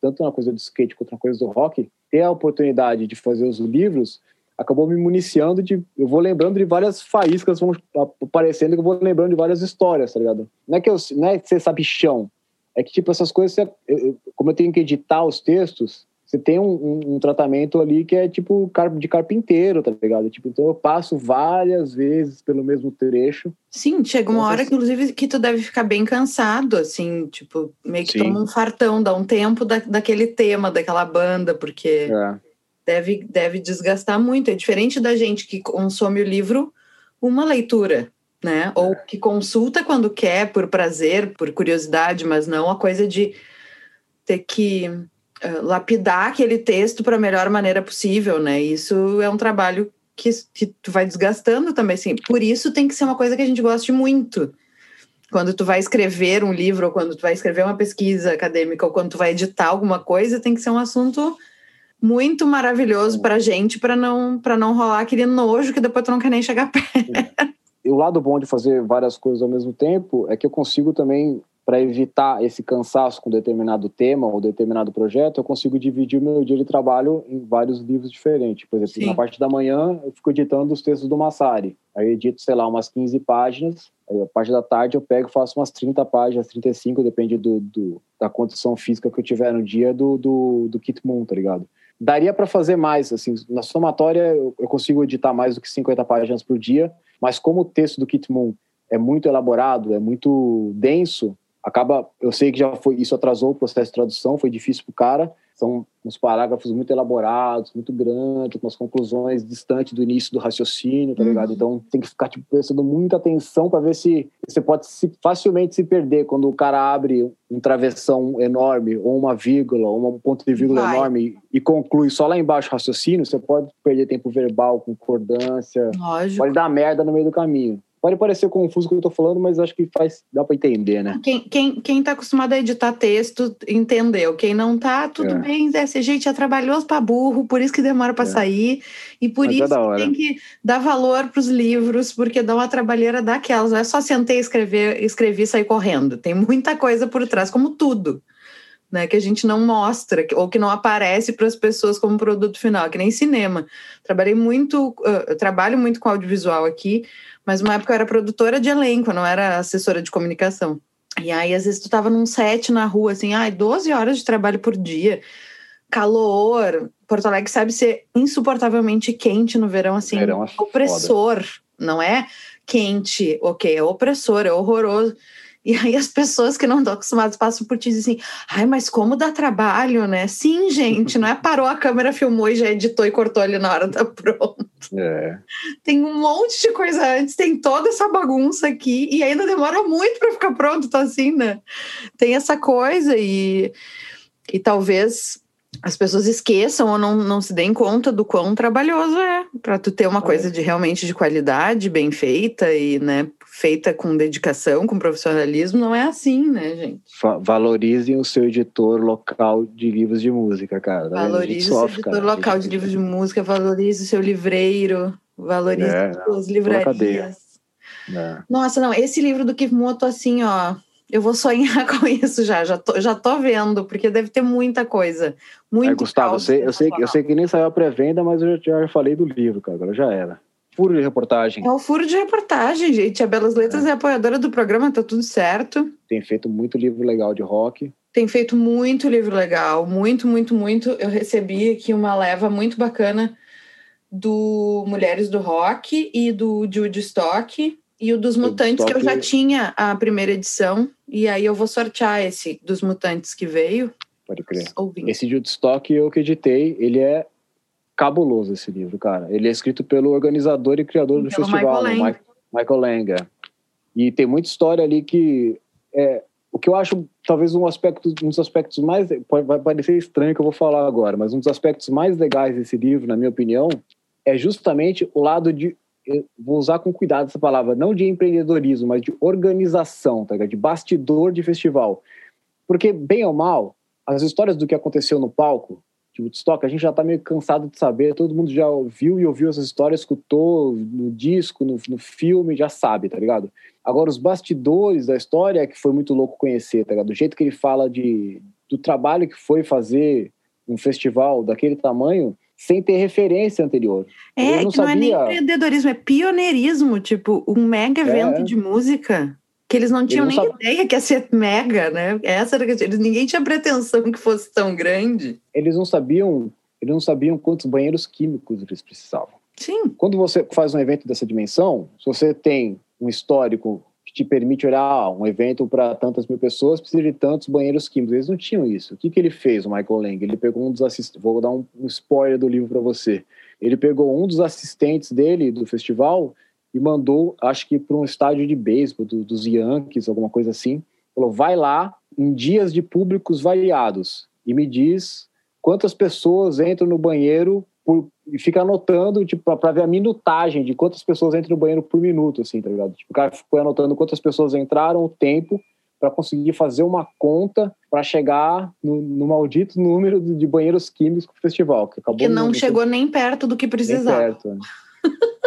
tanto na coisa do skate quanto na coisa do rock, ter a oportunidade de fazer os livros acabou me municiando de. Eu vou lembrando de várias faíscas vão aparecendo que eu vou lembrando de várias histórias, tá ligado? Não é que eu, não é você sabe chão. É que, tipo, essas coisas, eu, eu, como eu tenho que editar os textos, você tem um, um, um, tratamento ali que é tipo de carpinteiro, tá ligado? Tipo, então eu passo várias vezes pelo mesmo trecho. Sim, chega uma então, hora, que, inclusive, que tu deve ficar bem cansado, assim, tipo, meio que Sim. toma um fartão, dá um tempo da, daquele tema, daquela banda, porque. É deve, deve desgastar muito. É diferente da gente que consome o livro uma leitura, né? Ou que consulta quando quer, por prazer, por curiosidade, mas não a coisa de ter que uh, lapidar aquele texto para a melhor maneira possível, né? Isso é um trabalho que, que tu vai desgastando também, assim. Por isso tem que ser uma coisa que a gente goste muito. Quando tu vai escrever um livro, ou quando tu vai escrever uma pesquisa acadêmica, ou quando tu vai editar alguma coisa, tem que ser um assunto muito maravilhoso pra gente, para não, pra não rolar aquele nojo que depois tu não quer nem chegar perto. E o lado bom de fazer várias coisas ao mesmo tempo é que eu consigo também, para evitar esse cansaço com determinado tema ou determinado projeto, eu consigo dividir o meu dia de trabalho em vários livros diferentes. Por exemplo, Sim. na parte da manhã eu fico editando os textos do Massari. Aí eu edito, sei lá, umas 15 páginas. Aí a parte da tarde eu pego e faço umas 30 páginas, 35, depende do, do, da condição física que eu tiver no dia do, do, do Kit Moon, tá ligado? Daria para fazer mais, assim, na somatória eu, consigo editar mais do que 50 páginas por dia, mas como o texto do Kit Moon é muito elaborado, é muito denso, acaba, eu sei que já foi, isso atrasou o processo de tradução, foi difícil pro cara, são uns parágrafos muito elaborados, muito grandes, com as conclusões distantes do início do raciocínio, tá ligado? Uhum. Então tem que ficar tipo, prestando muita atenção para ver se você pode se, facilmente se perder quando o cara abre um travessão enorme, ou uma vírgula, ou um ponto de vírgula Vai. enorme e, e conclui só lá embaixo o raciocínio, você pode perder tempo verbal, concordância, Lógico. pode dar merda no meio do caminho. Pode parecer confuso o que eu tô falando, mas acho que faz, dá para entender, né? Quem, quem, quem tá acostumado a editar texto entendeu. Quem não tá, tudo é. bem. Esse gente é trabalhoso para burro, por isso que demora para é. sair. E por mas é isso é tem que dar valor para os livros, porque dá uma trabalheira daquelas. Não é só sentar e escrever, escrever e sair correndo. Tem muita coisa por trás, como tudo. Né? Que a gente não mostra ou que não aparece para as pessoas como produto final, que nem cinema. Trabalhei muito, eu trabalho muito com audiovisual aqui, mas uma época eu era produtora de elenco, não era assessora de comunicação. E aí, às vezes, tu tava num set na rua, assim, ai, 12 horas de trabalho por dia, calor. Porto Alegre sabe ser insuportavelmente quente no verão, assim, verão é opressor, foda. não é quente, ok, é opressor, é horroroso. E aí as pessoas que não estão acostumadas passam por ti e dizem assim, ai, mas como dá trabalho, né? Sim, gente, não é parou a câmera, filmou e já editou e cortou ali na hora, tá pronto. É. Tem um monte de coisa antes, tem toda essa bagunça aqui e ainda demora muito para ficar pronto, tá assim, né? Tem essa coisa e, e talvez as pessoas esqueçam ou não, não se deem conta do quão trabalhoso é para tu ter uma é. coisa de realmente de qualidade, bem feita e, né, feita com dedicação, com profissionalismo, não é assim, né, gente? Valorizem o seu editor local de livros de música, cara. Tá valorize o seu editor cara. local de livros de música, valorize o seu livreiro, valorize é, as suas livrarias. É. Nossa, não, esse livro do Kimoto, assim, ó, eu vou sonhar (laughs) com isso já, já tô, já tô vendo, porque deve ter muita coisa. Muito é, Gustavo, eu sei, eu, sei, eu sei que nem saiu a pré-venda, mas eu já, já falei do livro, cara, agora já era. Furo de reportagem. É o furo de reportagem, gente. A Belas Letras é, é apoiadora do programa, tá tudo certo. Tem feito muito livro legal de rock. Tem feito muito livro legal, muito, muito, muito. Eu recebi aqui uma leva muito bacana do Mulheres do Rock e do Jude Stock e o dos Mutantes, que eu já tinha a primeira edição. E aí eu vou sortear esse dos Mutantes que veio. Pode crer. Esse de Woodstock eu que editei, ele é cabuloso esse livro, cara. Ele é escrito pelo organizador e criador e do festival, Michael, Lang. Michael Langa. E tem muita história ali que é, o que eu acho talvez um aspecto, um dos aspectos mais vai parecer estranho que eu vou falar agora, mas um dos aspectos mais legais desse livro, na minha opinião, é justamente o lado de vou usar com cuidado essa palavra, não de empreendedorismo, mas de organização, tá, de bastidor de festival. Porque, bem ou mal, as histórias do que aconteceu no palco de Woodstock, a gente já está meio cansado de saber, todo mundo já ouviu e ouviu essas histórias, escutou no disco, no, no filme, já sabe, tá ligado? Agora, os bastidores da história é que foi muito louco conhecer, tá ligado? Do jeito que ele fala de, do trabalho que foi fazer um festival daquele tamanho, sem ter referência anterior. É, não, que não é nem empreendedorismo, é pioneirismo, tipo, um mega evento é. de música que eles não tinham nem sabe... ideia que ia ser mega, né? Essa era eles ninguém tinha pretensão que fosse tão grande. Eles não sabiam, eles não sabiam quantos banheiros químicos eles precisavam. Sim. Quando você faz um evento dessa dimensão, se você tem um histórico que te permite olhar ah, um evento para tantas mil pessoas, precisa de tantos banheiros químicos. Eles não tinham isso. O que, que ele fez, o Michael Lang? Ele pegou um dos assistentes, vou dar um spoiler do livro para você. Ele pegou um dos assistentes dele do festival e mandou, acho que para um estádio de beisebol do, dos Yankees, alguma coisa assim. Falou: vai lá em dias de públicos variados e me diz quantas pessoas entram no banheiro por, e fica anotando, tipo, para ver a minutagem de quantas pessoas entram no banheiro por minuto, assim, tá ligado? Tipo, o cara foi anotando quantas pessoas entraram, o tempo, para conseguir fazer uma conta para chegar no, no, maldito número de banheiros químicos do festival. Que, acabou que não chegou nem perto do que precisava. Nem perto.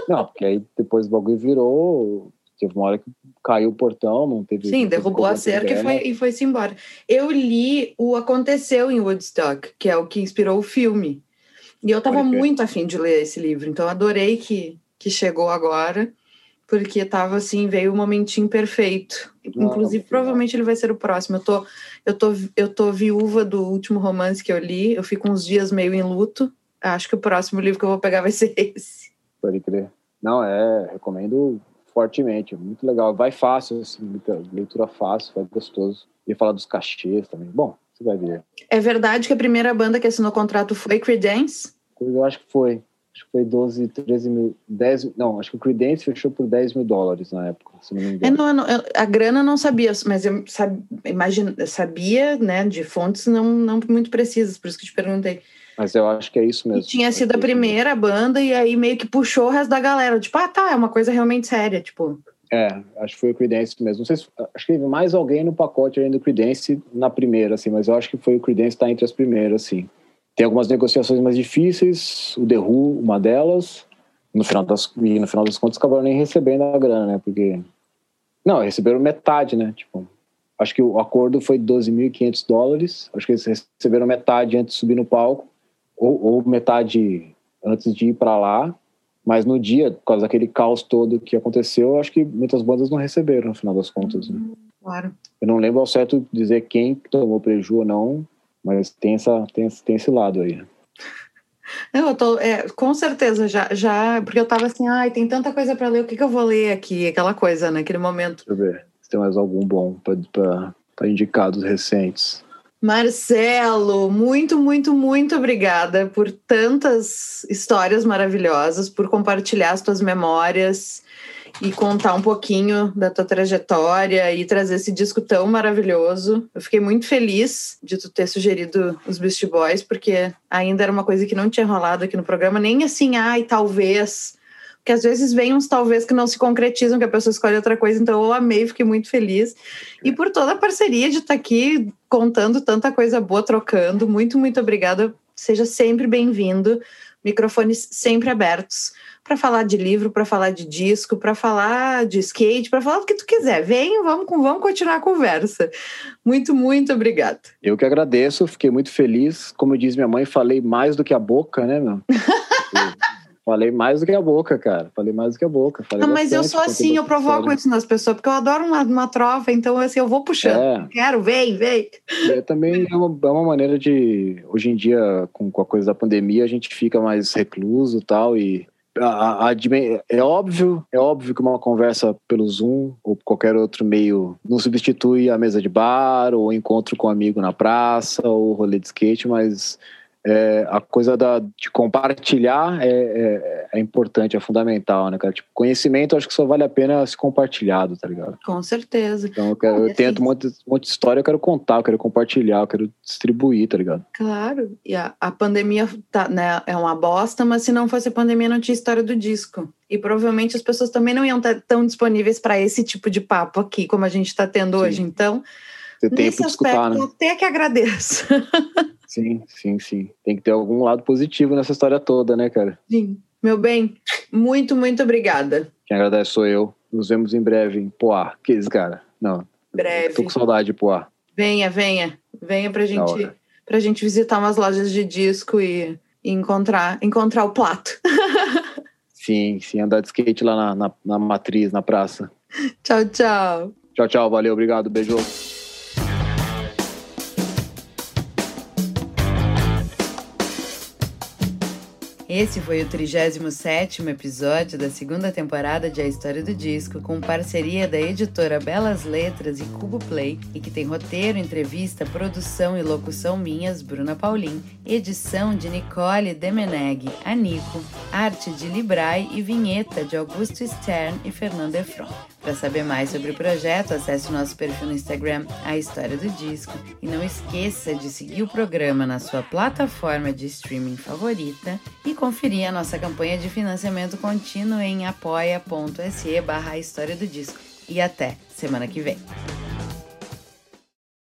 Não, porque aí depois o bagulho virou. Teve uma hora que caiu o portão, não teve. Sim, derrubou a cerca e foi, e foi-se embora. Eu li o Aconteceu em Woodstock, que é o que inspirou o filme. E eu estava muito afim de ler esse livro, então adorei que, que chegou agora, porque estava assim, veio o momentinho perfeito. Inclusive, provavelmente ele vai ser o próximo. Eu tô, eu, tô, eu tô viúva do último romance que eu li, eu fico uns dias meio em luto. Acho que o próximo livro que eu vou pegar vai ser (laughs) esse. Pode crer. Não, é, recomendo fortemente, muito legal. Vai fácil, assim, leitura fácil, vai gostoso. E falar dos cachês também. Bom, você vai ver. É verdade que a primeira banda que assinou o contrato foi Creedence? Eu acho que foi. Acho que foi 12, 13 mil, 10, não, acho que o Creedence fechou por 10 mil dólares na época, se não me engano. É, não, não, a grana eu não sabia, mas eu sab, imagina, sabia, né, de fontes não, não muito precisas, por isso que eu te perguntei. Mas eu acho que é isso mesmo. E tinha sido a primeira banda e aí meio que puxou o resto da galera, tipo, ah, tá, é uma coisa realmente séria, tipo... É, acho que foi o Creedence mesmo. Não sei se, acho que teve mais alguém no pacote além do Creedence na primeira, assim, mas eu acho que foi o Creedence tá entre as primeiras, assim. Tem algumas negociações mais difíceis, o The Who, uma delas. No final das, e no final das contas acabaram nem recebendo a grana, né? Porque. Não, receberam metade, né? Tipo, acho que o acordo foi 12.500 dólares. Acho que eles receberam metade antes de subir no palco, ou, ou metade antes de ir para lá. Mas no dia, por causa daquele caos todo que aconteceu, acho que muitas bandas não receberam, no final das contas. Né? Claro. Eu não lembro ao certo dizer quem tomou prejuízo ou não, mas tem, essa, tem, tem esse lado aí. Não, eu tô, é, com certeza, já, já, porque eu tava assim, ai, tem tanta coisa para ler, o que, que eu vou ler aqui? Aquela coisa, naquele momento. Deixa eu ver se tem mais algum bom para indicar dos recentes. Marcelo, muito, muito, muito obrigada por tantas histórias maravilhosas, por compartilhar as tuas memórias e contar um pouquinho da tua trajetória e trazer esse disco tão maravilhoso. Eu fiquei muito feliz de tu ter sugerido os Beast Boys, porque ainda era uma coisa que não tinha rolado aqui no programa, nem assim, ai, talvez. Porque às vezes vem uns talvez que não se concretizam, que a pessoa escolhe outra coisa, então eu amei, fiquei muito feliz. E por toda a parceria de estar aqui contando tanta coisa boa, trocando. Muito, muito obrigada. Seja sempre bem-vindo. Microfones sempre abertos para falar de livro, para falar de disco, para falar de skate, para falar o que tu quiser. Vem, vamos, vamos continuar a conversa. Muito, muito obrigada. Eu que agradeço, fiquei muito feliz. Como diz minha mãe, falei mais do que a boca, né, meu? (laughs) Falei mais do que a boca, cara. Falei mais do que a boca. Falei não, mas eu sou assim, eu provoco isso nas pessoas, porque eu adoro uma, uma trova, então assim, eu vou puxando. É. Quero, vem, vem. É, também é uma, é uma maneira de. Hoje em dia, com, com a coisa da pandemia, a gente fica mais recluso tal, e a, a, é óbvio, é óbvio que uma conversa pelo Zoom ou qualquer outro meio não substitui a mesa de bar ou encontro com um amigo na praça ou rolê de skate, mas é, a coisa da, de compartilhar é, é, é, importante, é fundamental, né, cara? Tipo, conhecimento acho que só vale a pena se compartilhado, tá ligado? Com certeza. Então eu, quero, eu tento um monte, um monte de história, eu quero contar, eu quero compartilhar, eu quero distribuir, tá ligado? Claro. E a, a pandemia tá, né, é uma bosta, mas se não fosse a pandemia, não tinha história do disco. E provavelmente as pessoas também não iam estar tão disponíveis para esse tipo de papo aqui, como a gente está tendo Sim. hoje. Então, Ter tempo nesse de escutar, né? até que agradeço. (laughs) Sim, sim, sim. Tem que ter algum lado positivo nessa história toda, né, cara? Sim. Meu bem, muito, muito obrigada. Quem agradece sou eu. Nos vemos em breve em Poá. Que isso, cara? Não. Breve. Tô com saudade de Poá. Venha, venha. Venha pra gente, pra gente visitar umas lojas de disco e, e encontrar, encontrar o plato. (laughs) sim, sim. Andar de skate lá na, na, na matriz, na praça. Tchau, tchau. Tchau, tchau. Valeu, obrigado. Beijo. Esse foi o 37º episódio da segunda temporada de A História do Disco, com parceria da editora Belas Letras e Cubo Play, e que tem roteiro, entrevista, produção e locução minhas, Bruna Paulin, edição de Nicole Demeneg, Anico, arte de Librai e vinheta de Augusto Stern e Fernando Efron. Para saber mais sobre o projeto, acesse o nosso perfil no Instagram, A História do Disco, e não esqueça de seguir o programa na sua plataforma de streaming favorita e conferir a nossa campanha de financiamento contínuo em apoia.se barra História do Disco. E até semana que vem.